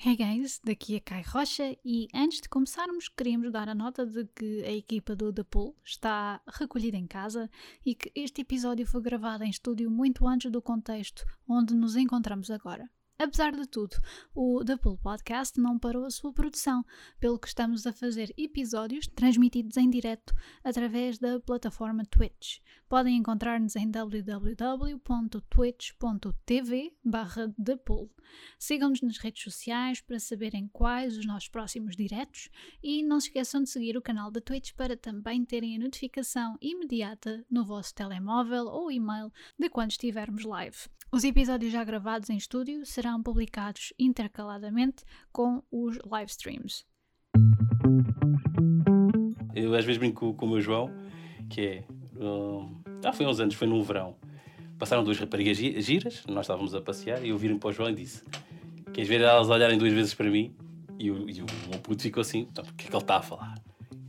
Hey guys, daqui é Kai Rocha e antes de começarmos queríamos dar a nota de que a equipa do The Pool está recolhida em casa e que este episódio foi gravado em estúdio muito antes do contexto onde nos encontramos agora. Apesar de tudo, o The Pool Podcast não parou a sua produção, pelo que estamos a fazer episódios transmitidos em direto através da plataforma Twitch. Podem encontrar-nos em www.twitch.tv barra Sigam-nos nas redes sociais para saberem quais os nossos próximos diretos e não se esqueçam de seguir o canal da Twitch para também terem a notificação imediata no vosso telemóvel ou e-mail de quando estivermos live. Os episódios já gravados em estúdio serão publicados intercaladamente com os live streams. Eu às vezes brinco com o meu João, que é. Um, ah, foi há uns anos, foi no verão. Passaram duas raparigas giras, nós estávamos a passear, e eu virei para o João e disse: Queres ver elas olharem duas vezes para mim? E o, e o meu puto ficou assim: então, O que é que ele está a falar?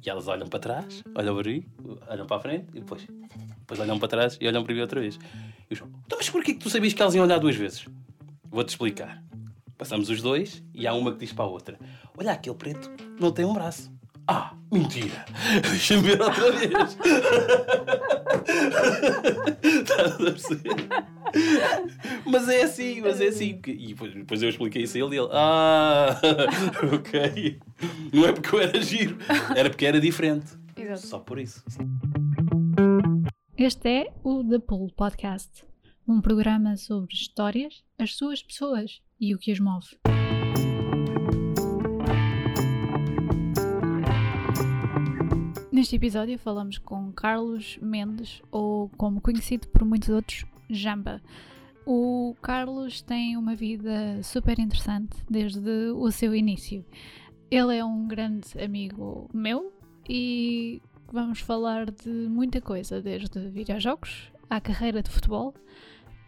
E elas olham para trás, olham para mim, olham para a frente, e depois, depois olham para trás e olham para mim outra vez. E o João: Então, mas porquê que tu sabias que elas iam olhar duas vezes? Vou-te explicar. Passamos os dois e há uma que diz para a outra: Olha, aquele preto não tem um braço. Ah, mentira! Deixa-me ver outra vez. Estás a perceber? Mas é assim, mas é assim. E depois, depois eu expliquei isso a ele e ele: Ah, ok. Não é porque eu era giro, era porque era diferente. Exato. Só por isso. Este é o The Pool Podcast um programa sobre histórias, as suas pessoas e o que as move. Neste episódio falamos com Carlos Mendes, ou como conhecido por muitos outros, Jamba. O Carlos tem uma vida super interessante desde o seu início. Ele é um grande amigo meu e vamos falar de muita coisa, desde videojogos à carreira de futebol,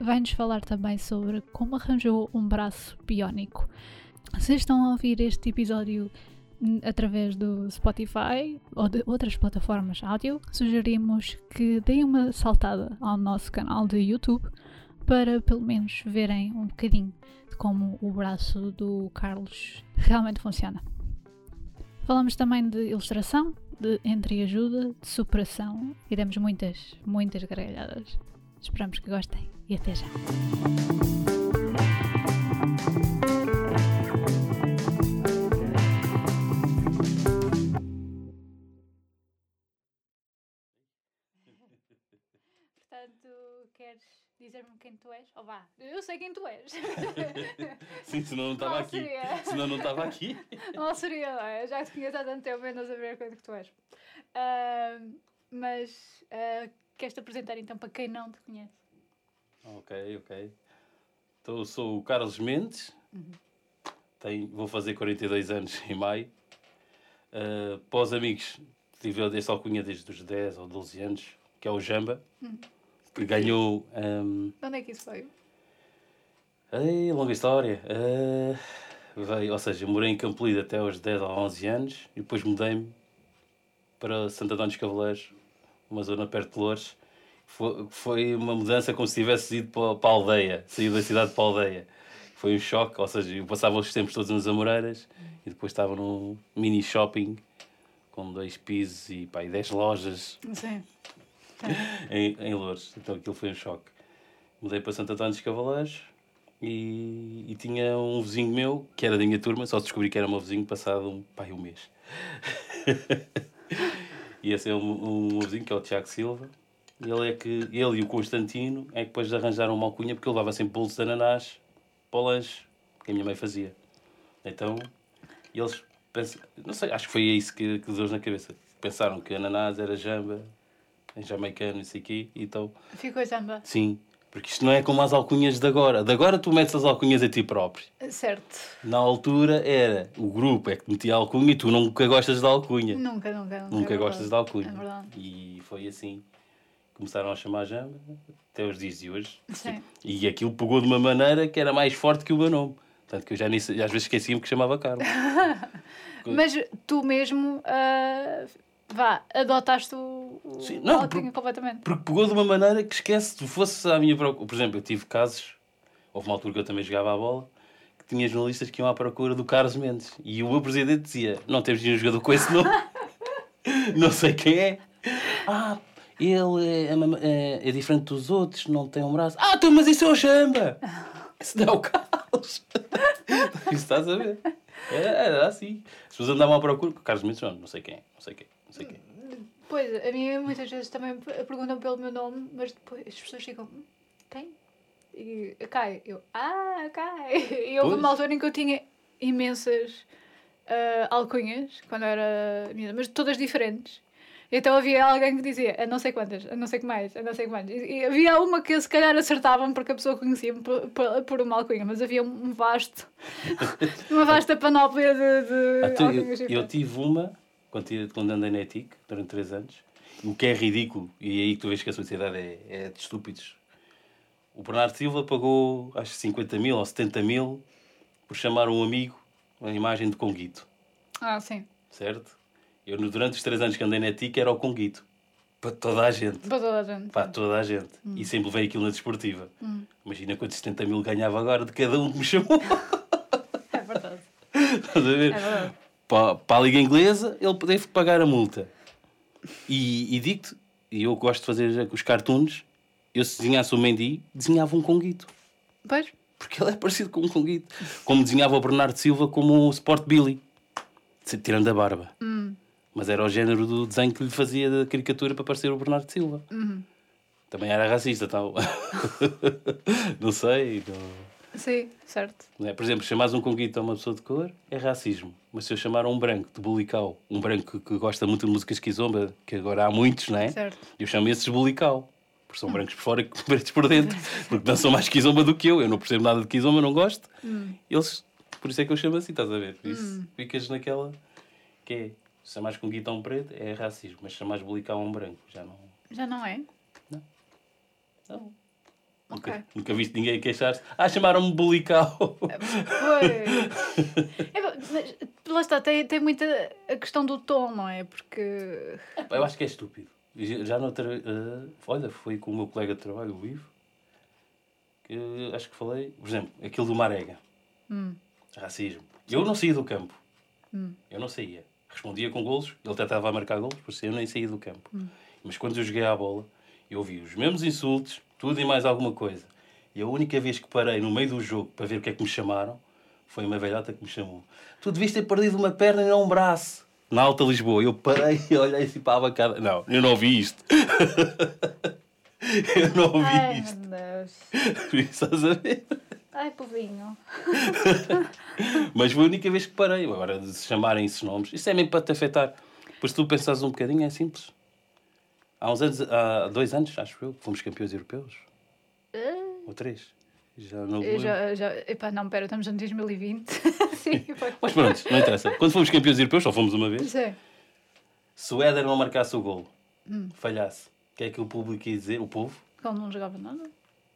vai-nos falar também sobre como arranjou um braço biónico. Se estão a ouvir este episódio através do Spotify ou de outras plataformas áudio, sugerimos que deem uma saltada ao nosso canal de YouTube para pelo menos verem um bocadinho de como o braço do Carlos realmente funciona. Falamos também de ilustração, de entreajuda, de superação e demos muitas, muitas gargalhadas. Esperamos que gostem e até já. Portanto, queres dizer-me quem tu és? Ou oh, vá, eu sei quem tu és. Sim, senão não estava aqui. Seria. Senão não estava aqui. Não seria, não é? Já te conheço há tanto tempo, ainda saber quem que tu és. Uh, mas uh, queres-te apresentar então para quem não te conhece? Ok, ok. Então, eu sou o Carlos Mendes, uhum. Tenho, vou fazer 42 anos em maio. Uh, para os amigos, tive essa alcunha desde os 10 ou 12 anos, que é o Jamba, uhum. que ganhou. Um... Onde é que isso foi? Ei, longa história. Uh, veio, ou seja, morei em Campolide até aos 10 ou 11 anos e depois mudei-me para Santo António dos Cavaleiros, uma zona perto de Lourdes foi, foi uma mudança como se tivesse ido para, para a aldeia, saído da cidade para a aldeia. Foi um choque, ou seja, eu passava os tempos todos nas Amoreiras e depois estava num mini shopping com dois pisos e, pá, e dez lojas Sim. em, em Lourdes. Então aquilo foi um choque. Mudei para Santo Antônio dos Cavaleiros e, e, tinha um vizinho meu que era da minha turma, só descobri que era meu vizinho passado um, pai, um mês. e esse é um, um vizinho que é o Tiago Silva ele é que ele e o Constantino é que depois arranjaram uma alcunha porque ele levava sempre bolos de ananás para o lanche que a minha mãe fazia. Então eles pensam, não sei, acho que foi isso que, que deu na cabeça. Pensaram que ananás era jamba, em jamaicano e sei quê, então. Ficou jamba? Sim. Porque isto não é como as alcunhas de agora. De agora tu metes as alcunhas a ti próprio. Certo. Na altura era o grupo é que metia a alcunha e tu nunca gostas da alcunha. Nunca, nunca. Nunca, nunca é gostas da alcunha. É verdade. E foi assim começaram a chamar Jamba até os dias de hoje. Sim. E aquilo pegou de uma maneira que era mais forte que o meu nome. Tanto que eu já nem, às vezes esquecia-me que chamava Carlos. Mas tu mesmo, uh, vá, adotaste o, Sim, não, por, completamente. Porque pegou de uma maneira que esquece, se fosse a minha procura. Por exemplo, eu tive casos, houve uma altura que eu também jogava a bola, que tinha jornalistas que iam à procura do Carlos Mendes. E o meu presidente dizia: Não temos nenhum jogador com esse nome. não sei quem é. Ah, ele é, é, é, diferente dos outros, não tem um braço. Ah, então, mas isso é o Jamba! Isso não é o Carlos! isso estás a ver? Era assim. As pessoas andavam à procura. Carlos Mendes, não, não sei quem, não sei quem, não sei. Pois, a mim muitas vezes também perguntam pelo meu nome, mas depois as pessoas ficam, quem? E cai. Eu, ah, cai. E houve uma altura em que eu tinha imensas uh, alcunhas, quando era menina, mas todas diferentes. Então havia alguém que dizia a não sei quantas, a não sei que mais, a não sei que mais. E havia uma que se calhar acertavam porque a pessoa conhecia-me por, por, por, uma alcunha, mas havia um vasto, uma vasta panóplia de, de ah, tu, eu, eu, tive uma quando, andei na ETIC durante 3 anos, o que é ridículo, e é aí que tu vês que a sociedade é, é de estúpidos. O Bernardo Silva pagou acho 50 mil ou 70 mil por chamar um amigo uma imagem de Conguito. Ah, sim. Certo? Eu, durante os 3 anos que andei na ETIC, era o Conguito. Para toda a gente. Para toda a gente. Para toda a gente. Hum. E sempre veio aquilo na desportiva. Hum. Imagina quantos 70 mil ganhava agora de cada um que me chamou. É verdade. Estás a ver? É verdade para, para a Liga Inglesa, ele teve que pagar a multa. E, e digo-te, e eu gosto de fazer os cartoons, eu se desenhasse o Mendy, desenhava um Conguito. Pois. Porque ele é parecido com um Conguito. Como desenhava o Bernardo Silva como o Sport Billy, tirando a barba. Hum. Mas era o género do desenho que lhe fazia da caricatura para parecer o Bernardo Silva. Uhum. Também era racista, tal. não sei. Não... Sim, certo. É? Por exemplo, chamares um conguito a uma pessoa de cor é racismo. Mas se eu chamar um branco de bulical, um branco que gosta muito de música esquizomba, que agora há muitos, não é? Certo. Eu chamo esses bulical. Porque são brancos por fora e pretos por dentro. Porque não são mais quizomba do que eu. Eu não percebo nada de quizomba, não gosto. Hum. Eles, por isso é que eu chamo assim, estás a ver? Por isso hum. ficas naquela que é. Se chamares com a um preto é racismo, mas se chamares bulical a um branco já não. Já não é? Não. Não. Okay. Nunca, nunca viste ninguém queixar-se. Ah, chamaram-me bulical. É, mas, lá está, tem, tem muita a questão do tom, não é? Porque. Eu acho que é estúpido. Já noutra. Uh, olha, foi com o meu colega de trabalho, o Ivo, que acho que falei. Por exemplo, aquilo do Marega. Hum. Racismo. Eu não saía do campo. Hum. Eu não saía. Respondia com golos, ele até estava a marcar golos, por isso eu nem saía do campo. Hum. Mas quando eu joguei à bola, eu ouvi os mesmos insultos, tudo e mais alguma coisa. E a única vez que parei no meio do jogo para ver o que é que me chamaram foi uma velhota que me chamou. Tu devias ter perdido uma perna e não um braço. Na Alta Lisboa. Eu parei e olhei assim para a bancada. Não, eu não ouvi isto. eu não ouvi Ai, isto. Meu Deus. Estás a ver? Ai, povinho. Mas foi a única vez que parei. Agora, de se chamarem esses nomes, isso é mesmo para te afetar. Pois tu pensares um bocadinho, é simples. Há uns anos, há dois anos, acho eu, fomos campeões europeus. Uh, Ou três. Já não já, já, epá, não, pera, estamos em 2020. Sim, Mas pronto, não interessa. Quando fomos campeões europeus, só fomos uma vez. Sim. Se o Éder não marcasse o gol, hum. falhasse, o que é que o público ia dizer? O povo? Como não jogava nada.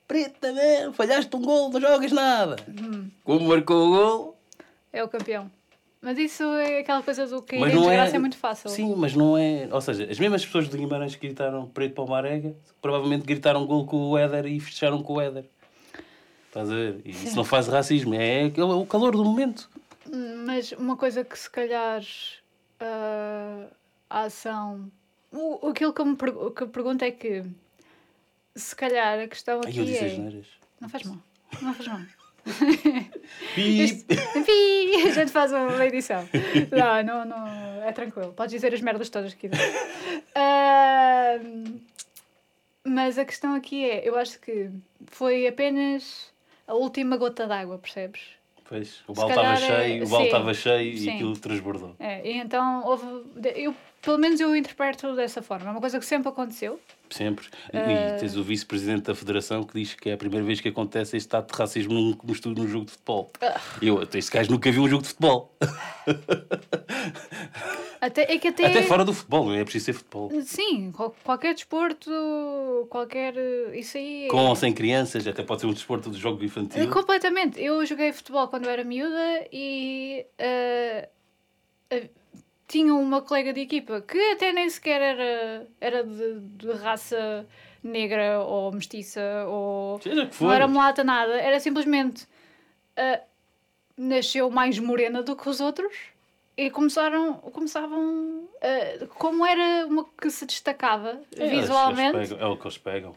Preta, mesmo, falhaste um gol, não jogas nada. Hum. Como marcou o gol? É o campeão. Mas isso é aquela coisa do que a desgraça é... é muito fácil. Sim, mas não é. Ou seja, as mesmas pessoas de Guimarães que gritaram preto para o Marega provavelmente gritaram gol com o Éder e fecharam com o Éder. Estás a ver? E isso não faz racismo, é o calor do momento. Mas uma coisa que se calhar uh, a ação. O, aquilo que eu me que eu pergunto é que se calhar a questão aqui Ai, eu é. Não faz mal. Não faz mal. Pi! Pi! A gente faz uma edição. Não, não, não. É tranquilo. Podes dizer as merdas todas que quiser. Uh, mas a questão aqui é: eu acho que foi apenas a última gota d'água, percebes? Pois, o balde estava cheio, o balde estava cheio sim. e aquilo transbordou. É, e então houve. Eu, pelo menos eu interpreto dessa forma. É uma coisa que sempre aconteceu. Sempre. E ah. tens o vice-presidente da federação que diz que é a primeira vez que acontece este ato de racismo num, num jogo de futebol. Uh... Eu, este gajo nunca viu um jogo de futebol. Até, é que até... até fora do futebol, é preciso ser futebol. Sim, qualquer desporto, qualquer. Isso aí. É... Com ou sem crianças, até pode ser um desporto de jogo infantil. Completamente. Eu joguei futebol quando era miúda e. Uh, uh, tinha uma colega de equipa que até nem sequer era, era de, de raça negra ou mestiça ou não era mulata nada, era simplesmente uh, nasceu mais morena do que os outros e começaram, começavam, uh, como era uma que se destacava É, visualmente, eles pegam- é o que eles pegam.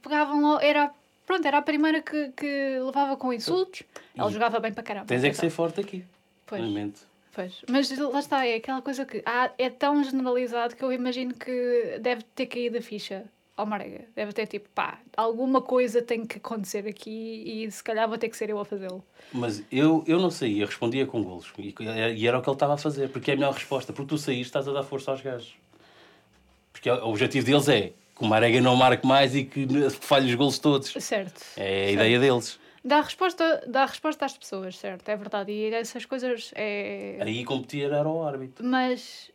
pegavam era, pronto, era a primeira que, que levava com insultos. Ela jogava bem para caramba. Tens é que ser forte aqui. Pois. Realmente. Pois, mas lá está, é aquela coisa que há- é tão generalizado que eu imagino que deve ter caído a ficha ao Marega. Deve ter tipo, pá, alguma coisa tem que acontecer aqui e se calhar vou ter que ser eu a fazê-lo. Mas eu, eu não saía, respondia com golos. E, e era o que ele estava a fazer, porque é a melhor resposta. Porque tu saíste, estás a dar força aos gajos. Porque o objetivo deles é que o Marega não marque mais e que falhe os golos todos. Certo. É a certo. ideia deles. Dá resposta, dá resposta às pessoas, certo? É verdade. E essas coisas é. Aí competir era o árbitro. Mas,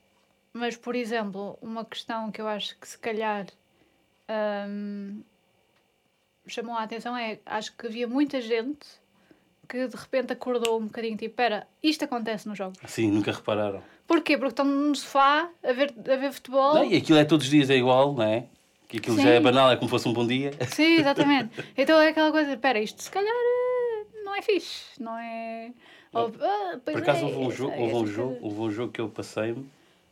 mas, por exemplo, uma questão que eu acho que se calhar hum, chamou a atenção é acho que havia muita gente que de repente acordou um bocadinho tipo, espera, isto acontece nos jogos. Assim, nunca repararam. Porquê? Porque estão no sofá a ver, a ver futebol. Não, e aquilo é todos os dias é igual, não é? Que aquilo Sim. já é banal, é como fosse um bom dia. Sim, exatamente. então é aquela coisa, espera, isto se calhar eh, não é fixe, não é. Ou, ah, Por acaso é, houve um jogo, essa- houve um jogo, houve um jogo que eu passei-me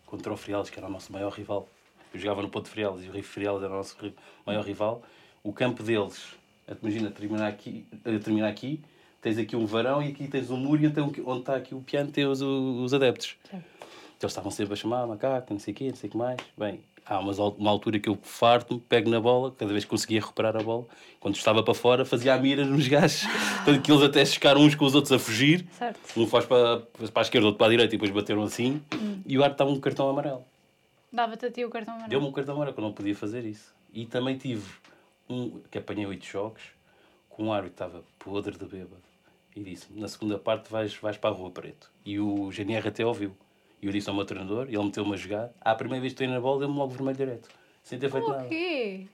contra o Friales, que era o nosso maior rival. Eu jogava no Ponto Friales e o Friales era o nosso maior rival. O campo deles, imagina, terminar aqui, terminar aqui, tens aqui um varão e aqui tens um muro e então onde está aqui o piano tem os, os adeptos. Certo. Eles estavam sempre a chamar macaco, não sei o quê, não sei o que mais. Bem, há umas al- uma altura que eu farto-me, pego na bola, cada vez que conseguia recuperar a bola. Quando estava para fora, fazia a mira nos gajos. Tanto que eles até ficaram uns com os outros a fugir. Certo. Um faz para, para a esquerda, outro para a direita e depois bateram assim. E o árbitro estava um cartão amarelo. Dava-te a ti o cartão amarelo. Deu-me um cartão amarelo, que eu não podia fazer isso. E também tive um que apanhei oito jogos, com um árbitro que estava podre de bêbado. E disse na segunda parte vais, vais para a Rua Preto. E o GNR até ouviu. E eu disse ao meu treinador, ele meteu-me a jogar. À primeira vez que estou na bola, deu-me logo vermelho direto. Sem ter feito O nada. quê?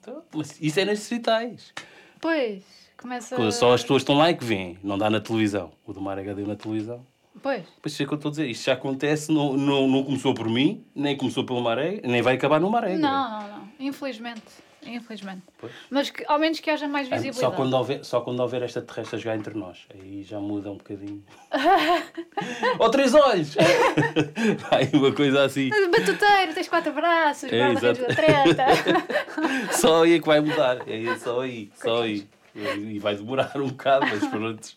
Então, mas isso é nas distritais. Pois, começa. Só as pessoas estão lá e que vêm. Não dá na televisão. O do Mar deu na televisão. Pois, Pois isso é o que eu estou a dizer. Isto já acontece, não, não, não começou por mim, nem começou pelo Maré, nem vai acabar no Maré. não, não, não. Infelizmente. Infelizmente. Pois. Mas que, ao menos que haja mais Ah, visibilidade. Só quando, houver, só quando houver esta terrestre a jogar entre nós. Aí já muda um bocadinho. Ou três olhos! Aí uma coisa assim. Batuteiro, tens quatro braços, É, guarda-redes da treta. Só aí é que vai mudar. É só aí, só aí. E vai demorar um bocado, mas pronto.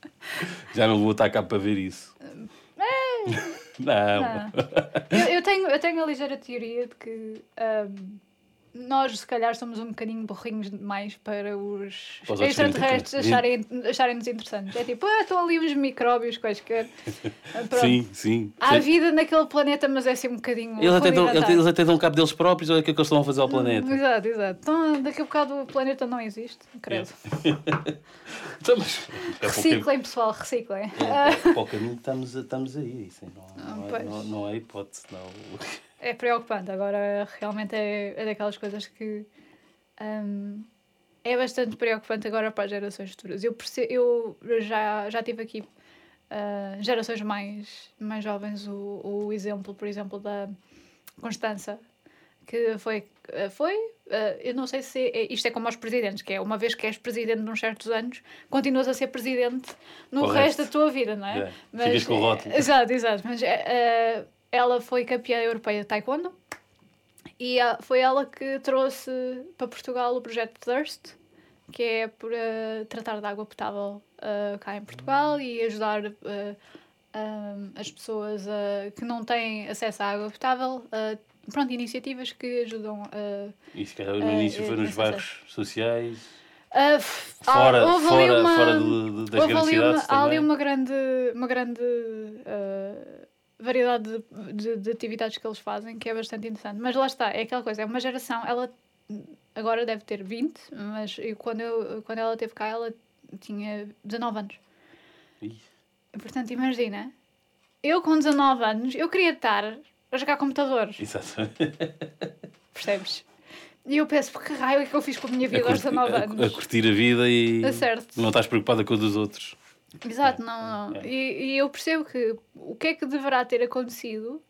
Já não vou estar cá para ver isso. Não. Não. eu, eu tenho, eu tenho a ligeira teoria de que ahm, nós, se calhar, somos um bocadinho burrinhos demais para os extraterrestres acharem- acharem-nos interessantes. É tipo, ah, estão ali uns micróbios quaisquer. Pronto. Sim, sim. Há Sim. vida naquele planeta, mas é assim um bocadinho. Eles até, dão, eles até dão cabo deles próprios, olha o que é que eles estão a fazer ao planeta. Exato, exato. Então, daqui a bocado o planeta não existe, credo. Então, mas, é Reciclem, pessoal, reciclem. é, para o caminho estamos estamos a ir. Isso aí não, não, é, não, não é hipótese. Não. É preocupante. Agora, realmente é, é daquelas coisas que hum, é bastante preocupante agora para as gerações futuras. Eu, perce- eu já, já tive aqui ah, gerações mais, mais jovens, o, o exemplo, por exemplo, da Constança, que foi. foi ah, eu não sei se é- isto é como aos presidentes, que é uma vez que és presidente de uns certos anos, continuas a ser presidente no Correto. resto da tua vida, não é? É, ficas com o rótulo. Exato, exato. Mas eh, ela foi campeã europeia de taekwondo e ah, foi ela que trouxe para Portugal o projeto Thirst, que é por eh, tratar de água potável eh, cá em Portugal e ajudar eh, um, as pessoas que não têm acesso à água potável. pronto, iniciativas que ajudam a. E se calhar no início foi nos bairros sociais, Ah, f- ah, fora, fora, uma- fora de- de- das grandes ali uma, cidades há ali uma grande, uma grande uh, variedade de, de, de atividades que eles fazem que é bastante interessante. Mas lá está, é aquela coisa, é uma geração, ela agora deve ter 20, mas eu, quando, eu, quando ela esteve cá, ela tinha 19 anos. Ih, Portanto, imagina, eu com 19 anos, eu queria estar a jogar computador, Exato. percebes? E eu penso, que raio é que eu fiz com a minha A, vida aos curti- 19 a- anos? a curtir a vida e certo. não estás preocupada com a dos outros. Exato, não, não. É. E, e eu percebo que o que é que deverá ter acontecido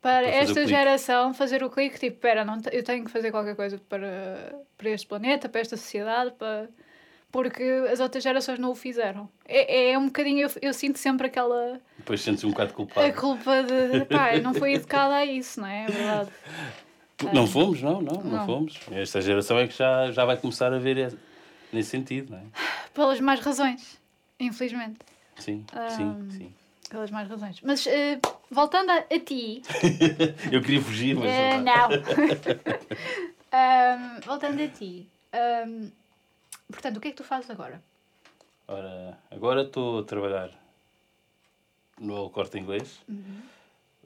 para Para esta geração fazer o clique, tipo, espera, eu tenho que fazer qualquer coisa para, para este planeta, para esta sociedade, para... porque as outras gerações não o fizeram. É, é um bocadinho, eu, eu sinto sempre aquela. Depois sentes um bocado culpado. A culpa de. pá, eu não fui educada a isso, não é? É verdade. Não fomos, não, não, não, Não. fomos. Esta geração é que já, já vai começar a ver esse- nesse sentido, não é? Pelas más razões, infelizmente. Sim, Ah. sim, sim. Pelas más razões. Mas eh, voltando a, a ti. Eu queria fugir, mas eh, não. Ahm, voltando a ti. ahm, portanto, o que é que tu fazes agora? Ora, agora estou a trabalhar no corte inglês. Eh,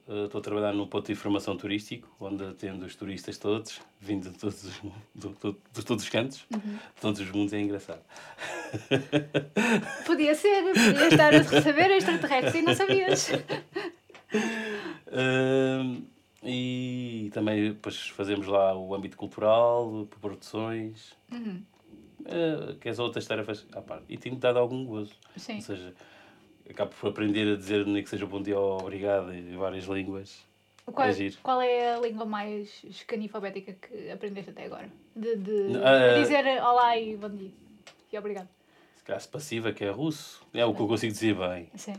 Estou a trabalhar num ponto de informação turístico, onde atendo os turistas todos, vindo de todos os, do- do- de todos os cantos, de todos os mundos, é engraçado. Podia ser, podia estar a receber extraterrestres e não sabias. Ahm, e também depois fazemos lá o âmbito cultural, produções, uh, que as outras tarefas à parte. E tenho dado algum gozo. Sim. Ou seja, acabo por aprender a dizer nem que seja bom dia ou obrigado em várias línguas. Qual, É qual é a língua mais escanifabética que aprendeste até agora? De, de Ah, dizer olá e bom dia. E obrigado. Se calhar passiva, que é russo, é o que eu consigo dizer bem. Sim.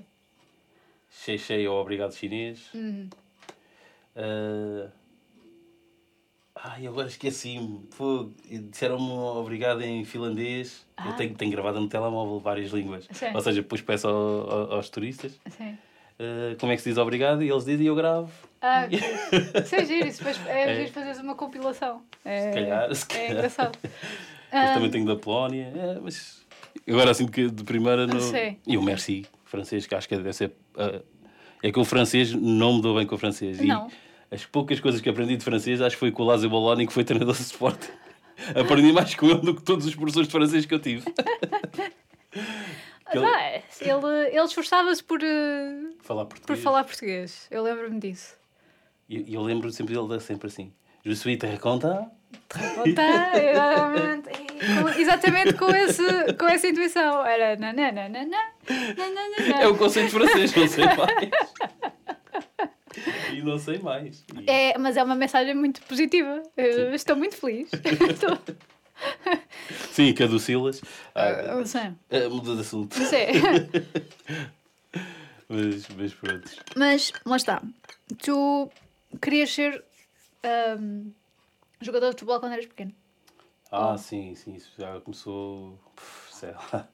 Xei xei ou obrigado chinês. Uhum. Ah, Ai, agora esqueci-me. Disseram-me obrigado em finlandês. Ah. Eu tenho, tenho gravado no telemóvel várias línguas. Sim. Ou seja, depois peço ao- ao- aos turistas Sim. ah, como é que se diz obrigado e eles dizem e eu gravo. Ah, que- isso é giro, isso depois é, É. giro fazeres uma compilação. É, Se calhar, se É calhar. engraçado. Depois Ah, também tenho da Polónia. É, mas agora assim que de primeira. E o Merci, francês, que acho que deve ser. ah, é que o francês não me dou bem com o francês. E Não. As poucas coisas que aprendi de francês acho que foi com o Lázaro Boloni, que foi treinador de suporte. aprendi mais com ele do que todos os professores de francês que eu tive. ele- ele, ele esforçava-se por, eh, Falar por português. falar português. Eu lembro-me disso. E eu, lembro sempre dele dar sempre assim. Je suis très content. Tá, exatamente. Com- exatamente com, esse, com essa intuição. Era nananana. É o conceito francês, não sei mais. e não sei mais. É, mas é uma mensagem muito positiva. Estou muito feliz. Estou... Sim, que a do Silas. Ah, Ah, muda de assunto. Mas, mas pronto. Mas, lá está. Tu querias ser ahm, jogador de futebol quando eras pequeno. Ah, Oh. sim, sim, isso já começou. Sei lá.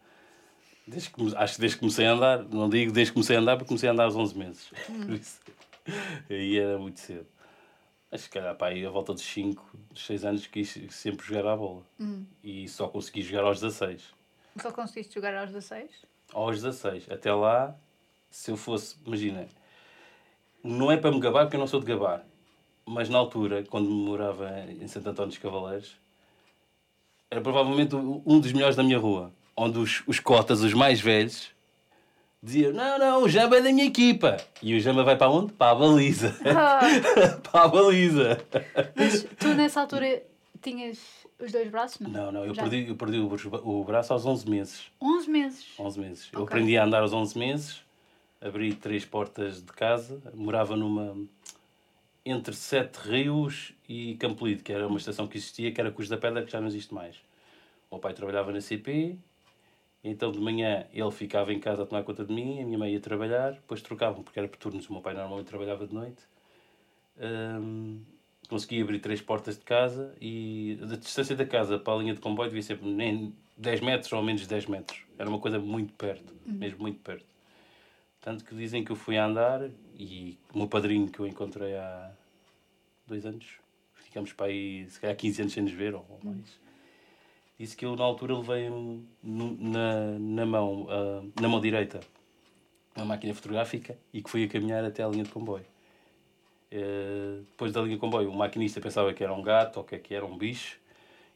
Desde que, acho que desde que comecei a andar, não digo desde que comecei a andar, porque comecei a andar aos 11 meses. Hum. Por isso, aí era muito cedo. Acho que, calhar, pá, aí a volta dos 5, 6 anos, quis sempre jogar à bola. Hum. E só consegui jogar aos 16. Só conseguiste jogar aos 16? Aos 16. Até lá, se eu fosse, imagina, não é para me gabar, porque eu não sou de gabar. Mas na altura, quando morava em Santo António dos Cavaleiros, era provavelmente um dos melhores da minha rua. Onde os, os cotas, os mais velhos, diziam: Não, não, o Jamba é da minha equipa. E o Jamba vai para onde? Para a baliza. Ah, para a baliza. mas tu nessa altura tinhas os dois braços? Não. Não, não, eu Já. perdi, eu perdi o, bra- o braço aos 11 meses. 11 meses. 11 meses. Eu Ok. aprendi a andar aos 11 meses, abri três portas de casa, morava numa. entre Sete Rios e Campolide, que era uma estação que existia, que era Cruz da Pedra, que já não existe mais. O meu pai trabalhava na CP, então de manhã ele ficava em casa a tomar conta de mim, a minha mãe ia trabalhar, depois trocavam, porque era por turnos, o meu pai normalmente trabalhava de noite. Hum, consegui abrir três portas de casa e da distância da casa para a linha de comboio devia ser nem 10 metros ou menos de 10 metros. Era uma coisa muito perto, mesmo muito perto. Tanto que dizem que eu fui a andar e o meu padrinho que eu encontrei há dois anos, ficamos para aí, se calhar 15 anos sem nos ver ou mais, disse que eu na altura levei na, na mão, ah, na mão direita uma máquina fotográfica e que fui a caminhar até a linha de comboio. Eh, depois da linha de comboio, o maquinista pensava que era um gato ou que, é que era um bicho.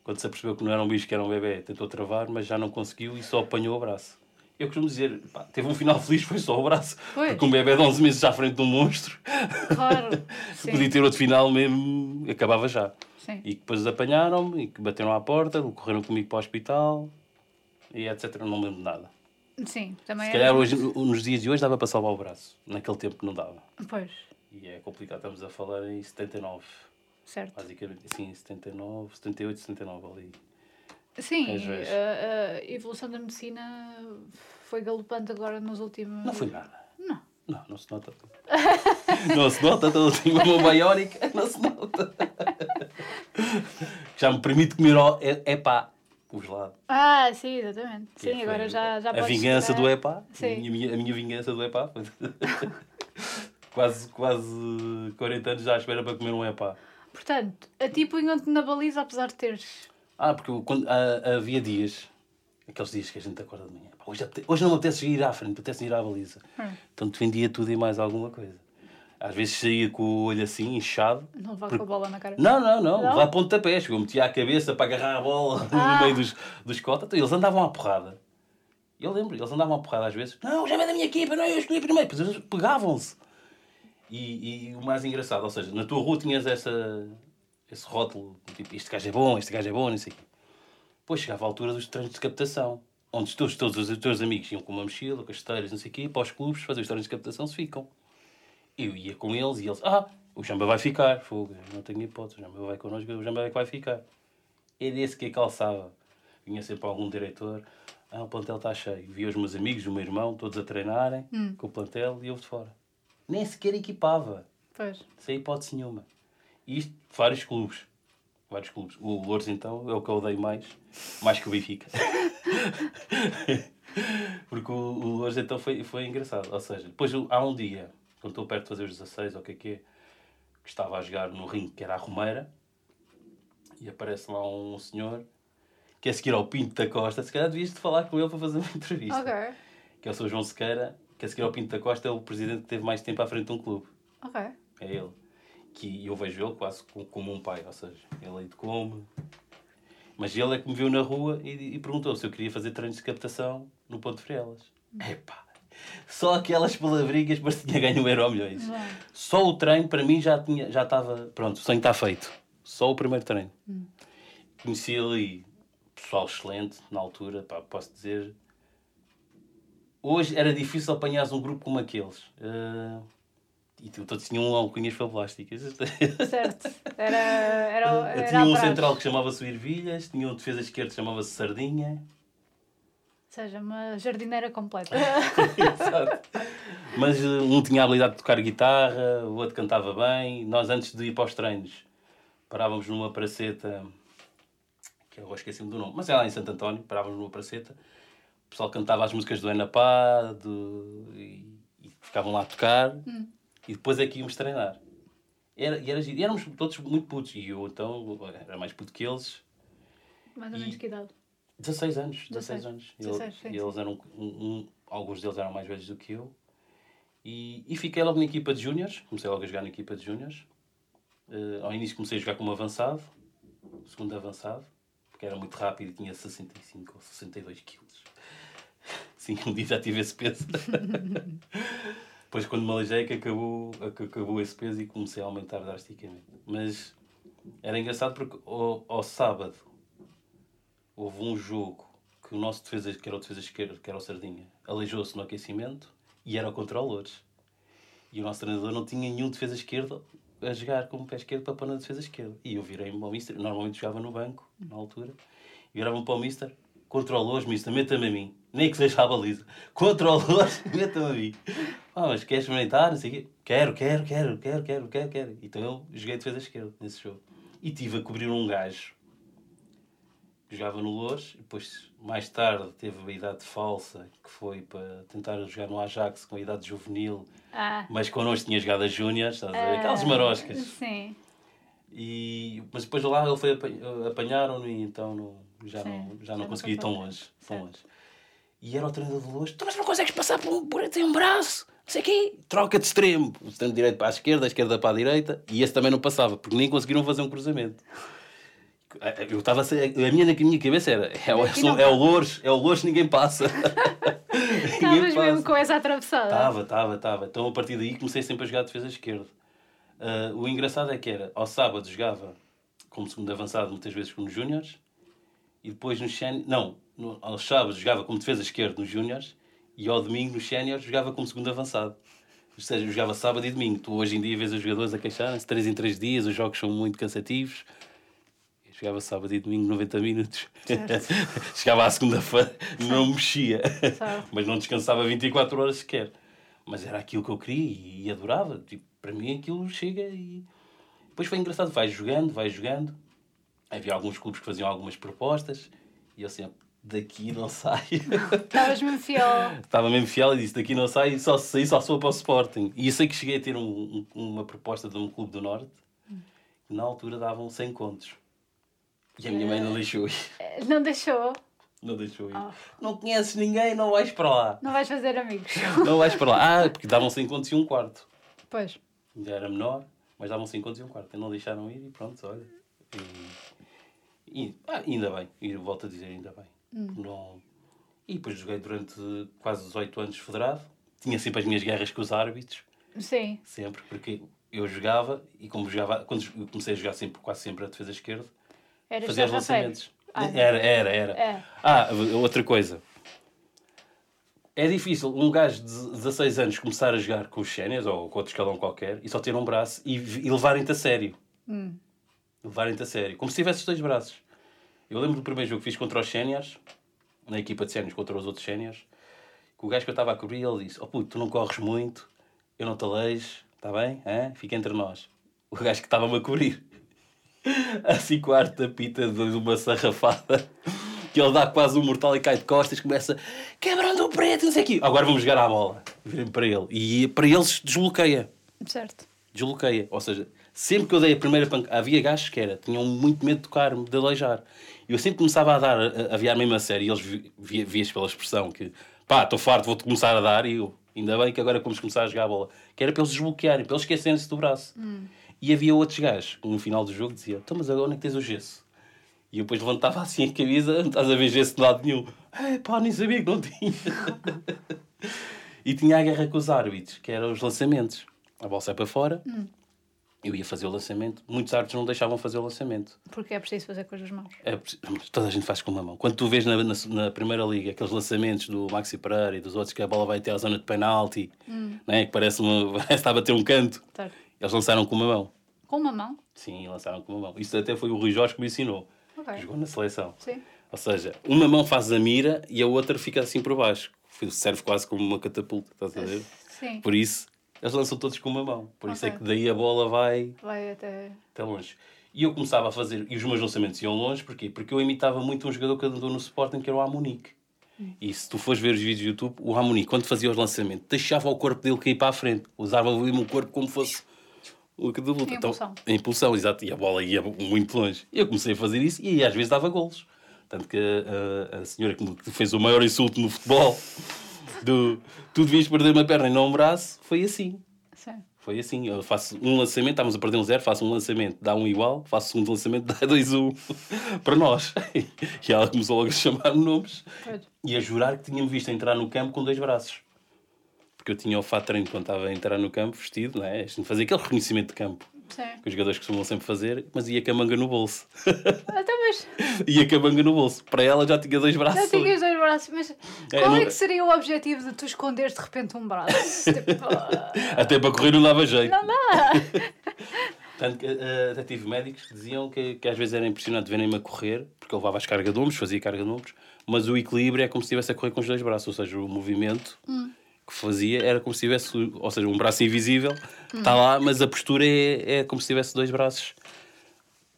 Quando se apercebeu que não era um bicho, que era um bebê, tentou travar, mas já não conseguiu e só apanhou o braço. Eu costumo dizer, pá, teve um final feliz, foi só o braço. Foi. Porque um bebê de 11 meses à frente de um monstro, Claro. podia ter outro final mesmo, acabava já. Sim. E depois apanharam-me e que bateram à porta, correram comigo para o hospital e etc. Não lembro de nada. Sim, também Se era- calhar hoje, nos dias de hoje dava para salvar o braço. Naquele tempo não dava. Pois, E é complicado, estamos a falar em 79. certo. Basicamente, sim, 79, 78, 79 ali. Sim, És vez. a, a evolução da medicina foi galopante agora nos últimos. Não foi nada. Não. Não, não se nota. não se nota, então tinha uma biónica, não se nota. Já me permite comer é, epá, o gelado. Ah, sim, exatamente. Que Sim, agora já, já A vingança esperar. do epá. A Sim. minha, minha- a minha vingança do epá. foi- quase, quase 40 anos já à espera para comer um epá. Portanto, a ti punham-te na baliza apesar de teres. Ah, porque quando, ah, havia dias, aqueles dias que a gente acorda de manhã, pá, hoje, hoje não me apetece ir à frente, apetece ir à baliza. Hum. Então defendia tudo e mais alguma coisa. Às vezes saía com o olho assim, inchado. Não levar Porque- com a bola na cara. Não, não, não, Não? lá a pontapés. Eu metia a cabeça para agarrar a bola Ah. no meio dos, dos cotas. Então, eles andavam à porrada. Eu lembro, eles andavam à porrada às vezes. Não, já é da minha equipa, não, eu escolhi primeiro. Depois eles pegavam-se. E, e o mais engraçado, ou seja, na tua rua tinhas essa, esse rótulo, tipo, este gajo é bom, este gajo é bom, não sei o quê. Depois chegava a altura dos treinos de captação, onde os teus, todos os teus amigos iam com uma mochila, com as esteiras, não sei o quê, para os clubes fazer os treinos de captação, se ficam. Eu ia com eles e eles, ah, o Jamba vai ficar, fogo, não tenho hipótese, o Jamba vai connosco, o Jamba é que vai ficar. Era esse que calçava. Vinha sempre algum diretor, ah, o plantel está cheio. Via os meus amigos, o meu irmão, todos a treinarem com o plantel e eu de fora. Nem sequer equipava, Pois. sem hipótese nenhuma. E isto, vários clubes. Vários clubes. O Louros, então, é o que eu odeio mais, mais que o Benfica. Porque o, o Louros, então, foi, foi engraçado. Ou seja, depois há um dia, quando estou perto de fazer os 16, ou o que é que é, que estava a jogar no ringue, que era a Romeira, e aparece lá um senhor que é seguir ao Pinto da Costa. Se calhar devias de falar com ele para fazer uma entrevista. Ok. Que é o Sr. João Sequeira, que a seguir ao Pinto da Costa é o presidente que teve mais tempo à frente de um clube. Ok. É ele. Que eu vejo ele quase co- como um pai, ou seja, ele aí de come. Mas ele é que me viu na rua e, e perguntou se eu queria fazer treinos de captação no Ponto de Frielas. Epá! Só aquelas palavrinhas, mas tinha ganho um euro milhões. Só o treino, para mim, já tinha, já estava. Pronto, o sonho está feito. Só o primeiro treino. Conheci ali pessoal excelente na altura, pá, posso dizer. Hoje era difícil apanhares um grupo como aqueles. Eh, e todos tinham alcunhas fablásticas. Certo. Era. Era, era tinha um central que chamava-se Ervilhas, tinha um defesa esquerdo que chamava-se Sardinha. Ou seja, uma jardineira completa. Exato. Mas eh, um tinha a habilidade de tocar guitarra, o outro cantava bem. Nós, antes de ir para os treinos, parávamos numa praceta, que eu esqueci-me do nome, mas é lá em Santo António, parávamos numa praceta. O pessoal cantava as músicas do Enapá do... e, e ficavam lá a tocar. E depois é que íamos treinar. Era, e, era, e éramos todos muito putos. E eu, então, era mais puto que eles. Mais ou menos que idade? 16 anos, 16 16, anos. 16, e eles eram, um, um- alguns deles eram mais velhos do que eu. E, e fiquei logo na equipa de júniores, comecei logo a jogar na equipa de júniores. Eh, ao início comecei a jogar como avançado, segundo avançado, porque era muito rápido e tinha 65 ou 62 quilos. Sim, um dia já tive esse peso. Depois quando me aleijei que acabou, que acabou esse peso e comecei a aumentar drasticamente. Mas era engraçado porque ao, ao sábado houve um jogo que o nosso defesa, que era o defesa esquerdo, que era o Sardinha, aleijou-se no aquecimento e era contra o Loures. E o nosso treinador não tinha nenhum defesa esquerdo a jogar como pé esquerdo para pôr na defesa esquerda. E eu virei-me para o Mister, normalmente jogava no banco, na altura, e virava-me para o Mister, Loures, Mister, meta-me a mim. Nem que seja a baliza. Loures, meta-me a mim. Ah, mas queres experimentar? Não sei o quê. Quero, quero, quero, quero, quero, quero, quero. Então eu joguei defesa esquerda nesse jogo. E tive a cobrir um gajo que jogava no Loures, e depois, mais tarde, teve a idade falsa, que foi para tentar jogar no Ajax com a idade juvenil, Ah. mas connosco tinha jogado a Júnior, estás a ver? Aquelas maroscas. Sim. E, mas depois lá ele foi apa- apanharam-no e então não, já, Sim, não, já já não consegui ir tão longe. Tão longe. E era o treinador de Loures, tu mas não consegues passar por, um- por tem um braço, não sei o quê. Troca de extremo. O extremo direito para a esquerda, a esquerda para a direita. E esse também não passava, porque nem conseguiram fazer um cruzamento. Eu estava a, a minha na minha cabeça era é, o- não é o Louros, é o Louros, ninguém passa. Estavas mesmo com essa atravessada. Estava, estava, estava. Então a partir daí comecei sempre a jogar defesa esquerda. Ah, o engraçado é que era, ao sábado jogava como segundo avançado, muitas vezes como júniores, e depois nos séniores, não, no, aos sábados jogava como defesa esquerda nos júniores, e ao domingo nos séniores jogava como segundo avançado. Ou seja, eu jogava sábado e domingo. Tu hoje em dia vês os jogadores a queixarem-se, 3 em 3 dias, os jogos são muito cansativos. Jogava sábado e domingo 90 minutos. Chegava à segunda-feira, não mexia. Certo. Mas não descansava 24 horas sequer. Mas era aquilo que eu queria e, adorava. Tipo, para mim aquilo chega e. Depois foi engraçado, vai jogando, vai jogando. Havia alguns clubes que faziam algumas propostas e eu sempre, daqui não saio. Estavas mesmo fiel. Estava mesmo fiel e disse, daqui não saio, só sair só sou para o Sporting. E eu sei que cheguei a ter um- um- uma proposta de um clube do Norte que na altura davam 100 contos. E a minha mãe não deixou ir. Não deixou. Não deixou ir. Ah. Não conheces ninguém, não vais para lá. Não vais fazer amigos. Não vais para lá. Ah, porque davam 100 contos e um quarto. Pois. Já era menor, mas davam 5 contos e um quarto. E não deixaram ir e pronto, olha. E, e- ah, ainda bem, e volto a dizer ainda bem. Não... E depois joguei durante quase 18 anos federado. Tinha sempre as minhas guerras com os árbitros, Sim. sempre, porque eu jogava e como jogava, quando comecei a jogar sempre, quase sempre a defesa esquerda, Eras fazia os lançamentos. Ah, Era, era, era. É. Ah, outra coisa. É difícil um gajo de 16 anos começar a jogar com os séniores ou com outro escalão qualquer e só ter um braço e, e levarem-te a sério. Hum. Levarem-te a sério. Como se tivesses dois braços. Eu lembro do primeiro jogo que fiz contra os séniores, na equipa de séniores contra os outros séniores, que o gajo que eu estava a cobrir, ele disse, oh puto, tu não corres muito, eu não te aleijo, está bem? Hã? Fica entre nós. O gajo que estava-me a cobrir assim quarta pita de uma sarrafada que ele dá quase um mortal e cai de costas começa quebrando o preto não sei o quê agora vamos jogar à bola virem para ele e para eles desbloqueia Certo. desbloqueia ou seja sempre que eu dei a primeira pancada havia gajos que era tinham muito medo de tocar-me de aleijar e eu sempre começava a dar a, a viar mesmo a sério e eles vi- via, vias pela expressão que pá estou farto vou-te começar a dar e eu ainda bem que agora vamos começar a jogar a bola que era para eles desbloquearem para eles esquecerem-se do braço e havia outros gajos que no final do jogo dizia então mas agora onde é que tens o gesso e eu depois levantava assim a camisa, não estás a ver gesso de lado nenhum. É pá, nem sabia que não tinha. e tinha a guerra com os árbitros, que eram os lançamentos. A bola sai para fora, eu ia fazer o lançamento. Muitos árbitros não deixavam fazer o lançamento. Porque é preciso fazer com as mãos. É, toda a gente faz com uma mão. Quando tu vês na, na, na Primeira Liga aqueles lançamentos do Maxi Pereira e dos outros que a bola vai até à zona de penalti, né, que parece, uma, parece está a bater um canto, Certo. eles lançaram com uma mão. Com uma mão? Sim, lançaram com uma mão. Isso até foi o Rui Jorge que me ensinou. Ok. Jogou na seleção. Sim. Ou seja, uma mão faz a mira e a outra fica assim por baixo. Serve quase como uma catapulta, estás a ver? Sim. Por isso, eles lançam todos com uma mão. Por isso é que daí a bola vai Vai até. até longe. E eu começava a fazer, e os meus lançamentos iam longe, porquê? Porque eu imitava muito um jogador que andou no Sporting, que era o Amunique. E se tu fores ver os vídeos do YouTube, o Amunique, quando fazia os lançamentos, deixava o corpo dele cair para a frente. Usava mesmo o corpo como fosse o que de luta. Então, em impulsão, exato. E a bola ia muito longe. E eu comecei a fazer isso e às vezes dava golos. Tanto que a, a senhora que fez o maior insulto no futebol, do tu devias perder uma perna e não um braço, foi assim. Sim. Foi assim, eu faço um lançamento, estávamos a perder um zero, faço um lançamento, dá um igual, faço o segundo lançamento, dá dois um para nós. E ela começou logo a chamar nomes Pois. e a jurar que tinha-me visto entrar no campo com dois braços. Porque eu tinha o fato treino quando estava a entrar no campo, vestido, não é? Fazer aquele reconhecimento de campo Sim. que os jogadores costumam sempre fazer, mas ia com a manga no bolso. Então, mas ia com a manga no bolso. Para ela já tinha dois braços. já tinha dois braços, mas É, qual é não- que seria o objetivo de tu esconderes de repente um braço? tipo, Até para correr não dava jeito. não dá. Tanto que eh, até tive médicos que diziam que, que às vezes era impressionante verem-me a correr, porque eu levava as cargas de ombros, fazia carga de ombros, mas o equilíbrio é como se estivesse a correr com os dois braços, ou seja, o movimento que fazia era como se tivesse, ou seja, um braço invisível está lá, mas a postura é, é como se tivesse dois braços.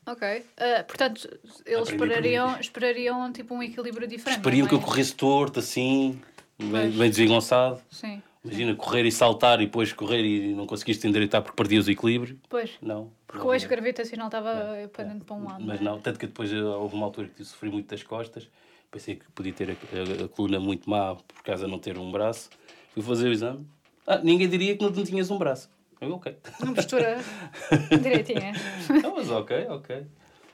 Ok. Ah, portanto, eles Aprendi esperariam, esperariam tipo um equilíbrio diferente. Esperiam não que é? eu corresse torto, assim, bem, bem desengonçado. Sim. Imagina correr e saltar e depois correr e não conseguiste endireitar porque perdias o equilíbrio. Pois. Não. Porque o eixo gravitacional estava pendente para um lado. Mas não é? não, tanto que depois houve uma altura que sofri muito das costas, pensei que podia ter a, a- a coluna muito má por causa de não ter um braço. Fui fazer o exame. Ah, ninguém diria que não, não tinhas um braço. Eu, ok. Uma postura direitinha. Não, mas ok, ok.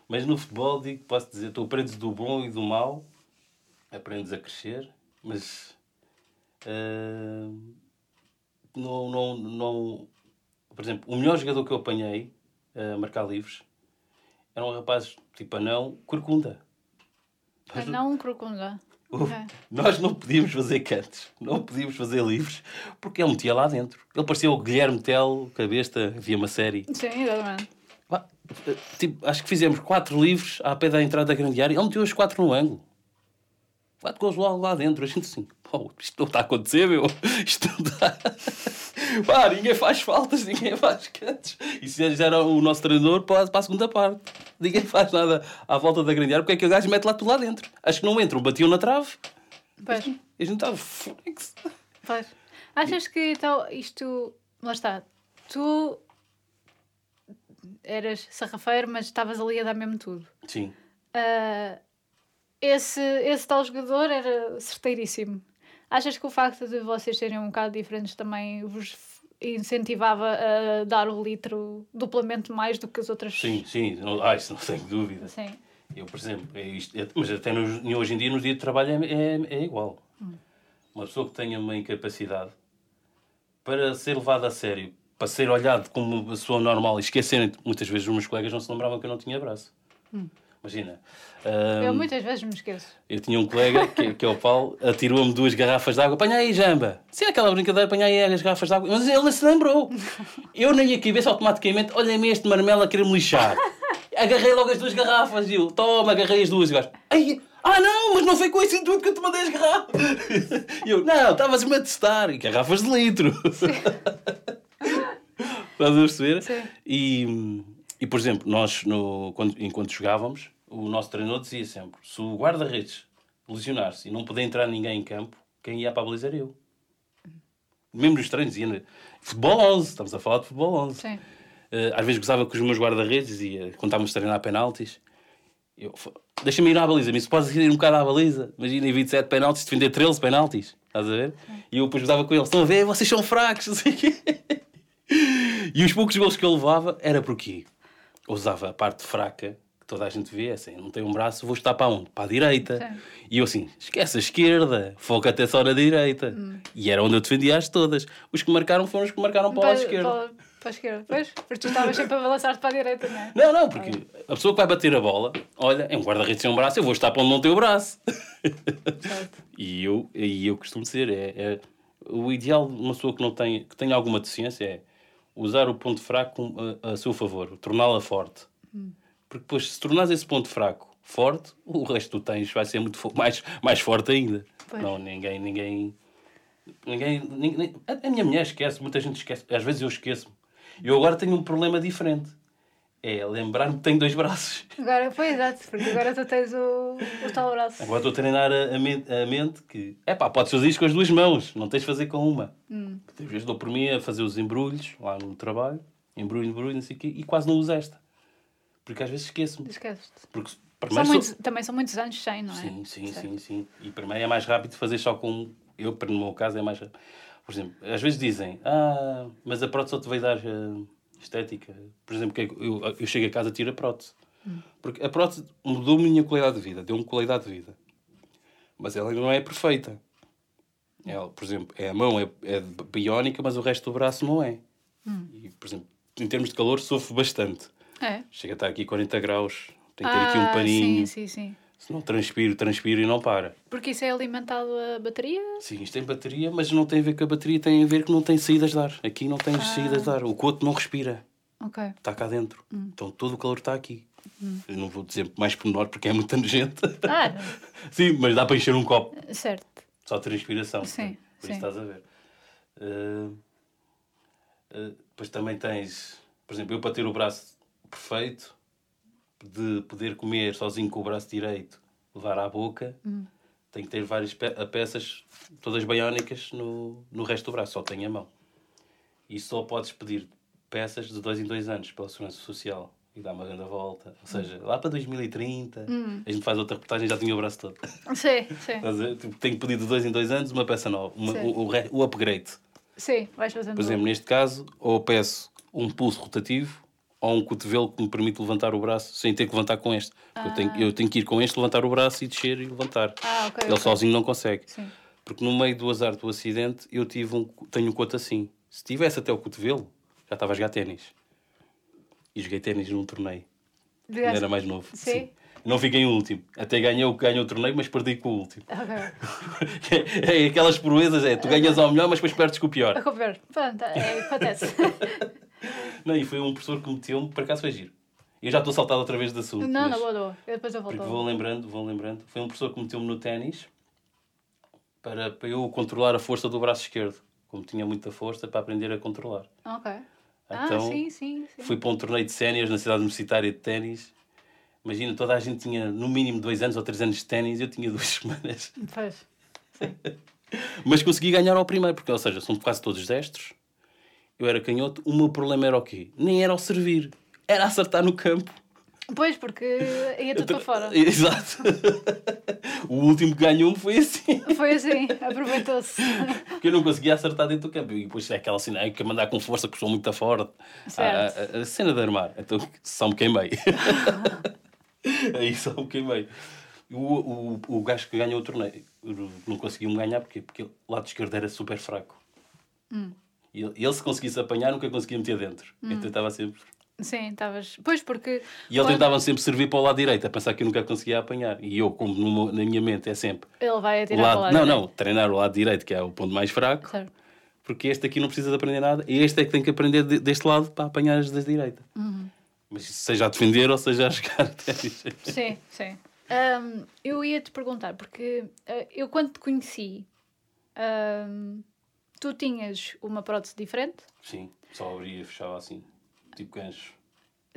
Mas no futebol, digo, posso dizer, tu aprendes do bom e do mau, aprendes a crescer, mas ah, não, não, não. Por exemplo, o melhor jogador que eu apanhei a marcar livros era um rapaz tipo anão, corcunda. Mas não Ok. Nós não podíamos fazer cantos, não podíamos fazer livros, porque ele metia lá dentro. Ele parecia o Guilherme Tell, cabeça, havia uma série. Sim, exatamente. Pá, tipo, acho que fizemos quatro livros à pé da entrada da grande área. Ele meteu os quatro no ângulo. Quatro gols lá, lá dentro. A gente assim, pô, isto não está a acontecer, meu. Isto não está. Pá, ninguém faz faltas, ninguém faz cantos. E se já era o nosso treinador para, para a segunda parte. Ninguém faz nada à volta da grande área, porque é que o gajo mete lá tudo lá dentro. Acho que não entram, batiam na trave. Pois, E a gente estava flex. pois. Achas que então isto. Lá está. Tu eras sarrafeiro, mas estavas ali a dar mesmo tudo. Sim. Ah, esse, esse tal jogador era certeiríssimo. Achas que o facto de vocês serem um bocado diferentes também vos incentivava a dar o litro duplamente mais do que as outras? Sim, sim. Não, ah, isso não tenho dúvida. Sim. Eu, por exemplo, é isto, é- mas até nos, hoje em dia, nos dias de trabalho, é, é, é igual. Uma pessoa que tenha uma incapacidade para ser levada a sério, para ser olhado como uma pessoa normal e esquecerem, muitas vezes os meus colegas não se lembravam que eu não tinha braço. Imagina. Eu ahm, muitas vezes me esqueço. eu tinha um colega, que, que é o Paulo, atirou-me duas garrafas de água. Apanha aí, Jamba. Se é aquela brincadeira, apanha aí as garrafas de água. Mas ele não se lembrou. Eu na minha cabeça, automaticamente, olha-me este marmelo a querer me lixar. Agarrei logo as duas garrafas e eu, toma, agarrei as duas. E ai, ah não, mas não foi com esse intuito que eu te mandei as garrafas. E eu, não, estavas-me a testar. E garrafas de litro. Estás a perceber? Sim. E, e, por exemplo, nós, no, quando, enquanto jogávamos, o nosso treinador dizia sempre: se o guarda-redes lesionar-se e não puder entrar ninguém em campo, quem ia para a baliza era eu. Mesmo nos treinos, ia. Futebol 11, estamos a falar de futebol 11. Sim. Eh, às vezes gozava com os meus guarda-redes e quando estávamos a treinar penaltis. Eu, "F- Deixa-me ir à baliza, mas podes ir um bocado à baliza. Imagina, em 27 penaltis, defender 13 penaltis. Estás a ver? E eu depois gozava com eles: estão a ver, vocês são fracos. não sei o quê. E os poucos gols que eu levava era porque eu usava a parte fraca, toda a gente vê, assim, não tenho um braço, vou estar para onde? Para a direita. Sim. E eu assim, esquece a esquerda, foca até só na direita. E era onde eu defendia as todas. Os que marcaram foram os que marcaram para, a esquerda. Para, para a esquerda. Pois, porque tu estavas sempre a balançar-te para a direita, não é? Não, não, porque a pessoa que vai bater a bola, olha, é um guarda-redes sem um braço, eu vou estar para onde não tem o braço. E eu, e eu costumo dizer, é, é- o ideal de uma pessoa que não tem, que tenha alguma deficiência é usar o ponto fraco a, a seu favor, torná-la forte. Porque depois, se tornares esse ponto fraco forte, o resto tu tens vai ser muito mais, mais forte ainda. Pois. Não, ninguém, ninguém, ninguém, ninguém- a a minha mulher esquece, muita gente esquece, às vezes eu esqueço-me. Eu agora tenho um problema diferente. É lembrar-me que tenho dois braços. Agora, foi exato, porque agora tu tens o, o tal braço. Agora estou a treinar a, a mente, a mente que, é pá, podes fazer isto com as duas mãos, não tens de fazer com uma. Hum. Às vezes dou por mim a fazer os embrulhos lá no trabalho, embrulho, embrulho, não sei o quê, e quase não uso esta. Porque às vezes esqueço-me. Esqueces-te. Porque São sou- muitos, também são muitos anos sem, não é? Sim, sim, Certo. sim, sim. E para mim é mais rápido fazer só com. Eu, para no meu caso, é mais rápido. Por exemplo, às vezes dizem, ah, mas a prótese só te vai dar eh, estética. Por exemplo, que é que eu, eu chego a casa e tiro a prótese. Porque a prótese mudou-me a minha qualidade de vida, deu-me qualidade de vida. Mas ela não é perfeita. Ela, por exemplo, é a mão é, é biónica, mas o resto do braço não é. E, por exemplo, em termos de calor, sofro bastante. É? Chega a estar aqui 40 graus, tem que ter aqui um Ah, paninho. Sim, sim, sim. Se não transpiro, transpiro e não para. Porque isso é alimentado a bateria? Sim, isto tem bateria, mas não tem a ver com a bateria, tem a ver que não tem saídas de ar. Aqui não Ah. tem saídas de ar. O coto não respira, Ok. está cá dentro. Hum. Então todo o calor está aqui. Eu não vou dizer mais pormenor porque é muita gente. Ah, sim, mas dá para encher um copo. certo. Só transpiração. Sim, Por sim. isso estás a ver. Uh, uh, depois também tens, por exemplo, eu para ter o braço perfeito, de poder comer sozinho com o braço direito, levar à boca, Hum. tenho que ter várias pe peças, todas baiónicas, no, no resto do braço, só tenho a mão. E só podes pedir peças de dois em dois anos pela Segurança Social e dá uma grande volta. Ou seja, lá para 2030, Hum. a gente faz outra reportagem e já tinha o braço todo. Sim, sim. Tipo, Tenho que pedir de dois em dois anos uma peça nova, uma- o, o, o upgrade. Sim, vais fazendo. Por exemplo, neste caso, ou peço um pulso rotativo ou um cotovelo que me permite levantar o braço sem ter que levantar com este. Porque Eu, tenho, eu tenho que ir com este, levantar o braço e descer e levantar. Ah, ok, Ele ok. sozinho não consegue. Sim. Porque no meio do azar do acidente, eu tive um, tenho um coto assim. Se tivesse até o cotovelo, já estava a jogar ténis. E joguei ténis num torneio. Quando era mais novo. Sim? Não fiquei em último. Até ganhei ganhei o torneio, mas perdi com o último. Ok. é aquelas proezas, é tu ganhas ao melhor, mas depois perdes com o pior. É, acontece. Não, e foi um professor que meteu-me, por acaso foi giro. Eu já estou saltado outra vez de assunto. Não, mas- não, boa, boa. Eu depois eu volto. Porque vou lembrando, vou lembrando. Foi um professor que meteu-me no ténis para, para eu controlar a força do braço esquerdo. Como tinha muita força, para aprender a controlar. Ok. Ah, Então, sim, sim, sim. Fui para um torneio de séniores na cidade universitária de ténis. Imagina, toda a gente tinha no mínimo dois anos ou três anos de ténis eu tinha duas semanas. Mas consegui ganhar ao primeiro, porque, ou seja, são quase todos destros. Eu era canhoto. O meu problema era o quê? Nem era o servir, era acertar no campo. Pois, porque ia tudo para fora. Exato. o último que ganhou foi assim. Foi assim, aproveitou-se. Porque eu não conseguia acertar dentro do campo. E depois é aquela cena, ai, que mandar com força, que sou muito forte. Certo. A, a- a cena de armar. Então só me queimei. Aí só me queimei. O, o, o gajo que ganhou o torneio não conseguiu me ganhar porque, porque o lado esquerdo era super fraco. E ele, se conseguisse apanhar, nunca conseguia meter dentro. Então estava sempre. Sim, estavas. Pois, porque. E ele quando- tentava sempre servir para o lado direito, a pensar que eu nunca conseguia apanhar. E eu, como na minha mente é sempre. Ele vai O atirar lado, para o lado. não, direito. não, treinar o lado direito, que é o ponto mais fraco. Certo. porque este aqui não precisa de aprender nada e este é que tem que aprender de- deste lado para apanhar as da direita. Uhum. Mas seja a defender ou seja a jogar ténis. Sim, sim. Ahm, eu ia te perguntar, porque ah, eu quando te conheci, ahm, tu tinhas uma prótese diferente? Sim, só abria e fechava assim, tipo gancho.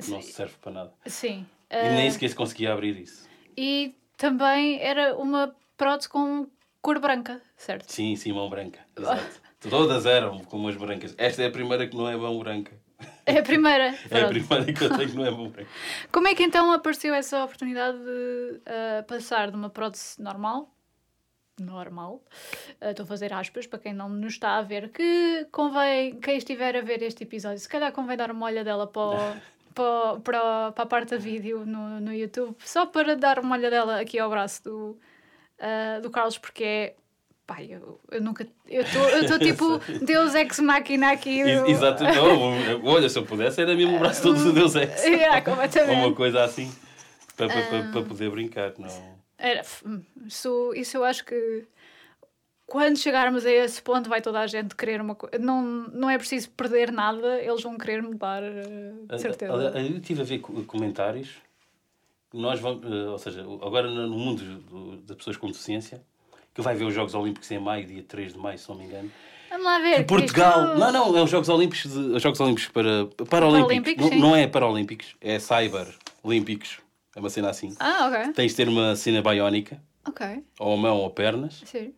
Não se serve para nada. Sim. E Ah, nem sequer se conseguia abrir isso. e também era uma prótese com cor branca, certo? Sim, sim, mão branca. Exato. Todas eram com umas brancas. Esta é a primeira que não é mão branca. É a primeira. É a primeira que eu tenho que não é mão branca. Como é que então apareceu essa oportunidade de ah, passar de uma prótese normal? Normal. Ah, Estou a fazer aspas para quem não nos está a ver. Que convém, quem estiver a ver este episódio, se calhar convém dar uma olhadela para, o- para, para, o- para a parte da vídeo no, no YouTube, só para dar uma olhadela aqui ao braço do, ah, do Carlos, porque é. Pai, eu, eu nunca. Eu estou tipo Deus ex machina aqui. Ex- Exato. Não, olha, se eu pudesse, era mesmo o braço todo do Deus Ex. Yeah, Ou uma coisa assim. Para, para, Ah. para, para poder brincar. Não. Era, f- isso, isso eu acho que quando chegarmos a esse ponto vai toda a gente querer uma coisa. Não, não é preciso perder nada, eles vão querer mudar, eh, de certeza. Eu estive a ver co- comentários. Nós vamos, eh, ou seja, agora no mundo do- das pessoas com deficiência, que vai ver os Jogos Olímpicos em maio, dia 3 de maio, se não me engano. Vamos lá ver. Portugal. isto- Não, não, é os Jogos Olímpicos, de, os Jogos Olímpicos para. Paralímpicos. Paralímpicos, Não, não é Paralímpicos, é Cyber Olímpicos. É uma cena assim. Ah, ok. Tens de ter uma cena biónica, Ok. ou a mão ou pernas. Sim.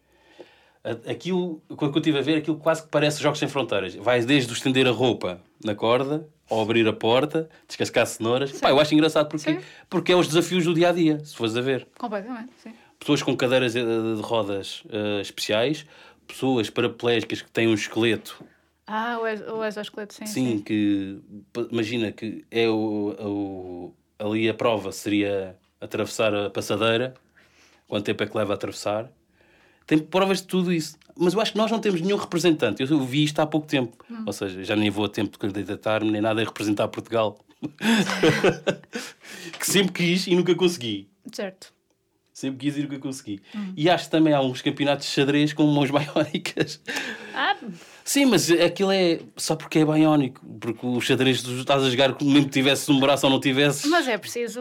Aquilo, quando eu estive a ver, aquilo quase que parece Jogos Sem Fronteiras. Vais desde estender a roupa na corda, ao abrir a porta, descascar cenouras. Pá, eu acho engraçado porque, Sim. porque é os desafios do dia a dia, se fores a ver. Completamente, sim. Pessoas com cadeiras eh, de rodas eh, especiais, pessoas paraplégicas que têm um esqueleto, Ah, o, ex o exoesqueleto, sim. sim, que pa- imagina que é o, o- ali a prova seria atravessar a passadeira, quanto tempo é que leva a atravessar. Tem provas de tudo isso. Mas eu acho que nós não temos nenhum representante. Eu vi isto há pouco tempo. Ou seja, já nem vou a tempo de candidatar-me, nem nada a representar Portugal. que sempre quis e nunca consegui. Certo. Sempre quis e nunca consegui. E acho que também há uns campeonatos de xadrez com mãos biónicas. Ah, Sim, mas aquilo é só porque é biónico. Porque o xadrez tu estás a jogar como mesmo que tivesse um braço ou não tivesse. mas é preciso.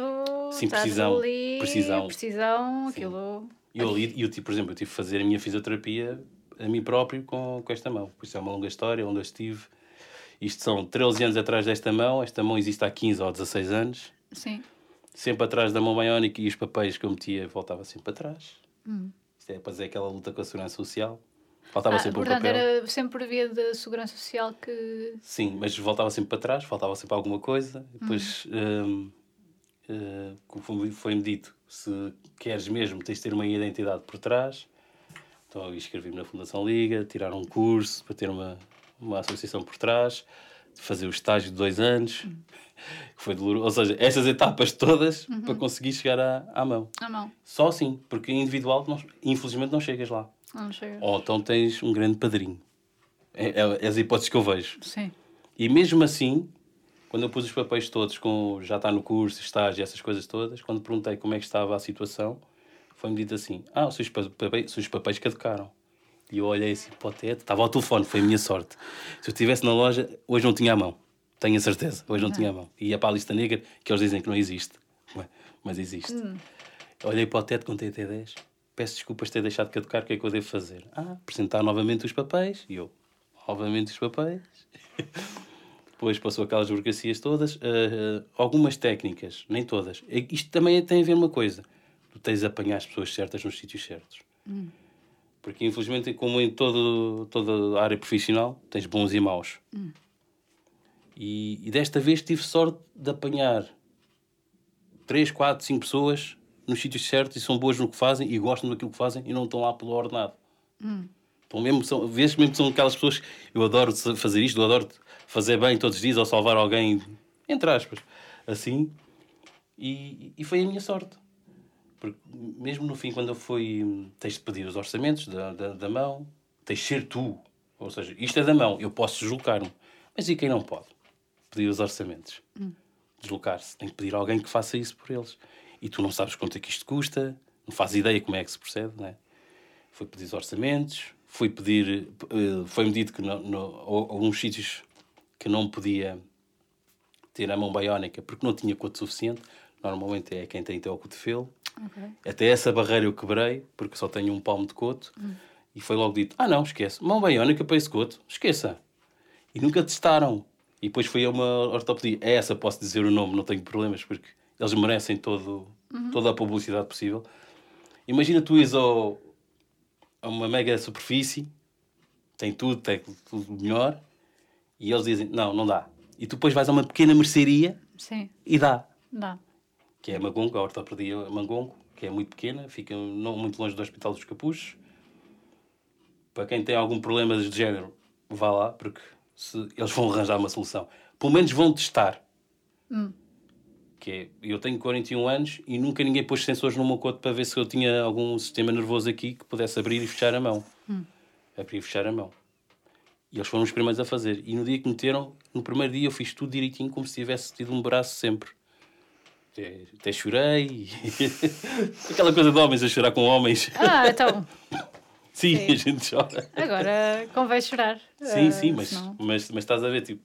Sim, precisão. Ali, Precisão. Precisão, aquilo. Eu, ali- eu, tive, por exemplo, eu tive que fazer a minha fisioterapia a mim próprio com, com esta mão. Por isso é uma longa história onde eu estive. Isto são 13 anos atrás desta mão. Esta mão existe há 15 ou 16 anos. Sim. Sempre atrás da mão biónica e os papéis que eu metia voltava sempre para trás. Hum. Isto é para fazer aquela luta com a segurança social. Faltava Ah, sempre um portanto, papel. era sempre por via da segurança social que. Sim, mas voltava sempre para trás, faltava sempre alguma coisa. Depois, hum, eh, como foi-me dito, se queres mesmo, tens de ter uma identidade por trás. Então, eu inscrevi-me na Fundação Liga, tirar um curso para ter uma, uma associação por trás, fazer o estágio de dois anos, que foi doloroso. Ou seja, essas etapas todas para conseguir chegar à, à mão. Ah, não. Só assim, porque individual, não, infelizmente, não chegas lá. Não chega. Ou então tens um grande padrinho. É, é, é as hipóteses que eu vejo. Sim. E mesmo assim, quando eu pus os papéis todos, com já está no curso, estágio, essas coisas todas, quando perguntei como é que estava a situação, foi-me dito assim: Ah, os seus pa- papéis, os seus papéis caducaram. E eu olhei assim para o teto, estava ao telefone, foi a minha sorte. Se eu estivesse na loja, hoje não tinha a mão. Tenho a certeza. Hoje não tinha a mão. E ia para a lista negra, que eles dizem que não existe. Mas existe. Olhei para o teto, contei até 10. Peço desculpas de ter deixado de caducar, o que é que eu devo fazer? Ah, apresentar novamente os papéis. E eu, novamente os papéis. Depois passou aquelas burocracias todas. Ah, algumas técnicas, nem todas. Isto também tem a ver uma coisa. Tu tens de apanhar as pessoas certas nos sítios certos. Porque, infelizmente, como em todo, toda a área profissional, tens bons e maus. E, e desta vez tive sorte de apanhar 3, 4, 5 pessoas nos sítios certos e são boas no que fazem e gostam daquilo que fazem e não estão lá pelo ordenado. Então, mesmo são, vezes mesmo são aquelas pessoas eu adoro fazer isto, eu adoro fazer bem todos os dias ou salvar alguém, entre aspas, assim. E, e foi a minha sorte. Porque mesmo no fim, quando eu fui, tens de pedir os orçamentos da, da, da mão, tens de ser tu. Ou seja, isto é da mão, eu posso deslocar-me. Mas e quem não pode? Pedir os orçamentos. Deslocar-se. Tem que pedir alguém que faça isso por eles. E tu não sabes quanto é que isto custa, não fazes ideia como é que se procede, não é? Fui pedir os orçamentos, fui pedir. eh, Foi-me dito que no, no, al- alguns sítios que não podia ter a mão baiónica porque não tinha coto suficiente. Normalmente é quem tem até o cotovelo. Ok. Até essa barreira eu quebrei, porque só tenho um palmo de coto. E foi logo dito: ah, não, esquece. Mão baiónica para esse coto, esqueça. E nunca testaram. E depois foi a uma ortopedia. É essa, posso dizer o nome, não tenho problemas, porque eles merecem todo, toda a publicidade possível. Imagina tu ires ao, a uma mega superfície, tem tudo, tem tudo melhor, e eles dizem: não, não dá. E tu depois vais a uma pequena mercearia Sim, e dá dá. que é a Magonco, a ortopedia Magonco, que é muito pequena, fica não muito longe do Hospital dos Capuchos. Para quem tem algum problema de género, vá lá, porque se, eles vão arranjar uma solução. Pelo menos vão testar. Que é, eu tenho 41 anos e nunca ninguém pôs sensores no meu coto para ver se eu tinha algum sistema nervoso aqui que pudesse abrir e fechar a mão. Abrir e fechar a mão. E eles foram os primeiros a fazer. E no dia que meteram, no primeiro dia eu fiz tudo direitinho, como se tivesse tido um braço sempre. Até, até chorei. Aquela coisa de homens a chorar com homens. Ah, então, Sim, Sim. a gente chora. agora convém chorar. Sim, sim, mas, senão- mas, mas estás a ver, tipo,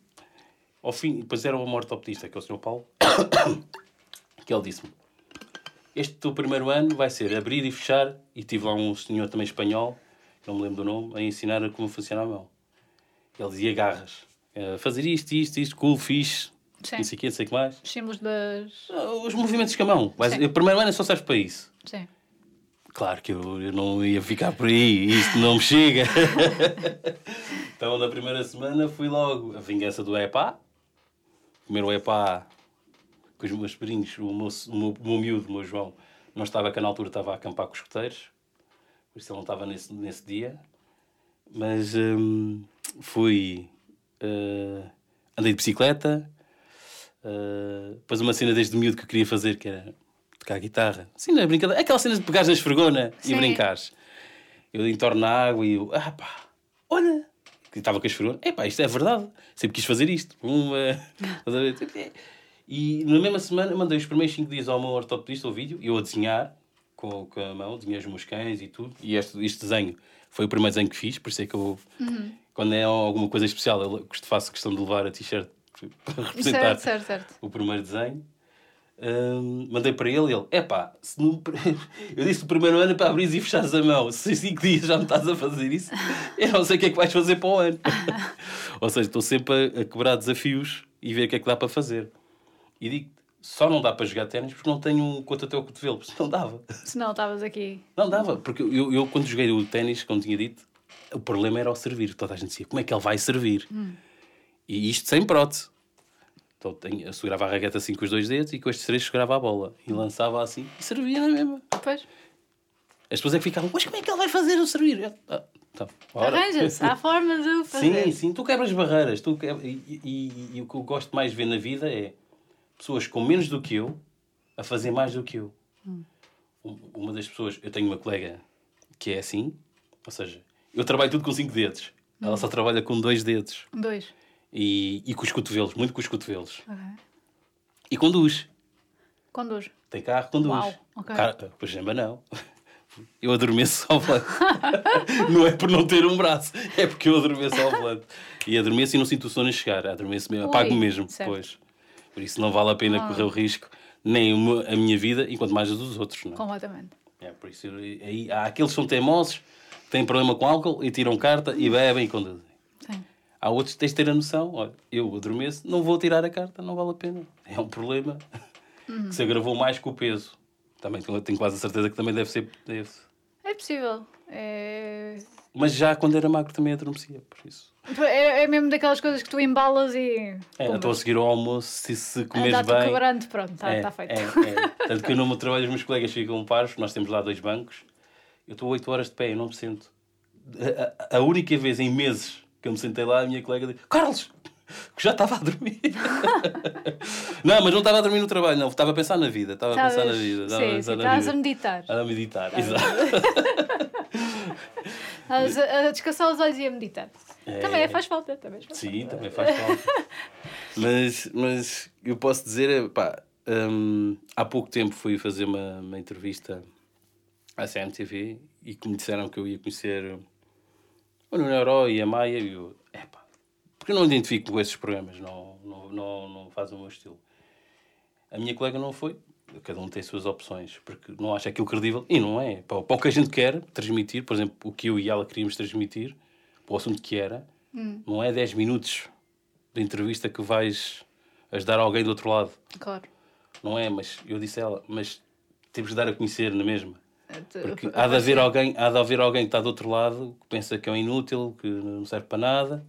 ao fim, depois era uma ortopedista, que é o Sr. Paulo, que ele disse-me: Este teu primeiro ano vai ser abrir e fechar, e tive lá um senhor também espanhol, não me lembro do nome, a ensinar a como funciona a mão. Ele dizia garras, eh, fazer isto, isto, isto, cool, fixe, Sim. não sei o quê, não sei o que mais. Os símbolos das. Ah, Os movimentos com a mão, Sim. o primeiro ano só serve para isso. Sim. Claro que eu, eu não ia ficar por aí, isto não me chega. então, na primeira semana, fui logo a vingança do EPA. Comer o EPA com os meus sobrinhos, o meu, o meu, o meu miúdo, o meu João, não estava cá na altura, estava a acampar com os escoteiros, por isso ele não estava nesse, nesse dia. Mas hum, fui. eh, andei de bicicleta. eh, depois, uma cena desde miúdo que eu queria fazer, que era tocar guitarra. Sim, não é brincadeira. Aquela cena de pegares na esfregona e Sim. brincares. Eu entorno na água e eu, ah pá, olha, que estava com a esfregona. É pá, isto é verdade. Sempre quis fazer isto. Uma... E na mesma semana mandei os primeiros 5 dias ao meu ortopedista o vídeo, eu a desenhar com, com a mão, desenhei os meus cães e tudo. E este, este desenho foi o primeiro desenho que fiz, por isso é que eu, quando é alguma coisa especial, eu faço questão de levar a t-shirt para representar Certo, certo, certo. o primeiro desenho. Hum, mandei para ele e ele, epá, se no, eu disse o primeiro ano para abrir e fechares a mão. Se em 5 dias já me estás a fazer isso, eu não sei o que é que vais fazer para o ano. Ou seja, estou sempre a, a quebrar desafios e ver o que é que dá para fazer. E digo só não dá para jogar ténis porque não tenho um coto até o cotovelo, porque não dava. Se não, estavas aqui. Não dava, porque eu, eu quando joguei o ténis, como tinha dito, o problema era ao servir. Toda a gente dizia, como é que ele vai servir? E isto sem prótese. Então tenho, eu segurava a raquete assim com os dois dedos e com estes três segurava a bola. E lançava assim e servia na mesma. Depois, As pessoas é que ficavam, mas como é que ele vai fazer o servir? Eu, ah, então, arranja-se. Há formas de o fazer. Sim, sim, tu quebras barreiras. Tu quebras, e, e- e o que eu gosto mais de ver na vida é pessoas com menos do que eu a fazer mais do que eu. Um- Uma das pessoas, eu tenho uma colega que é assim, ou seja, eu trabalho tudo com cinco dedos. Ela só trabalha com dois dedos. Dois. E, e com os cotovelos, muito com os cotovelos. E conduz. Conduz. Tem carro, conduz. Uau, ok. Car... Pois Jamba não. eu adormeço ao volante. não é por não ter um braço, é porque eu adormeço ao volante. E adormeço e não sinto o sono a chegar. Adormeço mesmo, apago mesmo. Pois. Por isso não vale a pena ah. correr o risco, nem a minha vida, e quanto mais a dos outros. Não? É? Completamente. É, por isso aí, há aqueles que são teimosos, têm problema com álcool e tiram carta e bebem e conduzem. Sim. Há outros que tens de ter a noção, olha, eu adormeço, não vou tirar a carta, não vale a pena. É um problema uhum. que se agravou mais com o peso. Também tenho quase a certeza que também deve ser. Deve. É possível. É... Mas já quando era magro também adormecia, por isso. É, é mesmo daquelas coisas que tu embalas e. É, estou a seguir ao almoço, se, se comeres ah, bem. quebrante, pronto, está é, tá feito. É, é. Tanto que no meu trabalho os meus colegas ficam paros, nós temos lá dois bancos. Eu estou 8 horas de pé e não me sento. A, a, única vez em meses que eu me sentei lá, a minha colega disse: Carlos, que já estava a dormir. não, mas não estava a dormir no trabalho, não. Estava a pensar na vida. Estava a pensar na vida. Estava sim, a, pensar sim, na vida. a meditar. A meditar, exato. a, descansar os olhos e a meditar. É... Também faz falta. Também faz sim, falta. também faz falta. mas, mas eu posso dizer, pá, hum, há pouco tempo fui fazer uma, uma entrevista à CMTV e que me disseram que eu ia conhecer o Nuno Euro e a Maia e eu, epá, porque eu não identifico com esses programas, não, não, não, não faz o meu estilo. A minha colega não foi, cada um tem suas opções, porque não acha aquilo credível, e não é. Para, o que a gente quer transmitir, por exemplo, o que eu e ela queríamos transmitir, para o assunto que era, hum. não é 10 minutos de entrevista que vais ajudar alguém do outro lado. Claro. Não é, mas eu disse a ela, mas temos de dar a conhecer na mesma. É, porque há de, haver alguém, há de haver alguém que está do outro lado, que pensa que é um inútil, que não serve para nada,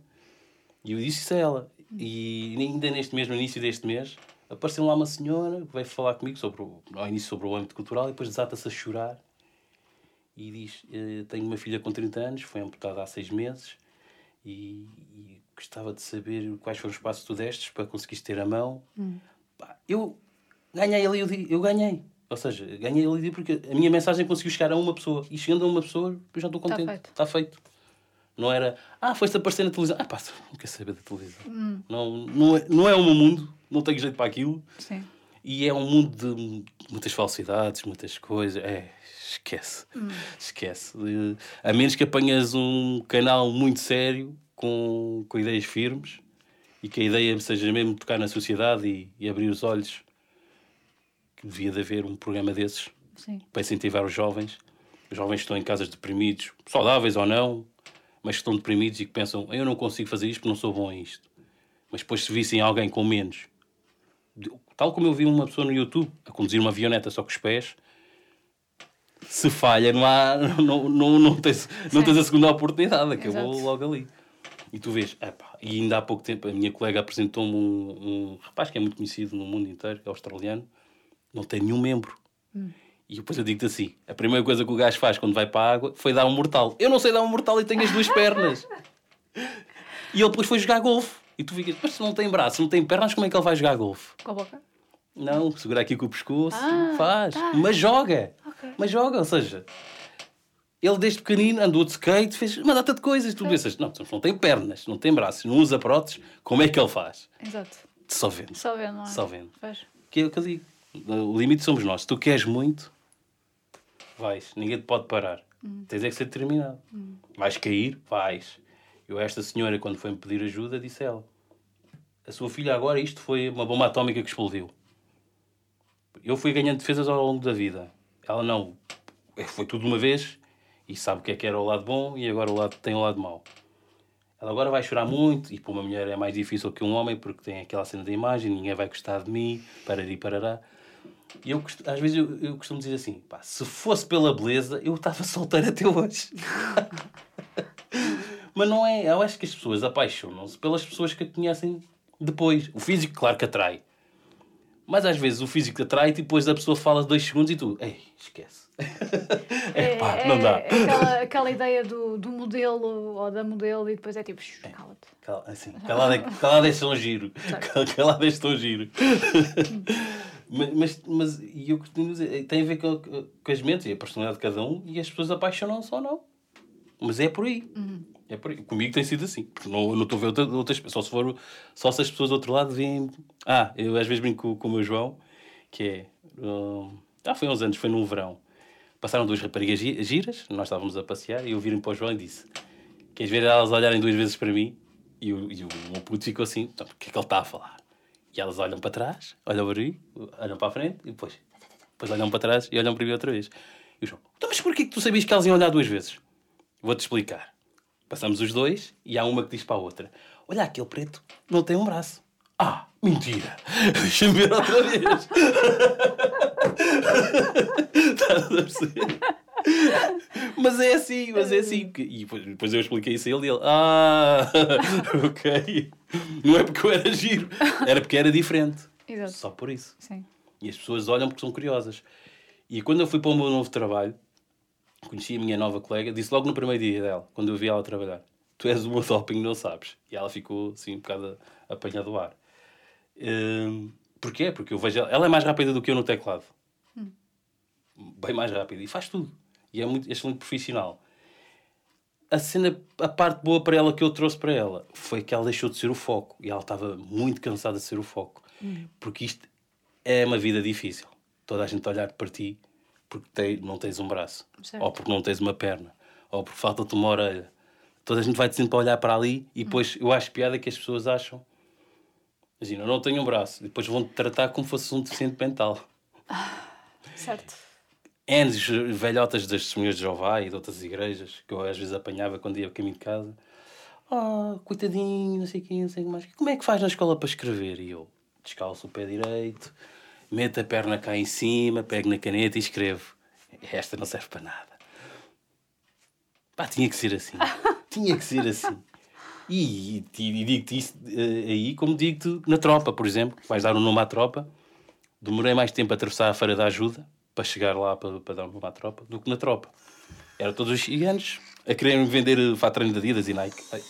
e eu disse isso a ela. E ainda neste mesmo início deste mês, apareceu lá uma senhora que veio falar comigo sobre o, ao início sobre o âmbito cultural e depois desata-se a chorar e diz: eh, Tenho uma filha com 30 anos, foi amputada há 6 meses e, e, gostava de saber quais foram os passos que tu destes para conseguires ter a mão. Hum. eu ganhei ali, eu ganhei. Ou seja, ganhei ali porque a minha mensagem conseguiu chegar a uma pessoa e chegando a uma pessoa eu já estou tá contente. Está feito. Está feito. Não era, ah, foste aparecer na televisão. Ah, pá, não quero saber da televisão. Hum. Não, não, é, não é o meu mundo, não tenho jeito para aquilo. Sim. E é um mundo de muitas falsidades, muitas coisas. É, esquece. Hum. Esquece. A menos que apanhas um canal muito sério, com, com ideias firmes, e que a ideia seja mesmo tocar na sociedade e, e abrir os olhos, que devia de haver um programa desses Sim. para incentivar os jovens. Os jovens que estão em casas deprimidos, saudáveis ou não, mas que estão deprimidos e que pensam eu não consigo fazer isto porque não sou bom em isto. Mas depois se vissem alguém com menos, tal como eu vi uma pessoa no YouTube a conduzir uma avioneta só com os pés, se falha não há, não, não, não, tens, não tens a segunda oportunidade, acabou logo ali. E tu vês, epá, e ainda há pouco tempo a minha colega apresentou-me um, um rapaz que é muito conhecido no mundo inteiro, é australiano, não tem nenhum membro. Hum. E depois eu digo-te assim: a primeira coisa que o gajo faz quando vai para a água foi dar um mortal. Eu não sei dar um mortal e tenho as duas pernas. e ele depois foi jogar golfe. E tu ficas, mas se não tem braço, não tem pernas, como é que ele vai jogar golfe? Com a boca? Não, segurar aqui com o pescoço, ah, faz. Tá. Mas joga. Okay. Mas joga, ou seja, ele desde pequenino andou de skate, fez uma data de coisas. Tu pensas, não, não tem pernas, não tem braços, não usa próteses, como é que ele faz? Exato. Só vendo. Só vendo, não é? Só vendo. Faz. Que é o que eu digo. O limite somos nós. Se tu queres muito, vais. Ninguém te pode parar. Hum. Tens é que ser determinado. Hum. Vais cair? Vais. Eu, esta senhora, quando foi-me pedir ajuda, disse ela: A sua filha agora, isto foi uma bomba atómica que explodiu. Eu fui ganhando defesas ao longo da vida. Ela não. É, foi tudo de uma vez e sabe o que é que era o lado bom e agora o lado, tem o lado mau. Ela agora vai chorar muito e para uma mulher é mais difícil que um homem porque tem aquela cena da imagem, ninguém vai gostar de mim, parará, parará. E eu, às vezes eu, eu costumo dizer assim: pá, se fosse pela beleza, eu estava solteiro até hoje. Mas não é. Eu acho que as pessoas apaixonam-se pelas pessoas que a conhecem depois. O físico, claro que atrai. Mas às vezes o físico atrai e depois a pessoa fala dois segundos e tu, ei, esquece. é, pá, é, não dá. É aquela, aquela ideia do, do modelo ou da modelo e depois é tipo, é, cala-te. Cala, assim, calada, calada é só giro. Calada é só giro. Mas, mas, mas e eu costumo dizer, tem a ver com, com as mentes e a personalidade de cada um e as pessoas apaixonam-se ou não. Mas é por aí. Uhum. É por aí. Comigo tem sido assim. Porque não, não estou a ver outra, outras pessoas. Só se, for, só se as pessoas do outro lado veem. Ah, eu às vezes brinco com, com o meu João, que é. Uh, ah, foi há uns anos, foi num verão. passaram duas raparigas gi- giras, nós estávamos a passear, e eu virei para o João e disse: Queres ver elas olharem duas vezes para mim? E o, e o meu puto ficou assim: "Então, O que é que ele está a falar? E elas olham para trás, olham para mim, olham para a frente, e depois, depois olham para trás e olham para mim outra vez. E o João: Então, mas porquê que tu sabias que elas iam olhar duas vezes? Vou-te explicar. Passamos os dois e há uma que diz para a outra: Olha, aquele preto não tem um braço. Ah, mentira! Deixa-me ver outra vez. Estás a perceber? Mas é assim, mas é assim. E depois, eu expliquei isso a ele e ele: Ah, ok. Não é porque eu era giro, era porque era diferente. Exato. Só por isso. Sim. E as pessoas olham porque são curiosas. E quando eu fui para o meu novo trabalho, conheci a minha nova colega, disse logo no primeiro dia dela, quando eu vi ela trabalhar: Tu és o meu doping, não sabes. E ela ficou assim um bocado apanhada do ar. Hum, porquê? Porque eu vejo ela, ela é mais rápida do que eu no teclado. Bem mais rápida. E faz tudo. E é muito excelente profissional. A cena, a parte boa para ela que eu trouxe para ela foi que ela deixou de ser o foco. E ela estava muito cansada de ser o foco. Porque isto é uma vida difícil. Toda a gente olhar para ti porque tem, não tens um braço. Certo. Ou porque não tens uma perna. Ou porque falta-te uma orelha. Toda a gente vai-te sempre olhar para ali e depois eu acho piada que as pessoas acham. Imagina, eu não tenho um braço. Depois vão-te tratar como fosse um deficiente mental. Certo. N velhotas das testemunhas de Jeová e de outras igrejas que eu às vezes apanhava quando ia a caminho de casa. Ah, coitadinho, não sei o quê, não sei o que mais. Como é que faz na escola para escrever? E eu descalço o pé direito, meto a perna cá em cima, pego na caneta e escrevo. Esta não serve para nada. Pá, tinha que ser assim. tinha que ser assim. E, e, e digo-te isso eh, aí, como digo-te na tropa, por exemplo. Vais dar um nome à tropa. Demorei mais tempo a atravessar a Feira da Ajuda para chegar lá para, para dar um à tropa do que na tropa. Era todos os gigantes a quererem vender fato de Adidas e Nike. Ai,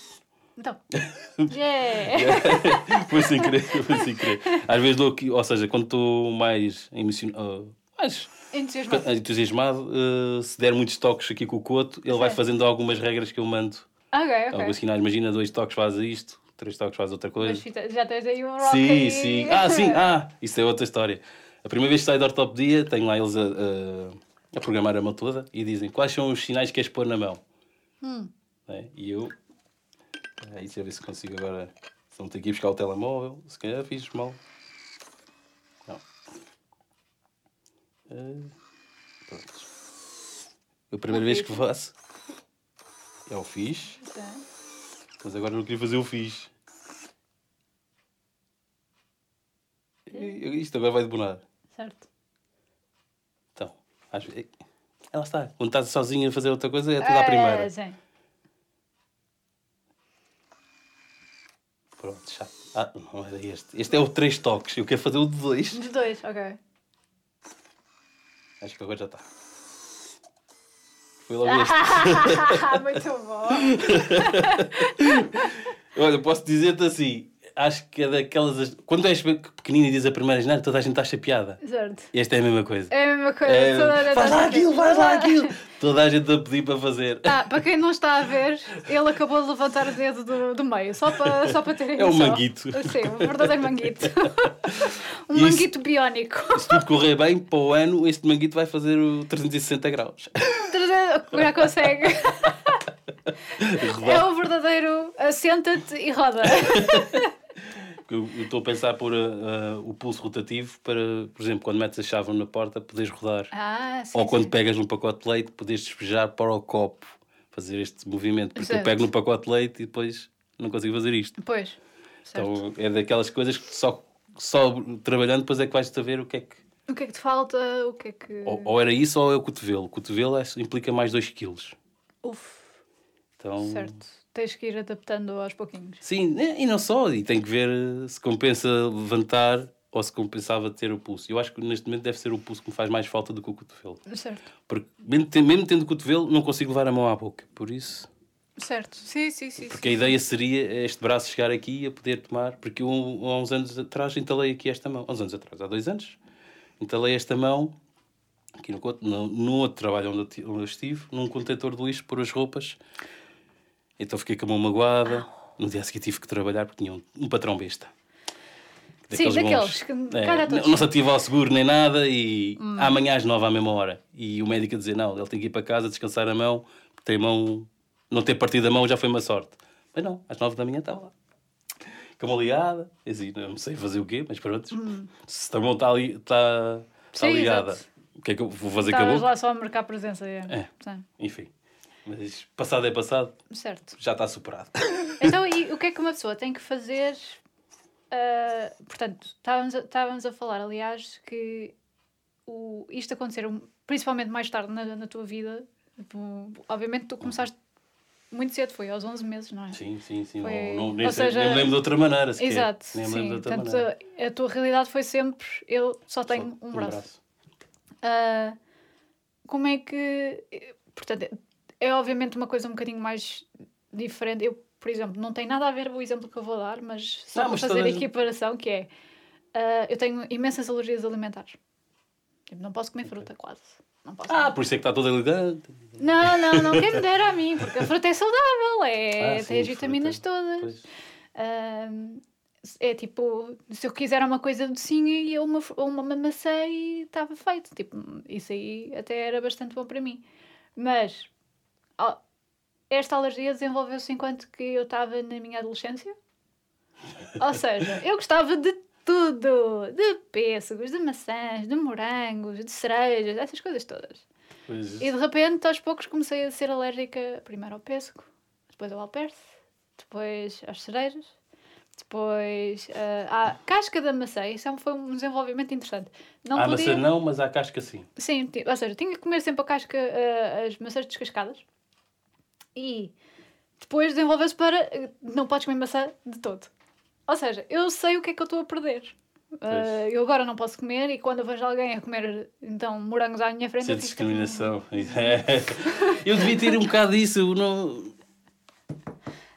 Então. Yeah! foi sem querer, foi sem querer. Às vezes dou aqui, ou seja, quando estou mais emocionado, mais Entusiasmado. entusiasmado, eh, se der muitos toques aqui com o coto, ele vai fazendo algumas regras que eu mando. Ok, Alguns ok. sinais, imagina dois toques faz isto, três toques faz outra coisa. Mas já tens aí um rock Sim, aí. sim. Ah, sim, ah, isso é outra história. A primeira vez que saio da ortopedia, tenho lá eles a, a, a programar a mão toda e dizem quais são os sinais que queres pôr na mão. Hum. Né? E eu. Aí, deixa eu ver se consigo agora. Se não tenho que ir buscar o telemóvel, se calhar fiz mal. Não. Ah, pronto. A primeira vez que faço é o fiz, Tá. mas agora não queria fazer o fiz. Isto agora vai debonar. Certo. Então, às vezes. Ela está. Quando estás sozinha a fazer outra coisa, é tudo à primeira. É, sim. Pronto, já. Ah, não era este. Este é o três toques. Eu quero fazer o de dois. Dos dois, ok. Acho que agora já está. Foi logo este. Muito bom. Olha, posso dizer-te assim. Acho que é daquelas. Quando és pequenino e dizes a primeira geneira, toda a gente acha piada. Certo. Esta é a mesma coisa. É a mesma coisa. É, toda faz lá aquilo, faz lá aquilo. Toda a gente a pedir para fazer. Ah, para quem não está a ver, ele acabou de levantar o dedo do, do meio, só para, só para terem É um manguito. Sim, um verdadeiro manguito. um Isso- manguito biónico. Se tudo correr bem, para o ano, este manguito vai fazer o 360 graus. Já consegue. É o verdadeiro assenta-te e roda. Eu eu estou a pensar por o pulso rotativo para, por exemplo, quando metes a chave na porta, poderes rodar. Ah, sim. Ou quando sim. pegas um pacote de leite, poderes despejar para o copo. Fazer este movimento. Porque eu Certo. pego no pacote de leite e depois não consigo fazer isto. Pois. Certo. Então é daquelas coisas que só, só trabalhando depois é que vais saber o que é que. O que é que te falta? O que é que. Ou, ou era isso ou é o cotovelo. O cotovelo é- implica mais 2 kg. Uf, Então, certo. Tens que ir adaptando aos pouquinhos. Sim, e não só. E tem que ver eh, se compensa levantar ou se compensava ter o pulso. Eu acho que neste momento deve ser o pulso que me faz mais falta do que o cotovelo. Certo. Porque mesmo, ten- mesmo tendo o cotovelo, não consigo levar a mão à boca. Por isso. Certo. Sim, sim, sim. Porque a ideia seria este braço chegar aqui e a poder tomar. Porque eu, há uns anos atrás, entalei aqui esta mão. Há uns anos atrás, há dois anos, entalei esta mão aqui no, no, no outro trabalho onde eu, estive, num contentor de lixo, pôr as roupas. Então fiquei com a mão magoada. No dia seguinte tive que trabalhar porque tinha um, um patrão besta. Sim, Daqueles daqueles bons. que É, a não, não se ativa ao seguro nem nada e Hum. amanhã às nove à mesma hora. E o médico a dizer: não, ele tem que ir para casa descansar a mão, porque tem a mão, não ter partido a mão já foi uma sorte. Mas não, às nove da manhã estava lá. Com uma ligada, dizia, não sei fazer o quê, mas pronto. Se a mão está ali, está, está Hum. Sim, ligada, exato. o que é que eu vou fazer com a boca? lá só a marcar presença. É. É. Enfim, mas passado é passado, Certo. já está superado. Então, e o que é que uma pessoa tem que fazer? ah, portanto, estávamos a, estávamos a falar, aliás, que o, isto acontecer um- principalmente mais tarde na, na tua vida. obviamente, tu começaste muito cedo, foi aos 11 meses, não é? Sim, sim, sim. Foi- Não, nem, ou seja- nem me lembro de outra maneira. Sequer. Exato, Nem me lembro de outra Portanto, maneira. a, a tua realidade foi sempre: eu só tenho Só um braço. Ah, como é que. Portanto, é obviamente uma coisa um bocadinho mais diferente. Eu, por exemplo, não tem nada a ver com o exemplo que eu vou dar, mas só Não, mas fazer todas- a equiparação que é. ah, eu tenho imensas alergias alimentares. Tipo, não posso comer fruta, quase. Não posso Ah, comer. por isso é que está toda elegante. Não, não, não quem me dera a mim, porque a fruta é saudável, é, Ah, tem as vitaminas fruta. todas. Ahm, é tipo, se eu quiser uma coisa docinha e eu uma, uma, maçã e estava feito. Tipo, isso aí até era bastante bom para mim. Mas esta alergia desenvolveu-se enquanto que eu estava na minha adolescência. Ou seja, eu gostava de tudo: de pêssegos, de maçãs, de morangos, de cerejas, essas coisas todas. Pois. E de repente, aos poucos, comecei a ser alérgica primeiro ao pêssego, depois ao alperce, depois às cerejas, depois ah, à casca da maçã. Isso é foi um desenvolvimento interessante. Não Ah, podia... maçã não, mas há casca sim. Sim, ou seja, tinha que comer sempre a casca, ah, as maçãs descascadas. E depois desenvolveu-se para não podes comer maçã de todo. Ou seja, eu sei o que é que eu estou a perder. Ah, eu agora não posso comer e quando eu vejo alguém a comer então morangos à minha frente é fico tipo, discriminação. É. Eu devia ter um bocado disso. Não...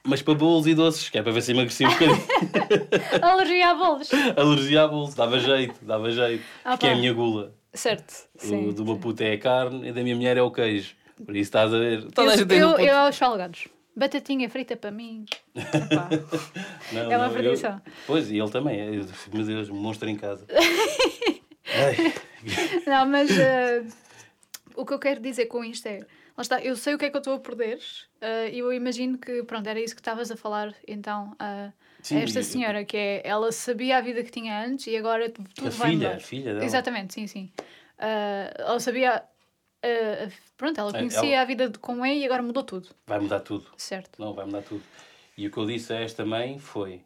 Mas para bolos e doces, que é para ver se emagreci um bocadinho. Alergia a bolos. Alergia a bolos, dava jeito, dava jeito. Ah, Porque é a minha gula. Certo. Sim, o do meu sim. puto é a carne e da minha mulher é o queijo. Por isso estás a ver. Toda a Eu, gente tem no eu, ponto- eu aos salgados. Batatinha frita para mim. Não, é uma não, eu- perdição. Pois, e ele também. É, meu Deus, monstro em casa. Não, mas eh, o que eu quero dizer com isto é. Lá está, eu sei o que é que eu estou a perder eh, e eu imagino que, pronto, era isso que estavas a falar então a Sim, esta senhora, que é, ela sabia a vida que tinha antes e agora tudo a vai filha, mudar. a filha dela. Exatamente, sim, sim. Ah, ela sabia, ah, pronto, ela É, conhecia ela- a vida de como é e agora mudou tudo, Vai mudar tudo. certo? Não, vai mudar tudo. E o que eu disse a esta mãe foi: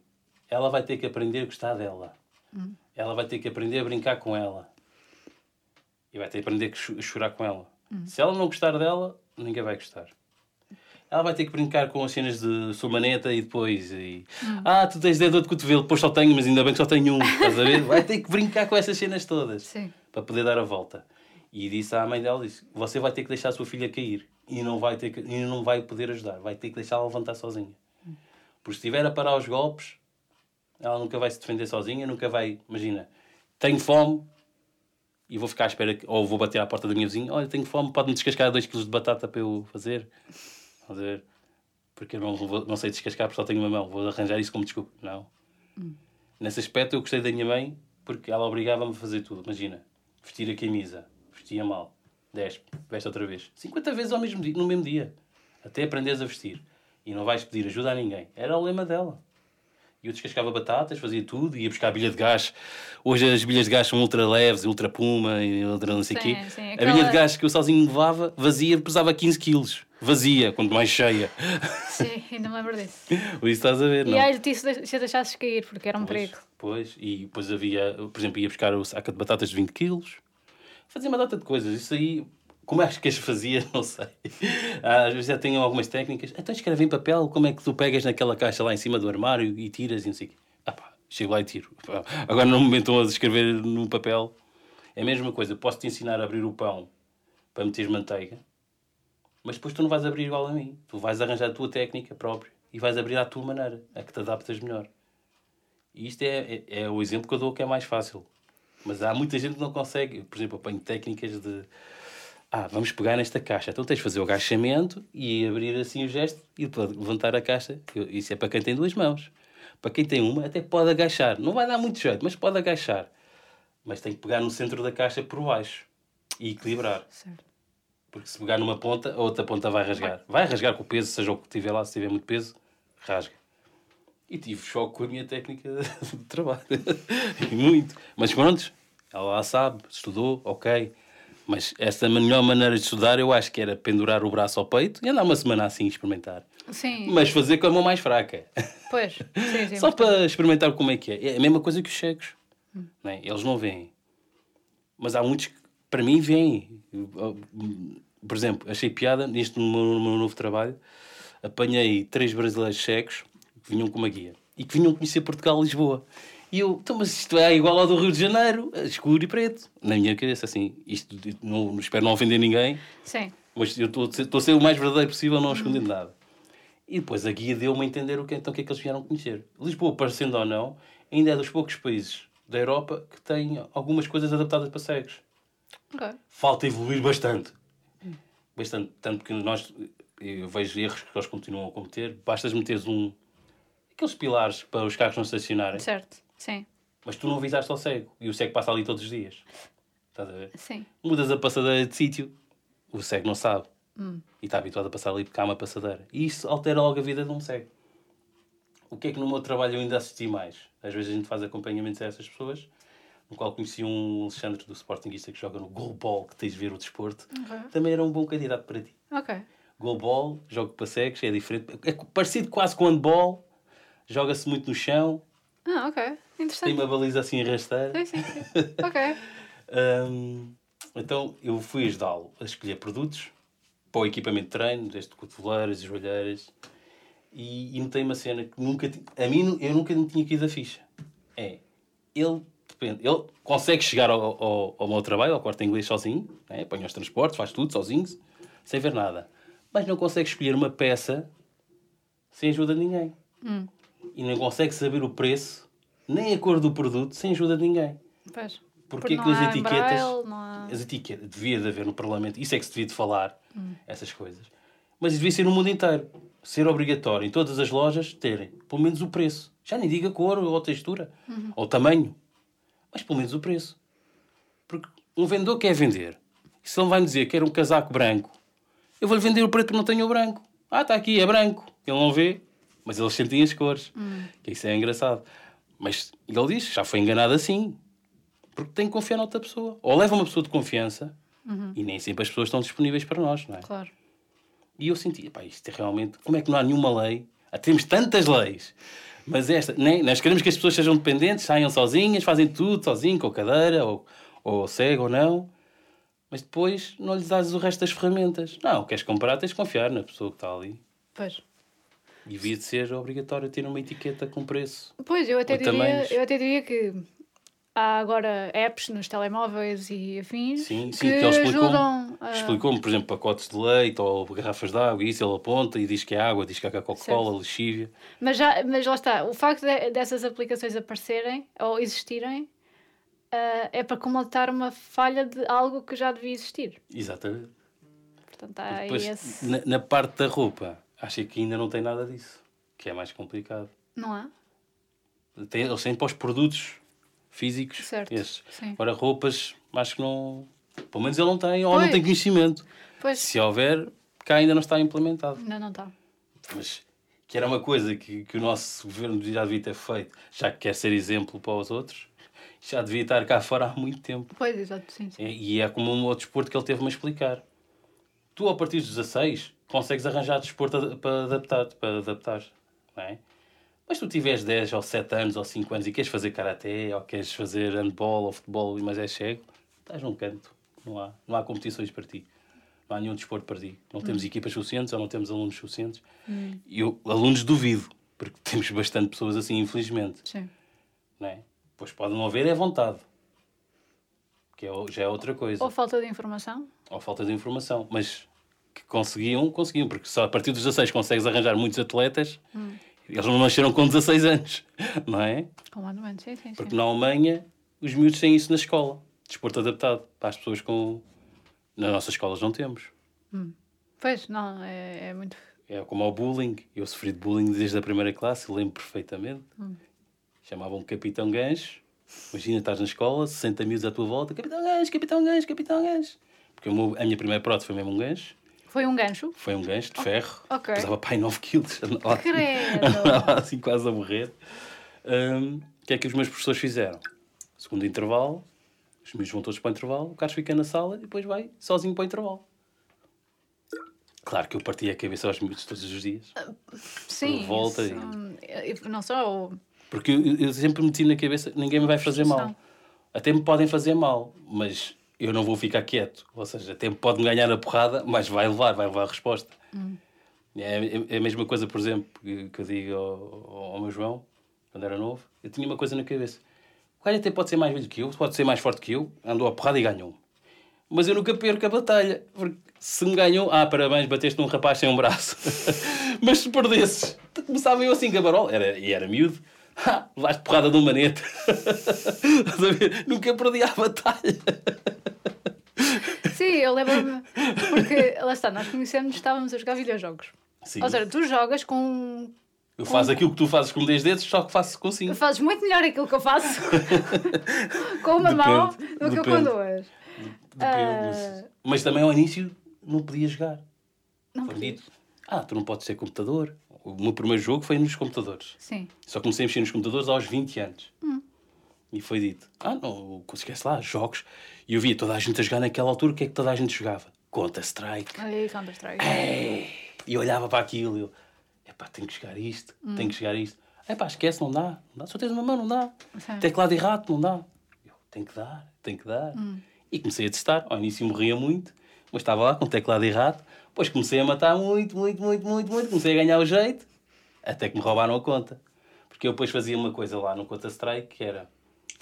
ela vai ter que aprender a gostar dela. Hum. Ela vai ter que aprender a brincar com ela. E vai ter que aprender a chorar com ela. Hum. Se ela não gostar dela, ninguém vai gostar. Ela vai ter que brincar com as cenas de sua maneta e depois. E, Hum. Ah, tu tens dedo de cotovelo, depois só tenho, mas ainda bem que só tenho um. Estás a ver? Vai ter que brincar com essas cenas todas Sim. para poder dar a volta. E disse à mãe dela: disse, Você vai ter que deixar a sua filha cair e não vai, ter que, e não vai poder ajudar, vai ter que deixá-la levantar sozinha. Porque se estiver a parar os golpes, ela nunca vai se defender sozinha, nunca vai. Imagina, tenho fome e vou ficar à espera, que, ou vou bater à porta da minha vizinha: Olha, tenho fome, pode-me descascar 2 kg de batata para eu fazer. Ver? Porque eu não, vou- não sei descascar porque só tenho uma mão, vou arranjar isso como desculpa. Não. Nesse aspecto eu gostei da minha mãe porque ela obrigava-me a fazer tudo. Imagina, vestir a camisa, vestia mal, despe, veste outra vez. 50 vezes ao mesmo dia, no mesmo dia. Até aprenderes a vestir. E não vais pedir ajuda a ninguém. Era o lema dela. E eu descascava batatas, fazia tudo, ia buscar a bilha de gás. Hoje as bilhas de gás são ultra leves, ultra puma e ultra não sei o quê. sim, A aquela- bilha de gás que eu sozinho levava, vazia, pesava 15 quilos. Vazia, quanto mais cheia. Sim, ainda me lembro disso. Isso estás a ver, E não? ai, te se se a deixasses cair, porque era um Pois, perigo. Pois, e depois havia, por exemplo, ia buscar o saco de batatas de 20 quilos. Fazia uma data de coisas. Isso aí, como é que as fazia, não sei. Ah, Às vezes já tenho algumas técnicas. Então escreve em papel como é que tu pegas naquela caixa lá em cima do armário e tiras e não sei o quê. Ah pá, chego lá e tiro. Agora no momento estão a escrever no papel. É a mesma coisa. Posso te ensinar a abrir o pão para meteres manteiga. Mas depois tu não vais abrir igual a mim. Tu vais arranjar a tua técnica própria e vais abrir à tua maneira, a que te adaptas melhor. E isto é, é, é o exemplo que eu dou que é mais fácil. Mas há muita gente que não consegue. Por exemplo, eu ponho técnicas de. Ah, vamos pegar nesta caixa. Então tens de fazer o agachamento e abrir assim o gesto e levantar a caixa. Isso é para quem tem duas mãos. Para quem tem uma, até pode agachar. Não vai dar muito jeito, mas pode agachar. Mas tem que pegar no centro da caixa por baixo e equilibrar. Certo. Porque se pegar numa ponta, a outra ponta vai rasgar. Vai rasgar com o peso, seja o que tiver lá, se tiver muito peso, rasga. E tive choque com a minha técnica de trabalho. Muito. Mas pronto, ela lá sabe, estudou, ok. Mas essa melhor maneira de estudar eu acho que era pendurar o braço ao peito e andar uma semana assim experimentar. Sim, Mas fazer com a mão mais fraca. pois. Sim, sim, Só para experimentar como é que é. É a mesma coisa que os cegos. Não é? Eles não veem. Mas há muitos que, para mim, veem. Por exemplo, achei piada, neste meu, meu novo trabalho, apanhei três brasileiros cegos que vinham com uma guia e que vinham conhecer Portugal e Lisboa. E eu, então, mas isto é igual ao do Rio de Janeiro, escuro e preto. Na minha cabeça, assim, isto não, espero não ofender ninguém, Sim. mas eu estou a ser- o mais verdadeiro possível, não escondendo nada. E depois a guia deu-me a entender o que, então, o que é que eles vieram conhecer. Lisboa, parecendo ou não, ainda é dos poucos países da Europa que tem algumas coisas adaptadas para cegos. Falta evoluir bastante. Bastante. Tanto que nós, eu vejo erros que eles continuam a cometer. Bastas meteres um... Aqueles pilares para os carros não estacionarem. Certo. Sim. Mas tu não avisaste ao cego. E o cego passa ali todos os dias. Estás a ver? Sim. Mudas a passadeira de sítio, o cego não sabe. Hum. E está habituado a passar ali porque há uma passadeira. E isso altera logo a vida de um cego. O que é que no meu trabalho eu ainda assisti mais? Às vezes a gente faz acompanhamentos a essas pessoas, no qual conheci um Alexandre do Sportingista que joga no goalball, que tens de ver o desporto. Ok. Também era um bom candidato para ti. Ok. Goalball, jogo para cegos, é diferente. É parecido quase com handball, joga-se muito no chão, Ah, ok. tem Interessante. uma baliza assim rasteira. Sim, sim, sim. ok. Hum, então eu fui ajudá-lo a escolher produtos para o equipamento de treino, desde cotoveleiras e joelheiras, e, e notei uma cena que nunca a mim eu nunca me tinha caído a ficha. É, ele depende, ele consegue chegar ao, ao, ao meu trabalho, ao quarto inglês sozinho, né? apanha os transportes, faz tudo sozinho, sem ver nada, mas não consegue escolher uma peça sem ajuda de ninguém. Hum. E não consegue saber o preço, nem a cor do produto, sem ajuda de ninguém. Pois. Porque não que as etiquetas. Braille, há... As etiquetas. Devia de haver no Parlamento. Isso é que se devia de falar. Essas coisas. Mas devia ser no mundo inteiro. Ser obrigatório em todas as lojas terem pelo menos o preço. Já nem diga cor ou textura. Ou tamanho. Mas pelo menos o preço. Porque um vendedor quer vender. E se ele vai me dizer que era um casaco branco, eu vou-lhe vender o preto porque não tenho o branco. Ah, está aqui, é branco. Ele não vê, mas eles sentem as cores. Que isso é engraçado. Mas ele diz, já foi enganado assim. Porque tem que confiar noutra pessoa. Ou leva uma pessoa de confiança e nem sempre as pessoas estão disponíveis para nós, não é? Claro. E eu senti, pá, isto é realmente. Como é que não há nenhuma lei? Ah, temos tantas leis, mas esta. Nem, nós queremos que as pessoas sejam dependentes, saiam sozinhas, fazem tudo sozinho, com cadeira, ou, ou cego ou não. Mas depois não lhes dás o resto das ferramentas. Não, queres comprar, tens de confiar na pessoa que está ali. Pois. E devia de ser obrigatório ter uma etiqueta com preço. Pois, eu até, diria, tamanhos. eu até diria que há agora apps nos telemóveis e afins Sim, sim, que, que ajudam a... Explicou-me, por exemplo, pacotes de leite ou garrafas de água, e isso ele aponta e diz que é água, diz que é Coca-Cola, lexívia. Mas, já, mas lá está, o facto de- dessas aplicações aparecerem ou existirem ah, é para comatar uma falha de algo que já devia existir. Exatamente. Portanto, há Depois, esse... na, na parte da roupa, acho que ainda não tem nada disso, que é mais complicado. Não há? Tem, eles têm para os produtos físicos, Certo, esses. sim. Agora, roupas, acho que não. Pelo menos ele não tem, ou não Pois. tem conhecimento. Pois, Se houver, cá ainda não está implementado. não, não está. Mas que era uma coisa que, que o nosso governo já devia ter feito, já que quer ser exemplo para os outros, já devia estar cá fora há muito tempo. Pois, exato, sim, sim. É, E é como um outro desporto que ele teve-me a explicar. Tu, a partir dos 16, consegues arranjar desporto para adaptar para adaptar, não é? Mas tu tiveres 10 ou 7 anos ou 5 anos e queres fazer karaté ou queres fazer handball ou futebol, mas és cego, estás num canto. Não há, não há competições para ti. Não há nenhum desporto para ti. Não temos equipas suficientes ou não temos alunos suficientes. E eu, alunos duvido, porque temos bastante pessoas assim, infelizmente. Sim. Não é? Pois pode não haver é vontade. Que é, já é outra coisa Ou falta de informação? ou falta de informação, mas que conseguiam, conseguiam, porque só a partir dos 16 consegues arranjar muitos atletas, eles não nasceram com 16 anos, não é? Completamente, sim, sim, sim. Porque na Alemanha os miúdos têm isso na escola, desporto adaptado, para as pessoas com... Nas nossas escolas não temos. Pois, não, é, é muito... É como ao bullying. Eu sofri de bullying desde a primeira classe, lembro perfeitamente. Chamavam-me Capitão Gancho. Imagina, estás na escola, 60 miúdos à tua volta. Capitão Gancho, Capitão Gancho, Capitão Gancho. Porque a minha primeira prótese foi mesmo um gancho. Foi um gancho? Foi um gancho de ferro. ok. Pesava pai 9 quilos. Andava, Credo. assim quase a morrer. Hum, O que é que os meus professores fizeram? Segundo intervalo, os miúdos vão todos para o intervalo, o Carlos fica na sala e depois vai sozinho para o intervalo. Claro que eu partia a cabeça aos miúdos todos os dias. Sim. volta isso, e- Não só. o- Porque eu, eu sempre meti na cabeça, ninguém me vai fazer mal. Até me podem fazer mal, mas eu não vou ficar quieto. Ou seja, até me pode ganhar a porrada, mas vai levar, vai levar a resposta. É, é- a mesma coisa, por exemplo, que, eu digo ao, ao meu João, quando era novo. Eu tinha uma coisa na cabeça. O gajo até pode ser mais velho que eu, pode ser mais forte que eu, andou a porrada e ganhou. Mas eu nunca perco a batalha. Porque se me ganhou, ah, parabéns, bateste num rapaz sem um braço. Mas se perdesses, começava eu assim, gabarol, era, e era miúdo. Ah, levaste porrada de um manete. Nunca perdi a batalha. Sim, eu lembro-me. Porque lá está, nós conhecemos, estávamos a jogar videojogos. Sim. Ou seja, tu jogas com. Eu faço aquilo que tu fazes com 10 dedos, só que faço com 5. Fazes muito melhor aquilo que eu faço com uma mão do que eu com depende. duas. Ah. Mas também ao início não podia jogar. Não Foi podia. dito. Ah, tu não podes ser computador. O meu primeiro jogo foi nos computadores. Sim. Só comecei a mexer nos computadores aos 20 anos. E foi dito: Ah, não, esquece lá, jogos. E eu via toda a gente a jogar naquela altura, o que é que toda a gente jogava? Counter-Strike. Aí, Counter-Strike. Ei! E eu olhava para aquilo e eu: Epá, tenho que jogar isto, tenho que jogar isto. Epá, esquece, não dá. Não dá. Só tens uma mão, não dá. Sim. Teclado e rato, não dá. Eu: Tenho que dar, tenho que dar. E comecei a testar. Ao início morria muito, mas estava lá com teclado e rato. Depois comecei a matar muito, muito, muito, muito, muito. Comecei a ganhar o jeito, até que me roubaram a conta. Porque eu depois fazia uma coisa lá no Counter-Strike que era: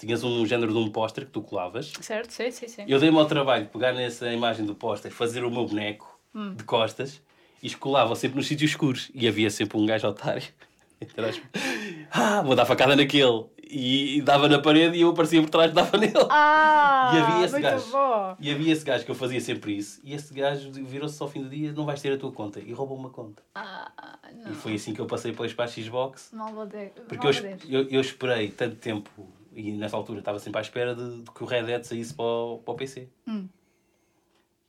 tinhas um género de um póster que tu colavas. Certo, sim, sim, sim. Eu dei-me ao trabalho de pegar nessa imagem do póster, fazer o meu boneco de costas e escolava sempre nos sítios escuros. E havia sempre um gajo otário. aspas, Ah, vou dar facada naquele. E, e dava na parede e eu aparecia por trás e dava nele. Ah, e havia esse gajo. bom. E havia esse gajo que eu fazia sempre isso. E esse gajo virou-se ao fim do dia: não vais ter a tua conta. E roubou uma conta. Ah, não. E foi assim que eu passei depois para a Xbox. Malvadez. Porque eu, eu, eu esperei tanto tempo e nessa altura estava sempre à espera de, de que o Red Dead saísse para o, para o PC.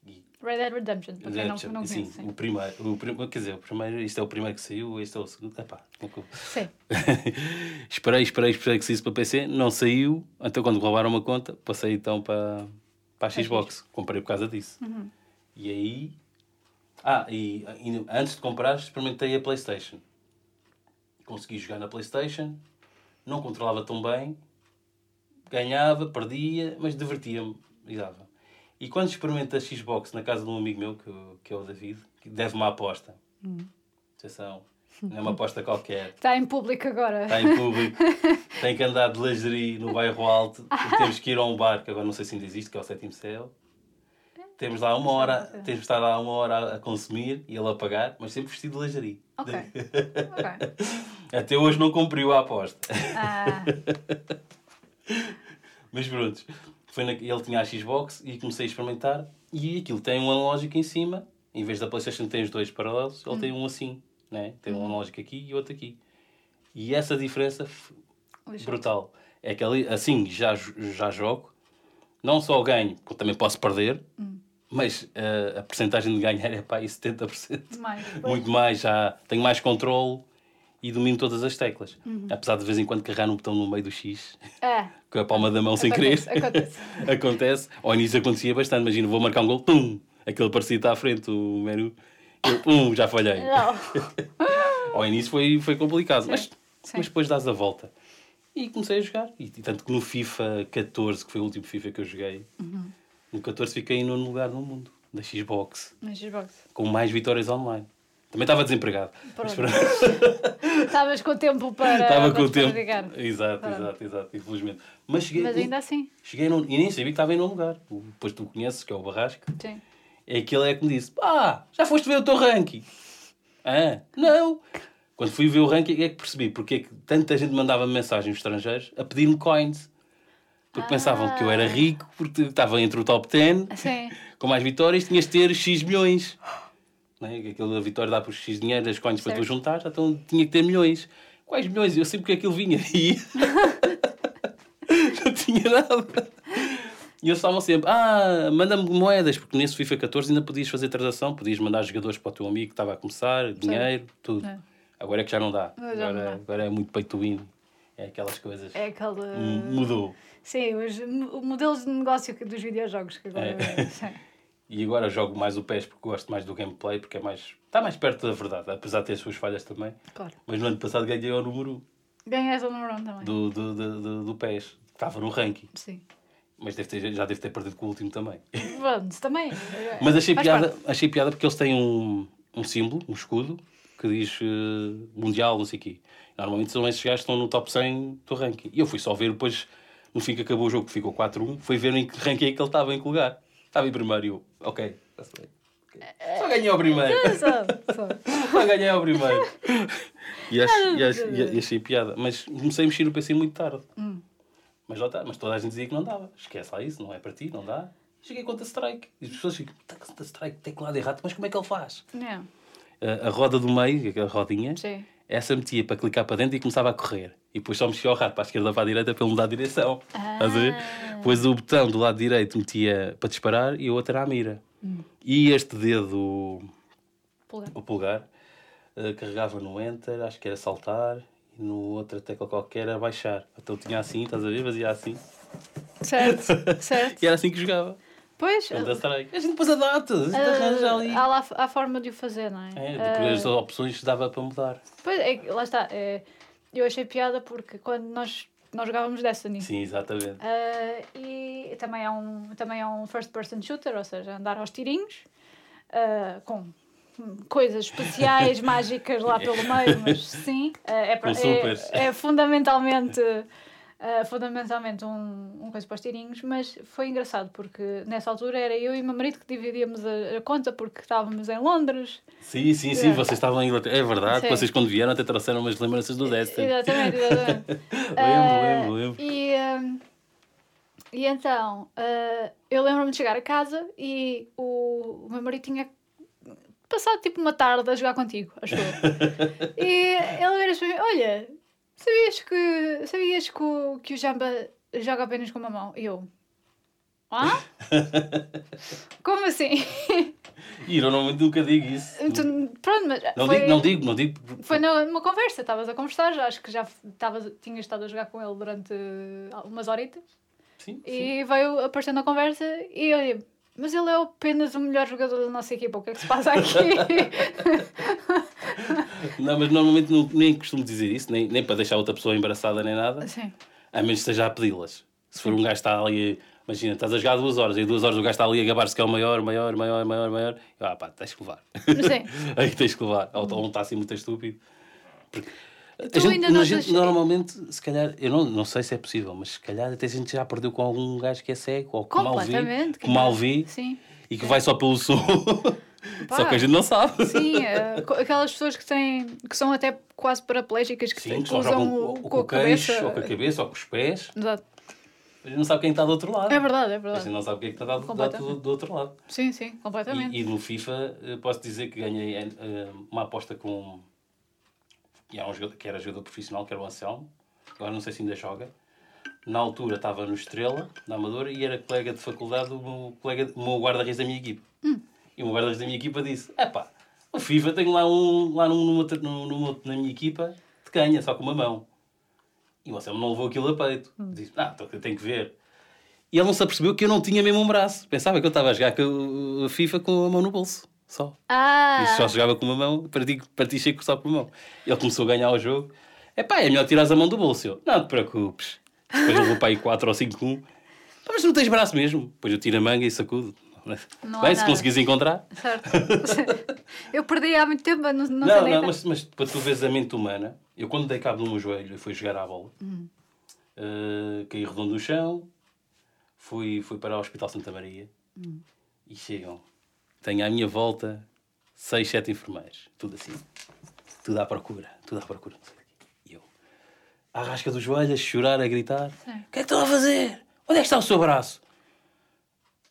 E Red Dead Redemption, para quem não, não sim, conhece. Sim. o primeiro, o primeiro, quer dizer, o primeiro, isto é o primeiro que saiu, este é o segundo. Epá, nunca- Sim. esperei, esperei, esperei que saísse para PC, não saiu, então quando roubaram uma conta, passei então para, para a Xbox, comprei por causa disso. Uhum. E aí, ah, e, e antes de comprar, experimentei a Playstation. Consegui jogar na Playstation, não controlava tão bem, ganhava, perdia, mas divertia-me e dava. E quando experimento a Xbox na casa de um amigo meu, que, que é o David, que deve uma aposta. Atenção, não é uma aposta qualquer. Está em público agora. Está em público, tem que andar de lingerie no bairro alto, e temos que ir a um bar, que agora não sei se ainda existe, que é o Sétimo Céu. Temos lá uma hora, temos de estar lá uma hora a consumir e ele a pagar, mas sempre vestido de lingerie. Ok. Ok. Até hoje não cumpriu a aposta. Ah, Mas pronto, foi na... ele tinha a Xbox e comecei a experimentar e aquilo tem um analógico em cima, em vez da Playstation tem os dois paralelos, ele tem um assim, né? tem um analógico aqui e outro aqui. E essa diferença f- Lixa. brutal. É que ali, assim já, já jogo, não só ganho, porque também posso perder, mas eh, a porcentagem de ganhar é para aí 70%. mais. Muito mais, já tenho mais controle e domino todas as teclas. Apesar de, de vez em quando carregar no botão no meio do X, É. com a palma da mão sem querer. Acontece, acontece. Acontece. Ao início acontecia bastante. Imagina, vou marcar um gol, pum! Aquele parecido está à frente, o menu. Eu, pum, já falhei. Ao início foi, foi complicado, mas, sim. mas depois dás a volta. E comecei a jogar. E, e tanto que no FIFA 14, que foi o último FIFA que eu joguei, Uhum. no 14 fiquei em nono lugar no mundo, da Xbox, Na Xbox. com mais vitórias online. Também estava desempregado. Estavas com tempo para. Estava com o te tempo. praticar. Exato, Pronto. exato, exato, infelizmente. Mas cheguei, Mas ainda assim. cheguei no, e nem sabia que estava em nono lugar. O- Depois tu conheces, que é o Barrasco. Sim. É aquele é que me disse: Ah, já foste ver o teu ranking? Ah, não. Quando fui ver o ranking é que percebi porque é que tanta gente mandava mensagens estrangeiros a pedir-me coins. Porque pensavam que eu era rico, porque estava entre o top 10, Sim. com mais vitórias, tinhas de ter X milhões. Né? aquela vitória dá por X dinheiro, as coins para tu juntar, então tinha que ter milhões. Quais milhões? Eu sei porque aquilo vinha e não tinha nada. E eles estavam sempre, ah, manda-me moedas, porque nesse FIFA 14 ainda podias fazer transação, podias mandar jogadores para o teu amigo que estava a começar, dinheiro, tudo. É. Agora é que já não dá. Agora já não Agora, dá. agora é muito win. É aquelas coisas. É Mudou. Sim, os mo- modelos de negócio dos videojogos que agora. É. E agora jogo mais o PES porque gosto mais do gameplay, porque é mais. Está mais perto da verdade, apesar de ter as suas falhas também. Claro. Mas no ano passado ganhei o número Ganhaste o número 1 também. do, do, do, do, do PES. Estava no ranking. Sim. Mas deve ter, já deve ter perdido com o último também. Pronto, também. Mas achei Faz piada, parte. achei piada porque eles têm um, um símbolo, um escudo, que diz eh, Mundial, não sei o quê. Normalmente são esses gajos que estão no top 100 do ranking. E eu fui só ver depois, no fim que acabou o jogo, que ficou 4-1, fui ver em que ranking é que ele estava, em que lugar. Estava em primeiro e eu, ok, está-se bem. Ok. Só ganhei ao primeiro. Só, só. Só ganhei ao primeiro. E, acho, e, acho, e achei piada. Mas comecei a mexer no PC muito tarde. Hum. Mas lá está. Mas toda a gente dizia que não dava. Esquece lá isso, não é para ti, não dá. Cheguei contra Strike. E as pessoas ficam, "Tá, contra Strike, tem que lá de errado. Mas como é que ele faz? Não. A, a roda do meio, aquela rodinha, Sim. Essa metia para clicar para dentro e começava a correr. E depois só mexia o rato para a esquerda ou para a direita para ele mudar a direção. Estás a ver? Ah. Depois o botão do lado direito metia para disparar e o outro era a mira. Hum. E este dedo Polegar. o pulgar, eh, carregava no Enter, acho que era saltar, e no outra tecla qualquer era baixar. Então tinha assim, estás a ver? Fazia assim. Certo, certo. E era assim que jogava. Pois, Strike. A gente depois adapta, a gente arranja ali. há, lá, há forma de o fazer, não é? É, Ah, depois as opções dava para mudar. Pois, é, lá está. é, eu achei piada porque quando nós, nós jogávamos Destiny. Sim, exatamente. ah, e também é, um, também é um first person shooter, ou seja, andar aos tirinhos, ah, com coisas especiais, mágicas lá pelo meio, mas sim, é, é, é fundamentalmente. ah, fundamentalmente um, um coisa para os tirinhos, mas foi engraçado porque nessa altura era eu e o meu marido que dividíamos a, a conta porque estávamos em Londres Sim, sim, sim, É. vocês estavam em Inglaterra. É verdade, Sim. vocês quando vieram até trouxeram umas lembranças do Destiny. Exatamente, exatamente. Lembro, Ah, lembro, lembro. E, ah, e então, ah, eu lembro-me de chegar a casa e o, o meu marido tinha passado tipo uma tarde a jogar contigo, acho eu. e ele vira para mim: Olha, sabias que, sabias que, o, que o Jamba joga apenas com uma mão? Eu. Ah? Como assim? E eu normalmente nunca digo isso. Tu- Pronto, mas Não foi, digo, não digo, não digo. foi numa conversa, estavas a conversar, já acho que já estavas, tinhas estado a jogar com ele durante umas horitas. Sim, sim. E veio aparecendo a conversa e eu digo, mas ele é apenas o melhor jogador da nossa equipa, o que é que se passa aqui? Não, mas normalmente não, nem costumo dizer isso, nem, nem para deixar outra pessoa embaraçada nem nada. Sim, A menos que esteja a pedi-las. Se for um gajo que está ali, imagina, estás a jogar duas horas e duas horas o gajo está ali a gabar-se que é o maior, maior, maior, maior, maior. Ah pá, tens que levar. sim. Aí tens que levar. Ou ou um está assim muito estúpido. Porque a gente, a gente normalmente, se calhar, eu não, não sei se é possível, mas se calhar até a gente já perdeu com algum gajo que é cego ou que mal vê, que mal vê Sim. e que vai só pelo som. Pá. só que a gente não sabe. Sim, eh, aquelas pessoas que têm que são até quase paraplégicas que, Sim, que usam o, com, com o a queixo, cabeça. ou com a cabeça, ou com os pés. Exato. A gente não sabe quem está do outro lado. É verdade, é A verdade. gente não sabe quem é está do, do, do outro lado. Sim, sim, completamente. E, e no FIFA eh, posso dizer que ganhei eh, uma aposta com. E há um jogador que era jogador profissional, que era o Anselmo. Agora não sei se ainda joga. Na altura estava no Estrela, na Amadora, e era colega de faculdade do meu, colega, do meu guarda-reis da minha equipa. Hum. E o meu guarda-reis da minha equipa disse: é pá, o FIFA tenho lá um, lá num, numa, num, numa- na minha equipa, te ganha, só com uma mão. E o Anselmo não levou aquilo a peito. Hum. Disse: ah, então tenho que ver. E ele não se apercebeu que eu não tinha mesmo um braço. Pensava que eu estava a jogar a FIFA com a mão no bolso. Só. Ah, E só jogava com uma mão, parti, parti cheio só com uma mão. Ele começou a ganhar o jogo. É pá, é melhor tirares a mão do bolso. Eu, não te preocupes. Depois ele levou para aí 4 ou 5 1. Pá, mas não tens braço mesmo. Depois eu tiro a manga e sacudo. Não Bem, se conseguires encontrar. certo. eu perdi há muito tempo, não, não, sei Não, não, mas, mas para tu veres a mente humana, eu quando dei cabo no meu joelho e fui jogar à bola, Hum. eh, caí redondo no chão, fui, fui para o Hospital Santa Maria Hum. e chegam. Tenho à minha volta seis, sete enfermeiros, tudo assim, tudo à procura, tudo à procura. E eu, à rasca do joelho, a chorar, a gritar: Sim. O que é que estão a fazer? Onde é que está o seu braço?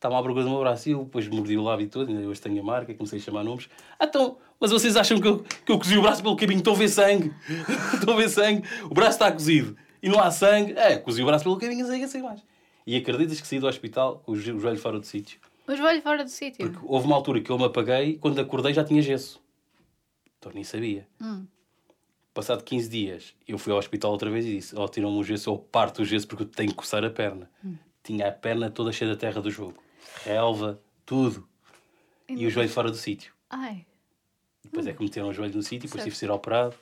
estava à procura do meu braço. E eu depois mordi o lábio todo, ainda hoje tenho a marca, comecei a chamar nomes. Ah, então, mas vocês acham que eu, que eu cozi o braço pelo caminho? Estão a ver sangue. Estão a ver sangue. O braço está cozido e não há sangue. É, cozi o braço pelo caminho, sei, sei mais. E acreditas que saí do hospital com o joelho fora do sítio? O joelho fora do sítio? Porque houve uma altura que eu me apaguei, quando acordei já tinha gesso. Então nem sabia. Hum. Passado 15 dias, eu fui ao hospital outra vez e disse: Ó, oh, tiram-me o gesso, ou parto o gesso porque eu tenho que coçar a perna. Hum. Tinha a perna toda cheia da terra do jogo. Relva, tudo. E, o joelho fora do sítio. Ai. Depois é que meteram o joelho no sítio, depois tive de ser operado,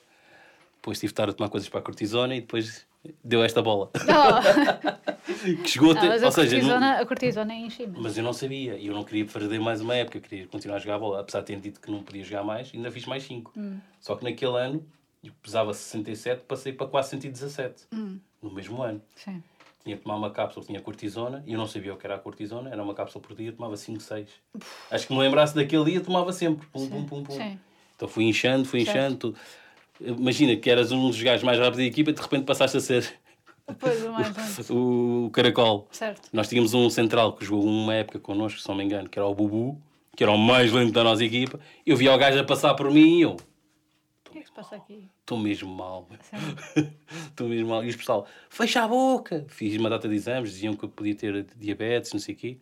depois tive de estar a tomar coisas para a cortisona e depois deu esta bola. Oh. que chegou a ter. ou a, seja, cortisona, não- a cortisona é enchima. mas eu não sabia e eu não queria perder mais uma época, eu queria continuar a jogar a bola. Apesar de ter dito que não podia jogar mais, ainda fiz mais 5. Hum. Só que naquele ano, eu pesava 67, passei para quase 117 Hum. no mesmo ano. Sim. Tinha que tomar uma cápsula, tinha cortisona, e eu não sabia o que era a cortisona, era uma cápsula por dia, tomava 5, 6. Acho que me lembrasse daquele dia, tomava sempre. Pum, pum, pum, pum. Sim. Então fui inchando, fui Certo. inchando. Imagina que eras um dos gajos mais rápidos da equipa e de repente passaste a ser O mais lento. o caracol. Certo. Nós tínhamos um central que jogou uma época connosco, se não me engano, que era o Bubu, que era o mais lento da nossa equipa. Eu via o gajo a passar por mim e eu O que é que se passa aqui? estou mesmo mal. Estou mesmo mal. E os pessoal, fecha a boca. Fiz uma data de exames, diziam que eu podia ter diabetes, não sei o quê.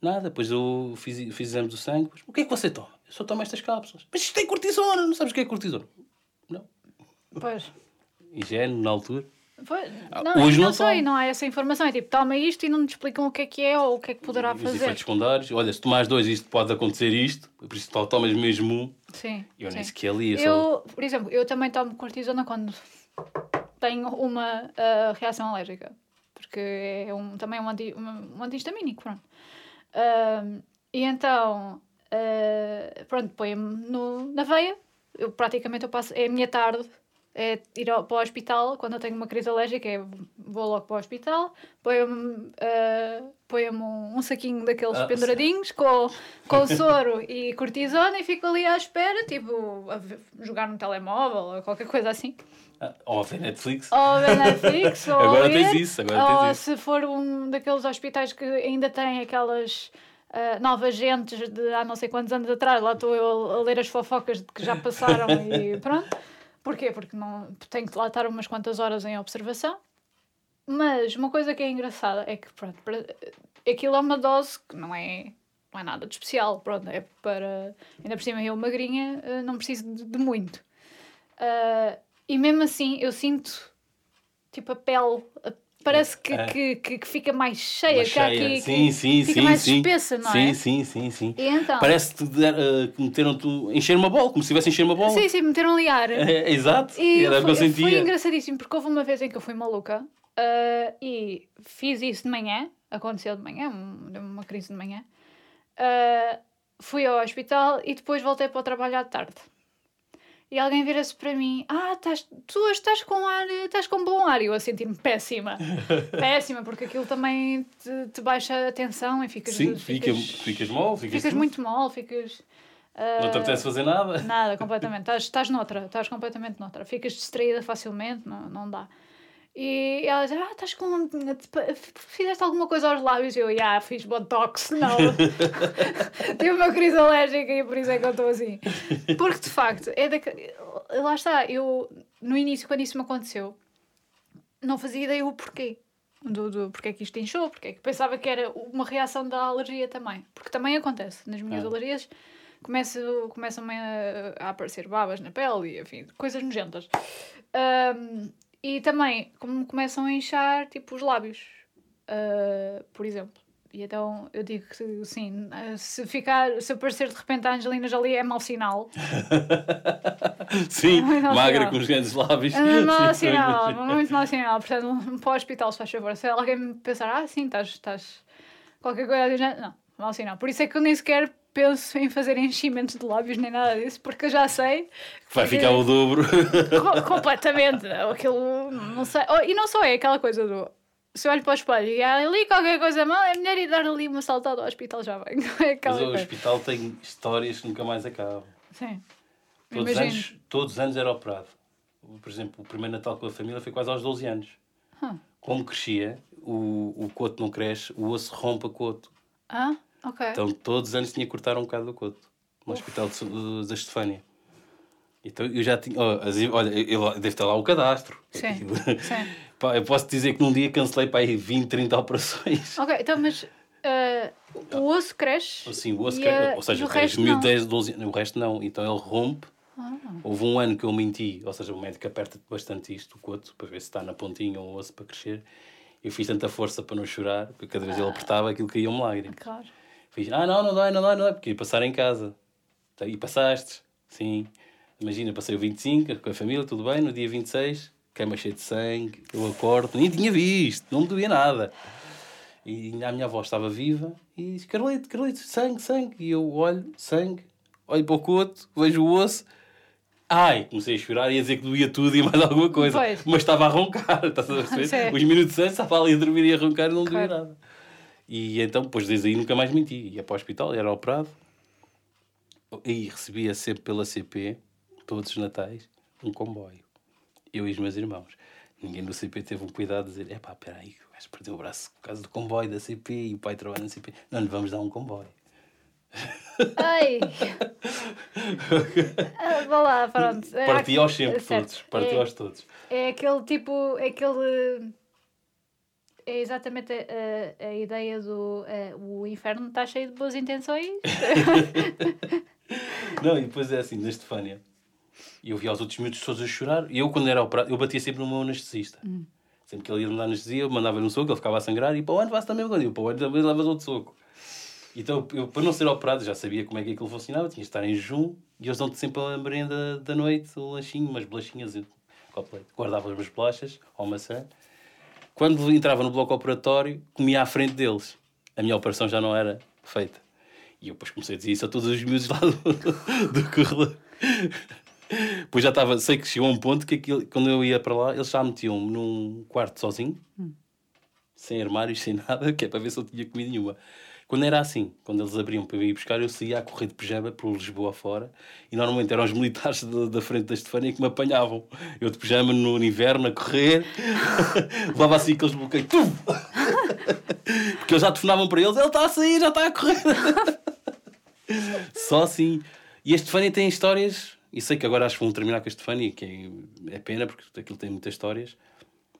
Nada, depois eu fiz, fiz exames do sangue. Depois, o que é que você toma? Eu só tomo estas cápsulas. Mas isto tem cortisona, não sabes o que é cortisona? Não. Pois. Higiene, na altura. Pois, Ah, não, hoje não, não sei, não há essa informação. É tipo, toma isto e não te explicam o que é que é ou o que é que poderá Os fazer. efeitos secundários. Olha, se tomares dois, isto pode acontecer isto. Por isso, só tomas mesmo um. Sim. Eu sim. nem sequer li. Eu só... Eu, por exemplo, eu também tomo cortisona quando tenho uma ah, reação alérgica. Porque é um, também é um, anti, um, um antihistamínico, pronto. Ahm, e então, ah, pronto, põe-me na veia. Eu praticamente eu passo, é a minha tarde, é ir ao, para o hospital. Quando eu tenho uma crise alérgica, é, vou logo para o hospital, põe-me ah, põe-me um, um saquinho daqueles Ah, penduradinhos com, com soro e cortisona e fico ali à espera, tipo, a jogar no telemóvel ou qualquer coisa assim. Ah, Ou a ver Netflix. Ou ver Netflix, ou Agora ler, tens isso, agora ou tens isso. se for um daqueles hospitais que ainda tem aquelas ah, novas gentes de há não sei quantos anos atrás, lá estou eu a ler as fofocas de que já passaram e pronto. Porquê? Porque não, tenho que lá estar umas quantas horas em observação. Mas uma coisa que é engraçada é que pronto, para, aquilo é uma dose que não é, não é nada de especial. Pronto, é para. Ainda por cima eu magrinha, ah, não preciso de, de muito. Ah, e mesmo assim eu sinto tipo a pele. a- Parece que, É. que, que, que fica mais cheia, que cheia. aqui, sim, que sim, fica sim. mais sim. espessa, não sim, é? Sim, sim, sim. E então, Parece-te der, eh, que meteram-te encher uma bola, como se estivesse a encher uma bola. sim, sim, meteram ali ar. É, exato. E Era que eu foi, foi engraçadíssimo, porque houve uma vez em que eu fui maluca ah, e fiz isso de manhã, aconteceu de manhã, deu-me uma crise de manhã. Ah, fui ao hospital e depois voltei para o trabalho à tarde. E alguém vira-se para mim: Ah, estás, tu hoje estás com ar, estás com bom ar. E eu a sentir-me péssima. péssima, porque aquilo também te, te baixa a tensão e ficas. Sim, fica, ficas, ficas mal, ficas, ficas tudo. muito mal, ficas. Não te apetece fazer nada. Nada, completamente. Estás, estás noutra, estás completamente noutra. Ficas distraída facilmente, não, não dá. E ela diz: Ah, estás com. Fizeste alguma coisa aos lábios? E eu, já, fiz botox, não. Tive uma crise alérgica e por isso é que eu estou assim. Porque de facto, é daque... lá está, eu no início, quando isso me aconteceu, não fazia ideia o porquê. Do, do porque é que isto inchou, porque é que pensava que era uma reação da alergia também. Porque também acontece nas minhas Ah. alergias, começo, começam-me a, a aparecer babas na pele e enfim, coisas nojentas. Ahm, e também como começam a inchar tipo os lábios, ah, por exemplo. E então eu digo que sim, ah, se ficar, se aparecer de repente a Angelina Jolie é mau sinal. Sim, mal magra sinal. com os grandes lábios. É mau sinal, muito mau sinal. Portanto, para o hospital, se faz favor. Se alguém me pensar, ah, sim, estás, estás qualquer coisa. Não, mau sinal. Por isso é que eu nem sequer penso em fazer enchimentos de lábios nem nada disso, porque eu já sei Vai ficar o dobro. co- completamente. Aquilo, não sei. Oh, e não só é aquela coisa do. Se eu olho para o espelho e há ali qualquer coisa mal, é melhor ir dar ali uma saltada ao hospital já vem. É Mas o hospital tem histórias que nunca mais acabam. Sim. Todos os, anos, todos os anos era operado. Por exemplo, o primeiro Natal com a família foi quase aos 12 anos. Hum. Como crescia, o, o coto não cresce, o osso rompe a coto. Ah, ok. Então todos os anos tinha que cortar um bocado do coto. No hospital de, da Estefânia. Então eu já tinha. ó, as- olha, eu, deve ter lá o cadastro. Sim, sim. Pá, eu posso dizer que num dia cancelei para aí 20, 30 operações. Ok, então, mas ah, o osso cresce. Assim, o osso e, cre- a- ou seja, o resto mil, não. 10, 12, o resto não. Então ele rompe. Ah. Houve um ano que eu menti, ou seja, o médico aperta bastante isto, o coto, para ver se está na pontinha ou o osso para crescer. Eu fiz tanta força para não chorar, porque cada vez ele apertava aquilo caía um lágrima. Claro. Fiz, ah, não, não dói, não dói, não dói, porque ia passar em casa. Tá, E passaste, sim. Imagina, passei o 25 com a família, tudo bem, no dia 26, cama cheia de sangue, eu acordo, nem tinha visto, não me doía nada. E a minha avó estava viva e disse, Carlito, Carlito, sangue, sangue. E eu olho, sangue, olho para o coto, vejo o osso. Ai, comecei a chorar e a dizer que doía tudo e mais alguma coisa. Pois. Mas estava a roncar, estás a perceber? Os minutos antes estava ali a dormir e a roncar e não doía Claro. nada. E então, depois desde aí nunca mais menti. Ia para o hospital, era operado. E recebia sempre pela CP, todos os natais, um comboio. Eu e os meus irmãos. Ninguém do CP teve um cuidado de dizer: é pá, espera aí, o gajo perdeu o braço por causa do comboio da CP e o pai trabalha na CP. Não lhe vamos dar um comboio. Ai! Ah, Vá lá, pronto. É Parti aos sempre certo. todos. Parti é, aos todos. é aquele tipo. É aquele. É exatamente a, a, a ideia do. eh, o inferno está cheio de boas intenções. Não, e depois é assim, na Estefânia. Eu via os outros miúdos todos a chorar. E eu, quando era operado, eu batia sempre no meu anestesista. Sempre que ele ia me dar anestesia, eu mandava-lhe um soco, ele ficava a sangrar. E para o ano faço também agora. E para o ano também levas outro soco. Então, eu, para não ser operado, já sabia como é que aquilo funcionava. Tinha de estar em jejum. E eles dão-te sempre a merenda da noite, um lanchinho, umas bolachinhas. Eu. Guardava as minhas bolachas, ou maçã. Quando entrava no bloco operatório, comia à frente deles. A minha operação já não era feita. E eu depois comecei a dizer isso a todos os miúdos lá do, do corredor. Depois já estava, sei que chegou a um ponto que aquilo, quando eu ia para lá, eles já metiam-me num quarto sozinho, sem armários, sem nada, que é para ver se eu tinha comida nenhuma. Quando era assim, quando eles abriam para eu ir buscar, eu saía a correr de pijama por Lisboa fora e normalmente eram os militares da, da frente da Estefânia que me apanhavam. Eu de pijama no inverno a correr, levava assim aqueles bloqueios, porque eles já telefonavam para eles, ele está a sair, já está a correr. Só assim. E a Estefânia tem histórias, e sei que agora acho que vão terminar com a Estefânia, que é, é pena, porque aquilo tem muitas histórias.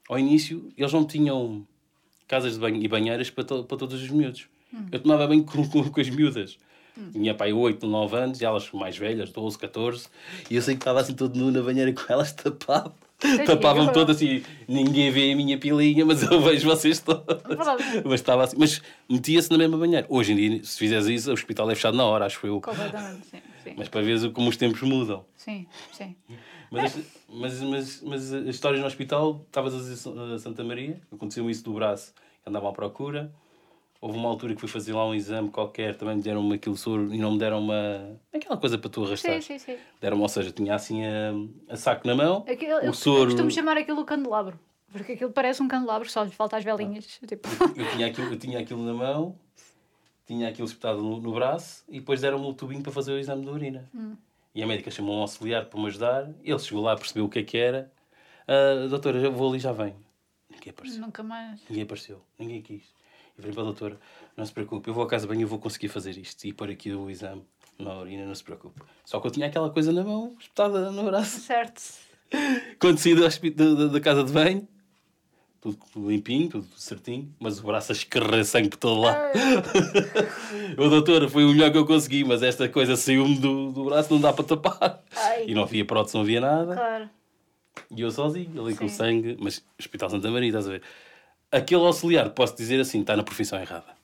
Ao início, eles não tinham casas de banho e banheiras para, to- para todos os miúdos. Eu tomava banho com, com, com as miúdas. Tinha pai 8, 9 anos, e elas mais velhas, 12, 14, e eu sei que estava assim todo nu na banheira com elas tapado. Horror. todo assim, ninguém vê a minha pilinha, mas eu vejo vocês todos. Verdade. Mas estava assim, mas metia-se na mesma banheira. Hoje em dia, se fizeres isso, o hospital é fechado na hora, acho eu. Completamente, sim. Sim, Mas para ver como os tempos mudam. sim. sim. Mas, as- mas, mas, mas as histórias no hospital, estavas a dizer Santa Maria, aconteceu isso do braço, andava à procura. Houve uma altura que fui fazer lá um exame qualquer, também me deram-me aquele soro e não me deram uma. aquela coisa para tu arrastar. Sim, sim, sim. Deram-me, ou seja, tinha assim a, a saco na mão, Aquilo, o eu, eu soro. costumo chamar aquilo o candelabro. Porque aquilo parece um candelabro, só lhe falta as velinhas. Tipo, Eu tinha aquilo, eu tinha aquilo na mão, tinha aquilo espetado no, no braço e depois deram-me o tubinho para fazer o exame de urina. E a médica chamou um auxiliar para me ajudar. Ele chegou lá, percebeu o que é que era. Ah, doutora, eu vou ali e já venho. Ninguém apareceu. nunca mais. Ninguém apareceu. Ninguém quis. E falei para a doutora, não se preocupe, eu vou à casa bem e eu vou conseguir fazer isto. E pôr aqui o exame na urina, não se preocupe. Só que eu tinha aquela coisa na mão, espetada no braço. Certo. Quando saí da, da, da- casa de banho, tudo limpinho, tudo certinho, mas o braço a escorrer sangue por todo lado. Ô doutora, foi o melhor que eu consegui, mas esta coisa saiu-me do, do braço, não dá para tapar. Ai. E não havia prótese, não havia nada. Claro. E eu sozinho, ali com Sim. sangue, mas Hospital Santa Maria, estás a ver? Aquele auxiliar, posso dizer assim, está na profissão errada.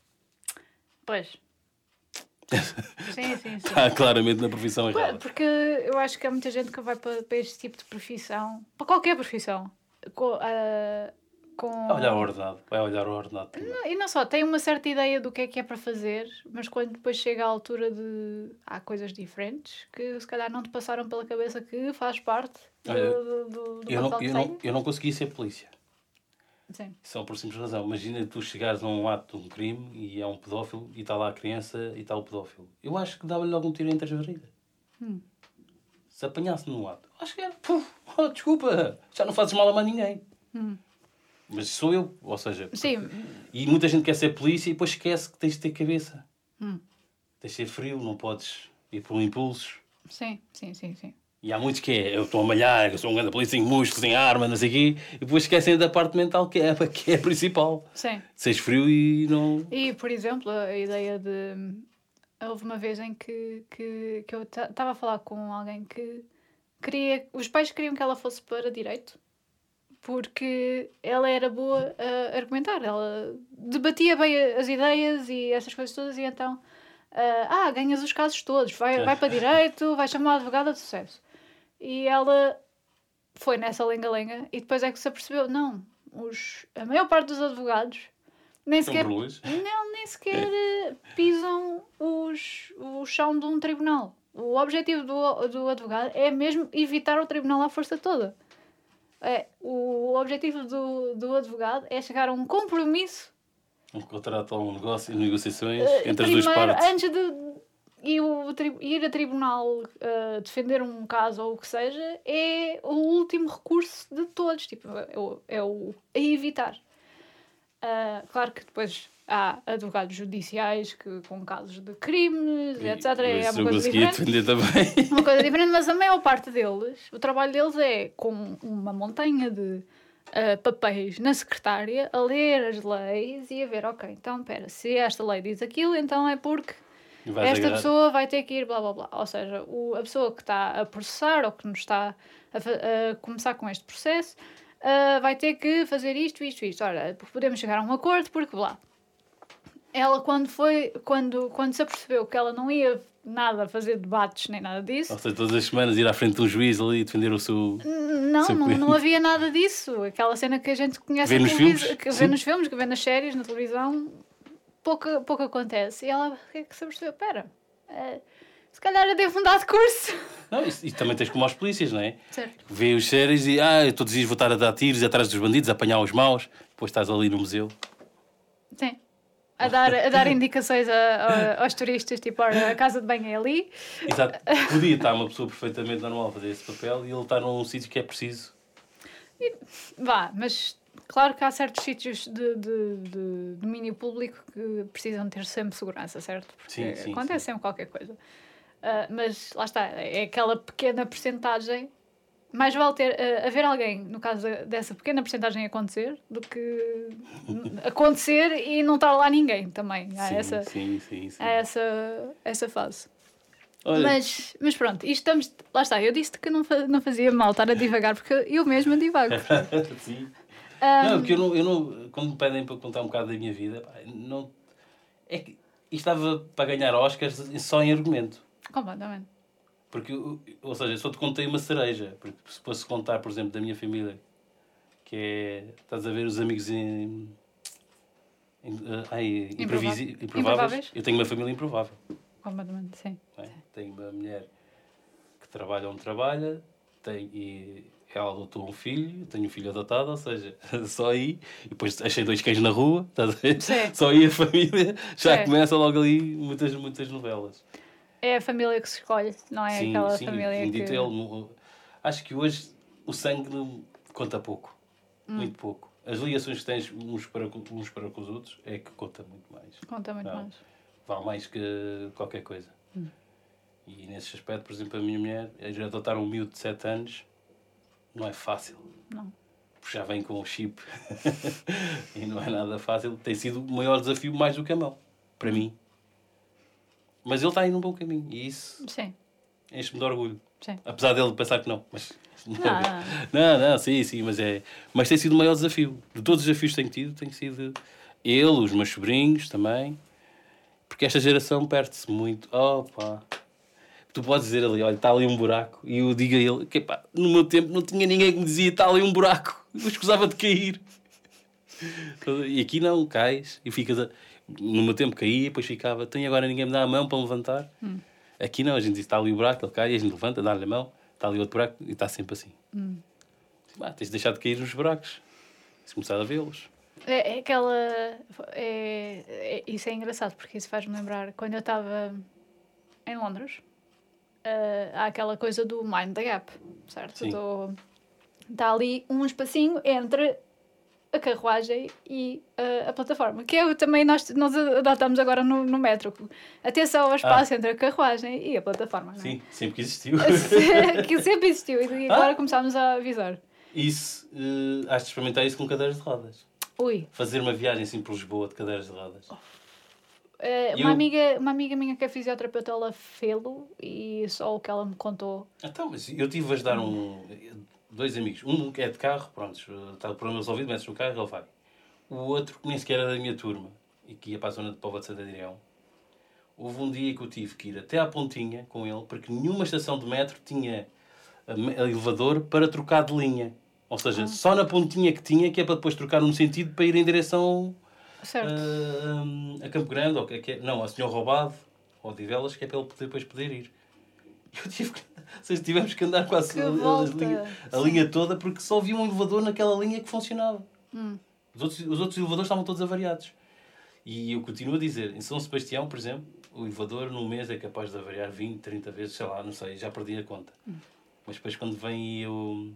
Pois. Sim, sim, sim. Está claramente na profissão errada. Porque eu acho que há muita gente que vai para, para este tipo de profissão, para qualquer profissão, com. ah, com... Vai olhar o ordenado, vai olhar o ordenado. Não, E não só, tem uma certa ideia do que é que é para fazer, mas quando depois chega à altura de. há coisas diferentes que se calhar não te passaram pela cabeça que faz parte do, Olha, do, do, do Eu não, eu, não, eu não consegui ser polícia. Sim. Só por simples razão. Imagina tu chegares a um ato de um crime e é um pedófilo e está lá a criança e está o pedófilo. Eu acho que dava-lhe logo um tiro entre as barrigas. Hum. Se apanhasse num ato. Acho que era. Puf, oh, desculpa, já não fazes mal a mais ninguém. Hum. Mas sou eu, ou seja. Sim, E muita gente quer ser polícia e depois esquece que tens de ter cabeça. Hum. Tens de ser frio, não podes ir por um impulso. Sim, sim, sim, sim. E há muitos que é, eu estou a malhar, eu sou um grande polícia, tenho músculos, tenho arma, não sei o quê, e depois esquecem da parte mental que é, que é a principal. Sim. Seres frio e não. E, por exemplo, a ideia de. Houve uma vez em que, que, que eu estava a falar com alguém que queria. Os pais queriam que ela fosse para direito porque ela era boa a argumentar, ela debatia bem as ideias e essas coisas todas, e então, uh, ah, ganhas os casos todos, vai, vai para direito, vai chamar uma advogada de sucesso. E ela foi nessa lenga-lenga e depois é que se apercebeu, não, os, a maior parte dos advogados nem sequer, não, nem sequer eh, pisam os, o chão de um tribunal. O objetivo do, do advogado é mesmo evitar o tribunal à força toda. É, o objetivo do, do advogado é chegar a um compromisso. Um contrato ou um negócio, negociações uh, entre primeiro, as duas partes. Antes de ir, o, ir a tribunal uh, defender um caso ou o que seja, é o último recurso de todos. Tipo, é, o, é o a evitar. Uh, claro que depois há advogados judiciais que, com casos de crimes, e, etc. É uma coisa diferente. Também. Uma coisa diferente, mas a maior parte deles, o trabalho deles é com uma montanha de uh, papéis na secretária, a ler as leis e a ver, ok, então espera, se esta lei diz aquilo, então é porque esta pessoa vai ter que ir blá blá blá. Ou seja, o, a pessoa que está a processar ou que nos está a, a começar com este processo. Uh, vai ter que fazer isto, isto, isto. Ora, podemos chegar a um acordo porque lá ela quando foi, quando, quando se apercebeu que ela não ia nada fazer debates nem nada disso. Ou seja, todas as semanas ir à frente de um juiz ali e defender o seu. Não, seu não, não havia nada disso. Aquela cena que a gente conhece vê nos filmes, que vê nos filmes, que vê nas séries, na televisão, pouco, pouco acontece. E ela é que se apercebeu: pera, é, se calhar eu devo mudar de curso. Não, e, e também tens como aos polícias, não é? Certo. Vê os séries e, ah, todos os dias vou estar a dar tiros atrás dos bandidos, a apanhar os maus, depois estás ali no museu. Sim a dar, a dar indicações a, a, aos turistas, tipo, a casa de banho é ali. Exato. Podia estar uma pessoa perfeitamente normal a fazer esse papel e ele está num sítio que é preciso. E, vá, mas claro que há certos sítios de, de, de domínio público que precisam ter sempre segurança, certo? Porque sim, sim, acontece sim. sempre qualquer coisa. Uh, mas lá está, é aquela pequena porcentagem mais vale ter, uh, haver alguém, no caso dessa pequena porcentagem acontecer, do que acontecer e não estar lá ninguém também. Há sim, essa, sim, sim, sim. Há essa, essa fase. Olha. Mas, mas pronto, isto estamos. Lá está, eu disse que não, não fazia mal estar a divagar, porque eu mesma divago. sim. Um, não, porque eu não, eu não. Quando me pedem para contar um bocado da minha vida, não. É que estava para ganhar Oscars só em argumento. Completamente. Porque, ou seja, só te contei uma cereja. Porque se fosse contar, por exemplo, da minha família, que é. Estás a ver os amigos em. em uh, ai, improváveis. improváveis. Eu tenho uma família improvável. Completamente, sim. É? Tenho uma mulher que trabalha onde trabalha, tem, e ela adotou um filho, tenho um filho adotado, ou seja, só aí, e depois achei dois cães na rua? Sim. Só aí a família já começa logo ali muitas, muitas novelas. É a família que se escolhe, não é sim, aquela sim, família que... Ele, acho que hoje o sangue conta pouco, hum. muito pouco. As ligações que tens uns para, uns para com os outros é que conta muito mais. Conta muito não, mais. Vale mais que qualquer coisa. Hum. E nesse aspecto, por exemplo, a minha mulher, já adotar um miúdo de 7 anos, não é fácil. Não. Porque já vem com o chip e não é nada fácil. Tem sido o maior desafio mais do que a mão, para mim. Mas ele está aí num bom caminho e isso enche-me de orgulho. Sim. Apesar dele pensar que não. Mas, não. não, não, sim, sim, mas é. Mas tem sido o maior desafio. De todos os desafios que tenho tido, tem sido ele, os meus sobrinhos também. Porque esta geração perde-se muito. Opa! Tu podes dizer ali, olha, está ali um buraco. E eu digo a ele, que pá, no meu tempo não tinha ninguém que me dizia, está ali um buraco. Eu escusava de cair. E aqui não, cais e ficas. A no meu tempo caía, depois ficava, tem agora ninguém me dá a mão para levantar. Hum. Aqui não, a gente diz, está ali o buraco, ele cai, a gente levanta, dá-lhe a mão, está ali outro buraco e está sempre assim. Hum. Bah, tens de deixar de cair nos buracos, de começar a vê-los. É, é aquela. É, é, isso é engraçado porque isso faz-me lembrar quando eu estava em Londres. Uh, há aquela coisa do mind the gap, certo? Está ali um espacinho entre a carruagem e uh, a plataforma. Que é também nós, nós adotamos agora no, no metro. Atenção ao espaço ah. entre a carruagem e a plataforma. Sim, é? sempre que existiu. que sempre existiu e agora ah. começámos a avisar. Isso, uh, has de experimentar isso com cadeiras de rodas. Ui. Fazer uma viagem assim por Lisboa de cadeiras de rodas. Oh. Uh, uma, eu... amiga, uma amiga minha que é fisioterapeuta, ela fê-lo e só o que ela me contou. Então, mas eu tive a dar um. Dois amigos. Um que é de carro, pronto, está o problema resolvido, metes no carro ele vai. O outro, que nem sequer era da minha turma e que ia para a zona de Póvoa de Santa Adrião. Houve um dia que eu tive que ir até à pontinha com ele, porque nenhuma estação de metro tinha elevador para trocar de linha. Ou seja, ah. só na pontinha que tinha, que é para depois trocar um sentido para ir em direção uh, a Campo Grande, ou que, que é, não, a Senhor Roubado, ou de Velas, que é para ele poder, depois poder ir. Eu tive que, seja, tivemos que andar quase a, a, linha, a linha, toda porque só havia um elevador naquela linha que funcionava. Hum. Os, outros, os outros elevadores estavam todos avariados. E eu continuo a dizer, em São Sebastião, por exemplo, o elevador num mês é capaz de avariar 20, 30 vezes, sei lá, não sei, já perdi a conta. Hum. Mas depois quando vem o,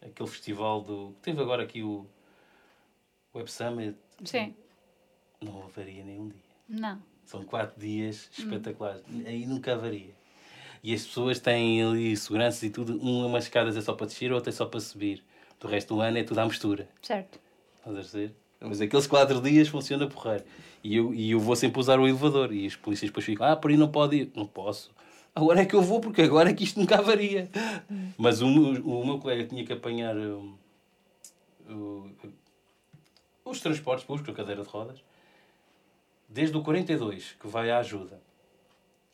aquele festival do. Teve agora aqui o Web Summit. Sim. Não avaria nenhum dia. Não. São quatro dias hum. espetaculares. Hum. Aí nunca avaria. E as pessoas têm ali seguranças e tudo. Umas escadas é só para descer, outra é só para subir. Do resto do ano é tudo à mistura. Certo. Estás a dizer? Mas aqueles quatro dias funciona porreiro. E eu, e eu vou sempre usar o elevador. E os polícias depois ficam, ah, por aí não pode ir. Não posso. Agora é que eu vou, porque agora é que isto nunca avaria. Hum. Mas o, o, o meu colega tinha que apanhar um, um, os transportes públicos, a cadeira de rodas, desde o 42, que vai à ajuda,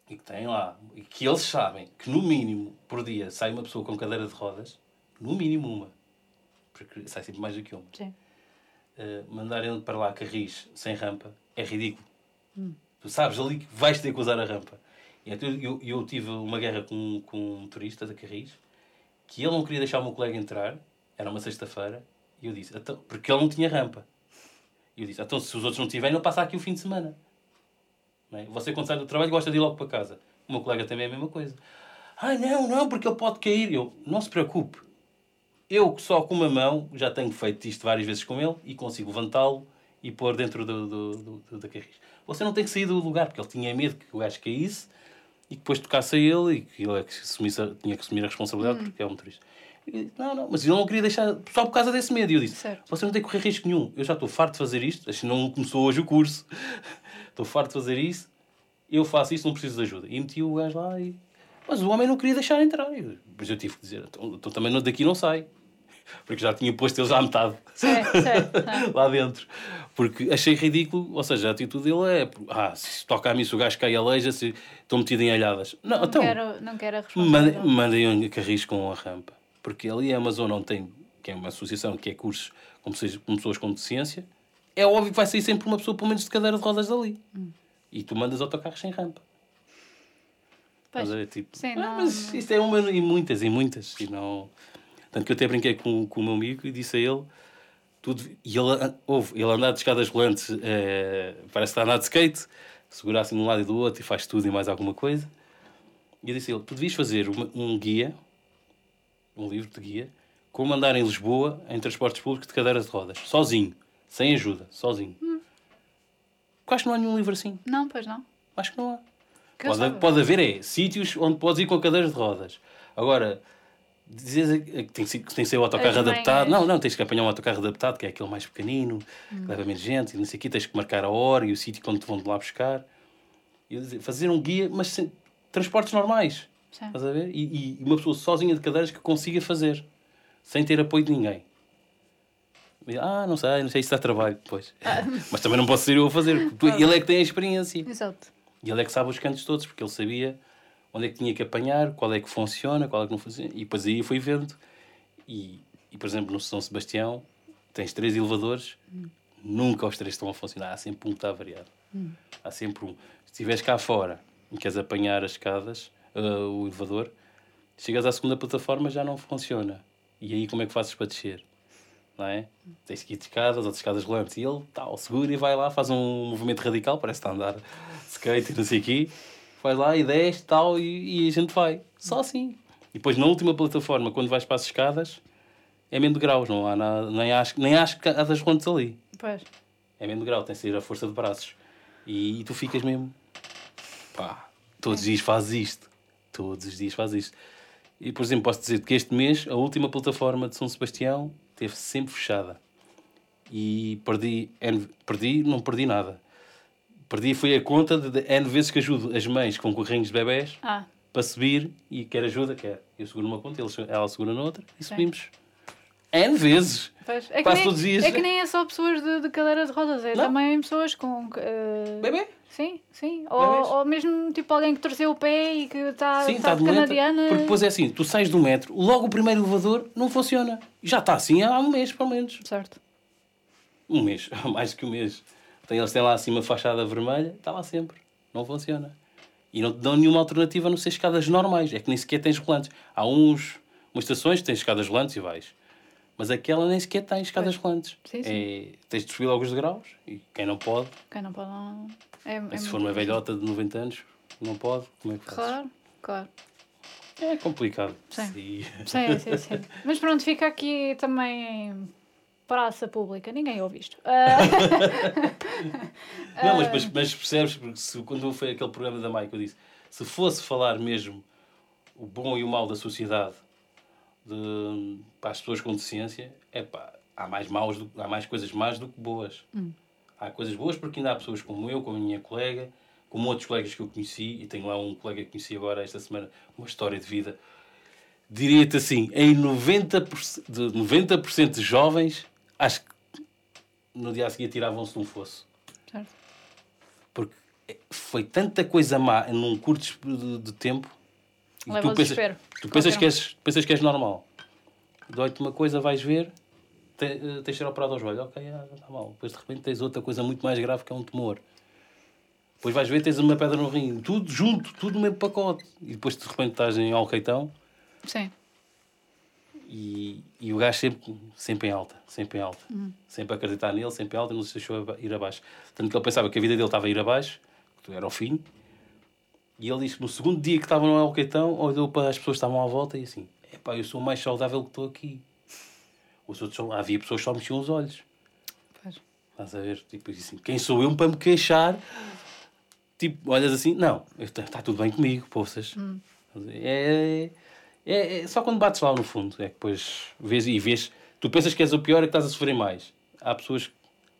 e que tem lá, e que eles sabem que no mínimo por dia sai uma pessoa com cadeira de rodas, no mínimo uma, porque sai sempre mais do que uma. Sim. Uh, mandarem para lá carris sem rampa é ridículo. Hum. Tu sabes ali que vais ter que usar a rampa. E então eu, eu tive uma guerra com, com um turista da Carris que ele não queria deixar o meu colega entrar, era uma sexta-feira, e eu disse, então, porque ele não tinha rampa. E eu disse, então se os outros não tiverem, ele passa aqui o fim de semana. É? Você, quando sai do trabalho, gosta de ir logo para casa. O meu colega também é a mesma coisa. Ah, não, não, porque ele pode cair. Eu, não se preocupe. Eu, só com uma mão, já tenho feito isto várias vezes com ele e consigo levantá-lo e pôr dentro do, do, do, do, da carris. Você não tem que sair do lugar, porque ele tinha medo que o gajo caísse e que depois tocasse a ele e que ele é assumisse, tinha que assumir a responsabilidade hum. porque é um motorista. Não, não, mas eu não queria deixar só por causa desse medo. E eu disse: certo. Você não tem que correr risco nenhum. Eu já estou farto de fazer isto. Acho que não começou hoje o curso. estou farto de fazer isso. Eu faço isso, não preciso de ajuda. E meti o gajo lá e. Mas o homem não queria deixar entrar. Depois eu tive que dizer: então, então também daqui não sai porque já tinha posto eles à metade certo, certo. lá dentro. Porque achei ridículo, ou seja, a atitude dele é: ah, se toca a mim, se o gajo cai aleija, se estou metido em alhadas. Não, não então, quero, não quero a responsabilidade. Mandem um carris com a rampa, porque ali a Amazon não tem, que é uma associação que é cursos com pessoas com deficiência, é óbvio que vai sair sempre uma pessoa, pelo menos de cadeira de rodas dali. Hum. E tu mandas autocarros sem rampa. Pois. Mas, é, tipo, Sim, ah, não, mas isto é uma e muitas e muitas. E não... Tanto que eu até brinquei com, com o meu amigo e disse a ele. Tudo, e ele, ouve, ele andar de escadas rolantes, é, parece estar a andar de skate, segura assim de um lado e do outro e faz tudo e mais alguma coisa. E eu disse a ele: Tu devias fazer uma, um guia, um livro de guia, como andar em Lisboa em transportes públicos de cadeiras de rodas, sozinho, sem ajuda, sozinho. Hum. Acho que não há nenhum livro assim. Não, pois não. Acho que não há. Pode, pode haver é sítios onde podes ir com cadeiras de rodas. Agora, Dizes que tem, que tem que ser o autocarro adaptado. Não, não, tens que apanhar um autocarro adaptado, que é aquele mais pequenino, hum. que leva menos gente, e não sei o quê, tens que marcar a hora e o sítio quando te vão de lá buscar. E dizer, fazer um guia, mas sem transportes normais. Sim. Estás a ver? E, e, uma pessoa sozinha de cadeiras que consiga fazer, sem ter apoio de ninguém. E, ah, não sei, não sei se dá trabalho depois. Ah. mas também não posso ser eu a fazer. Tu, ele é que tem a experiência. Exato. E ele é que sabe os cantos todos, porque ele sabia onde é que tinha que apanhar, qual é que funciona, qual é que não funciona. E depois aí fui vendo. E, e por exemplo, no São Sebastião, tens três elevadores, hum. nunca os três estão a funcionar. Há sempre um que está variado. Hum. Há sempre um. Se estiveres cá fora e queres apanhar as escadas, uh, o elevador, chegas à segunda plataforma já não funciona. E aí como é que fazes para descer? Não é? Tens que ir de escadas, outras escadas rolantes. E ele tal, segura e vai lá, faz um movimento radical, parece estar a andar skate e não sei o quê vais lá e desce tal, e, e a gente vai. Só assim. E depois na última plataforma, quando vais para as escadas, é menos graus, não há nada, nem acho, nem que há das rondas ali. Pois. É menos grau, tem de ser a força de braços. E, e tu ficas mesmo, pá, todos os dias fazes isto. Todos os dias fazes isto. E, por exemplo, posso dizer que este mês a última plataforma de São Sebastião esteve sempre fechada. E perdi, N, perdi, não perdi nada. Perdi foi a conta de N vezes que ajudo as mães com carrinhos de bebés Ah, para subir e quer ajuda, quer. Eu seguro numa eles- ela segura na outra e subimos. N vezes. pois. É Quase nem, todos os dias. é que nem é só pessoas de, de cadeira de rodas, é Não. também pessoas com. eh, Bebê? Sim, sim. Bebés. Ou, ou mesmo tipo alguém que torceu o pé e que está tá está de canadiana. Porque depois é assim, tu sais do metro, logo o primeiro elevador não funciona. E já está assim há um mês, pelo menos. Certo. Um mês, mais que um mês. Tem, eles têm lá assim uma fachada vermelha, está lá sempre. Não funciona. E não te dão nenhuma alternativa a não ser escadas normais. É que nem sequer tens rolantes. Há uns, umas estações que tens escadas rolantes e vais. Mas aquela nem sequer tem escadas rolantes. Sim, sim. É, tens de subir logo os degraus e quem não pode, Quem não pode não. É, é se for uma velhota de 90 anos, não pode, como é que fazes? Claro, claro. É complicado. Sim. E- Sim, sim, sim. Mas pronto, fica aqui também praça pública. Ninguém ouve isto. Ah, Não, mas, mas, mas percebes, porque se, quando foi aquele programa da Mike, eu disse: se fosse falar mesmo o bom e o mau da sociedade de, para as pessoas com deficiência, é pá, há mais, maus do- há mais coisas más do que boas. Há coisas boas porque ainda há pessoas como eu, como a minha colega, como outros colegas que eu conheci, e tenho lá um colega que conheci agora esta semana, uma história de vida. Diria-te assim, em 90%, de 90% de jovens, acho que no dia a seguir tiravam-se de um fosso. certo. Porque foi tanta coisa má num curto de, de tempo. Leva ao pensas, tu pensas que, és, pensas que és normal. Dói-te uma coisa, vais ver, te, eh, tens de ser operado ao joelho. Ok, ah, está mal. Depois de repente tens outra coisa muito mais grave que é um tumor. Depois vais ver, tens uma pedra no rim. Tudo junto, tudo no mesmo pacote. E depois de repente estás em Alcaitão Sim. e, e o gajo sempre, sempre em alta, sempre em alta. Hum. Sempre a acreditar nele, sempre em alta, não se deixou ir abaixo. Tanto que ele pensava que a vida dele estava a ir abaixo, que era o fim. E ele disse que no segundo dia que estava no Alcaetão, olhou para as pessoas que estavam à volta e assim: Epá, eu sou o mais saudável que estou aqui. Os outros só, havia pessoas que só mexiam os olhos. Pois. Estás a ver? Tipo assim: quem sou eu para me queixar? Tipo, olhas assim: não, está, está tudo bem comigo, poças. É, é, é só quando bates lá no fundo, é que depois vês e vês. Tu pensas que és o pior é que estás a sofrer mais. Há pessoas que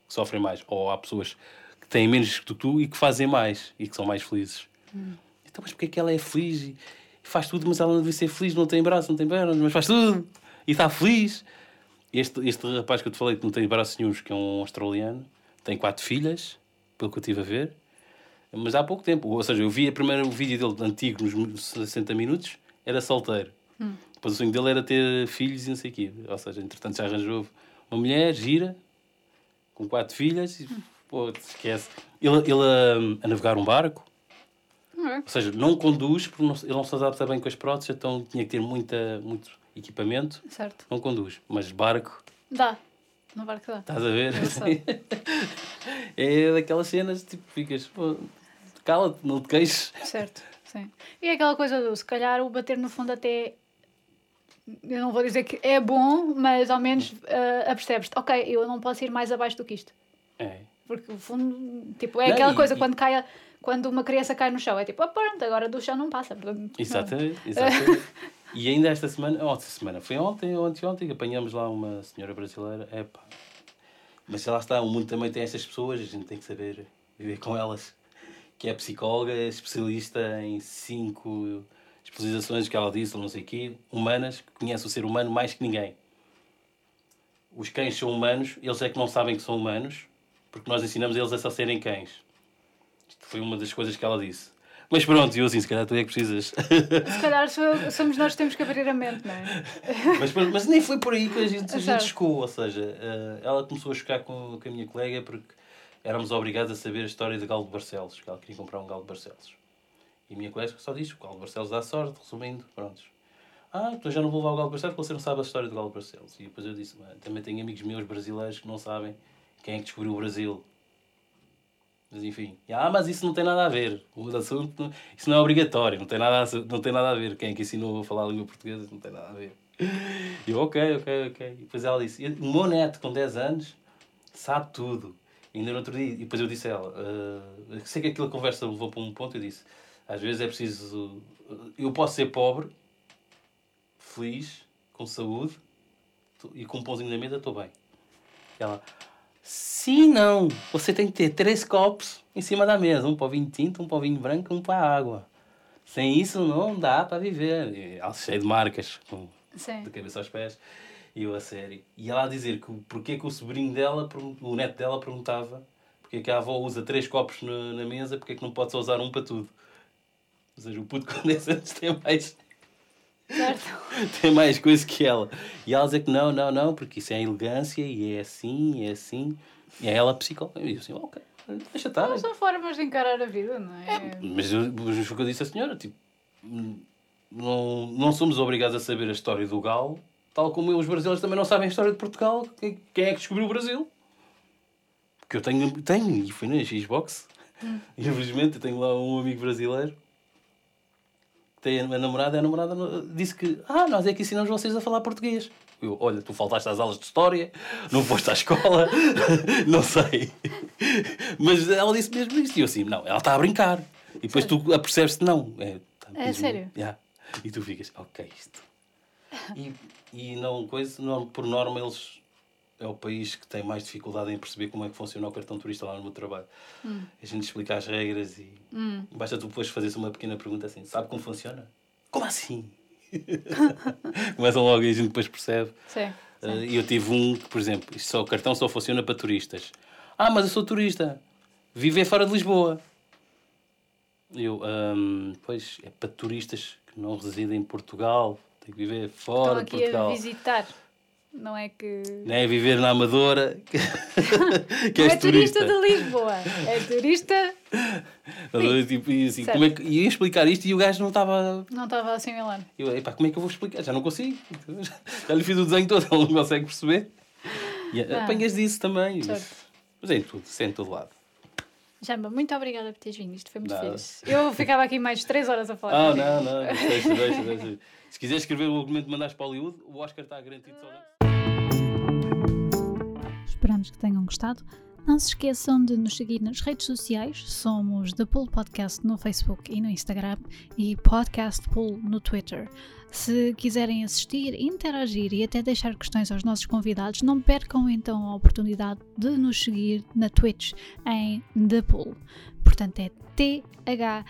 sofrem mais, ou há pessoas que têm menos que tu e que fazem mais e que são mais felizes. Então, mas porque é que ela é feliz e faz tudo, mas ela não devia ser feliz, não tem braço, não tem pernas, mas faz tudo e está feliz. Este, este rapaz que eu te falei que não tem braços nenhums, que é um australiano, tem quatro filhas, pelo que eu estive a ver, mas há pouco tempo. Ou seja, eu vi a primeira, o vídeo dele antigo, nos 60 minutos, era solteiro. Depois o sonho dele era ter filhos e não sei o quê. Ou seja, entretanto já arranjou uma mulher, gira, com quatro filhas, e pô, esquece. Ele, ele a, a navegar um barco, Ok. ou seja, não conduz, porque não- ele não se adapta bem com as próteses, então tinha que ter muita, muito equipamento. Certo. Não conduz, mas barco, Dá. No barco dá. estás a ver? É daquelas cenas, tipo, ficas, cala-te, não te queixes. Certo, sim. E é aquela coisa do, se calhar, o bater no fundo até. Eu não vou dizer que é bom, mas ao menos uh, apercebes-te, ok, eu não posso ir mais abaixo do que isto. É. Porque o fundo, tipo, é Não, aquela e- coisa e- quando cai, a- quando uma criança cai no chão, é tipo, ah, pronto, agora do chão não passa. portanto, Exatamente, exatamente. E ainda esta semana, ontem semana, foi ontem ou anteontem apanhamos lá uma senhora brasileira. Epá. Mas lá está, o mundo também tem estas pessoas, a gente tem que saber viver com elas. Que é psicóloga, especialista em cinco especializações que ela disse, ou não sei o quê, humanas, que conhece o ser humano mais que ninguém. Os cães são humanos, eles é que não sabem que são humanos, porque nós ensinamos eles a só serem cães. Isto foi uma das coisas que ela disse. Mas pronto, eu assim, se calhar tu é que precisas. Se calhar so- somos nós que temos que abrir a mente, não é? mas, mas nem foi por aí que a gente, a gente chocou. Ou seja, eh, ela começou a chocar com, com a minha colega porque éramos obrigados a saber a história de Galo de Barcelos, que ela queria comprar um Galo de Barcelos. E a minha colega só disse: o Galo de Barcelos dá sorte, resumindo, prontos. Ah, então já não vou levar o Galo de Barcelos porque você não sabe a história do Galo de Barcelos. E depois eu disse: "Mano, também tenho amigos meus brasileiros que não sabem quem é que descobriu o Brasil. Mas enfim, ah, mas isso não tem nada a ver. O assunto, isso não é obrigatório, não tem nada a, não tem nada a ver. Quem é que ensinou a falar a língua portuguesa não tem nada a ver. Eu, ok, ok, ok. E depois ela disse: O meu neto com 10 anos sabe tudo. E ainda no outro dia, e depois eu disse a ela: uh, Sei que aquela conversa levou para um ponto. Eu disse: Às vezes é preciso. Eu posso ser pobre, feliz, com saúde e com um pãozinho na mesa, estou bem. Ela: Sim, não. Você tem que ter três copos em cima da mesa: um para o vinho tinto, um para o vinho branco, um para a água. Sem isso não dá para viver. E ela cheia de marcas, com, de cabeça aos pés. E eu a sério. E ela a dizer que porque que o sobrinho dela, o neto dela, perguntava porque é que a avó usa três copos na, na mesa, porque é que não pode só usar um para tudo. Ou seja, o puto com 10 anos tem mais, Certo. tem mais coisa que ela. E ela dizer que não, não, não, porque isso é elegância e é assim, é assim. E é ela psicóloga. E eu assim, ok, deixa estar. Mas são formas de encarar a vida, não é? Mas, eu- mas foi o que eu disse à senhora, tipo, não, não somos obrigados a saber a história do Galo, tal como os brasileiros também não sabem a história de Portugal, quem, quem é que descobriu o Brasil. Porque eu tenho, tenho e fui na Xbox, e infelizmente eu tenho lá um amigo brasileiro, tem a namorada, a namorada disse que, ah, nós é que ensinamos vocês a falar português. Eu, olha, tu faltaste às aulas de história, não foste à escola, não sei. Mas ela disse mesmo isto. E eu assim, não, ela está a brincar. E depois tu apercebes que não. É, tá É mesmo- sério? Yeah. E tu ficas, ok, isto. E, e não, coisa, não, por norma, eles é o país que tem mais dificuldade em perceber como é que funciona o cartão turista lá no meu trabalho. A gente explica as regras e Hum. basta tu depois fazeres uma pequena pergunta assim: sabe como funciona? Como assim? Começam logo e a gente depois percebe. Sim. Uh, E eu tive um que, por exemplo, só, o cartão só funciona para turistas. Ah, mas eu sou turista. Viver fora de Lisboa. Eu, "Hum, pois, é para turistas que não residem em Portugal. Tem que viver Estão fora de aqui Portugal. a visitar. Não é que. Não é viver na Amadora. que Não és é turista de Lisboa. É turista. Tipo, e assim, Certo. como é que, ia explicar isto e o gajo não estava. Não estava a assimilar. Eu, epá, como é que eu vou explicar? Já não consigo. Já lhe fiz o desenho todo, ele não consegue perceber. E Ah. apanhas disso também. Certo. Mas é em tudo, isso é em todo lado. Jamba, muito obrigada por teres vindo. Isto foi muito Nada. fixe. Eu ficava aqui mais 3 horas a falar. Ah, não, não. Deixa, deixa, deixa. Se quiser escrever o argumento de mandares para Hollywood, o Oscar está garantido só. Esperamos que tenham gostado. Não se esqueçam de nos seguir nas redes sociais. Somos The Pool Podcast no Facebook e no Instagram e Podcast Pool no Twitter. Se quiserem assistir, interagir e até deixar questões aos nossos convidados, não percam então a oportunidade de nos seguir na Twitch em The Pool. Portanto, é T-H-E-P-U-L-L.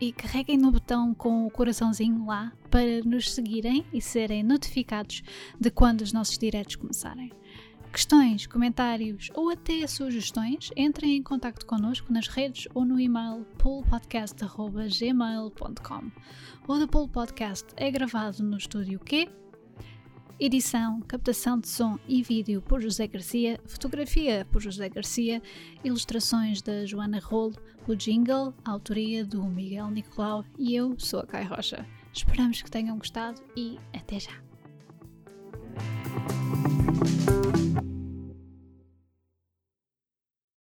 E carreguem no botão com o coraçãozinho lá para nos seguirem e serem notificados de quando os nossos diretos começarem. Questões, comentários ou até sugestões, entrem em contato connosco nas redes ou no e-mail poolpodcast.gmail.com O The Pool Podcast é gravado no estúdio Q. Edição, captação de som e vídeo por José Garcia, fotografia por José Garcia, ilustrações da Joana Rolo, o jingle, autoria do Miguel Nicolau e eu sou a Kai Rocha. Esperamos que tenham gostado e até já!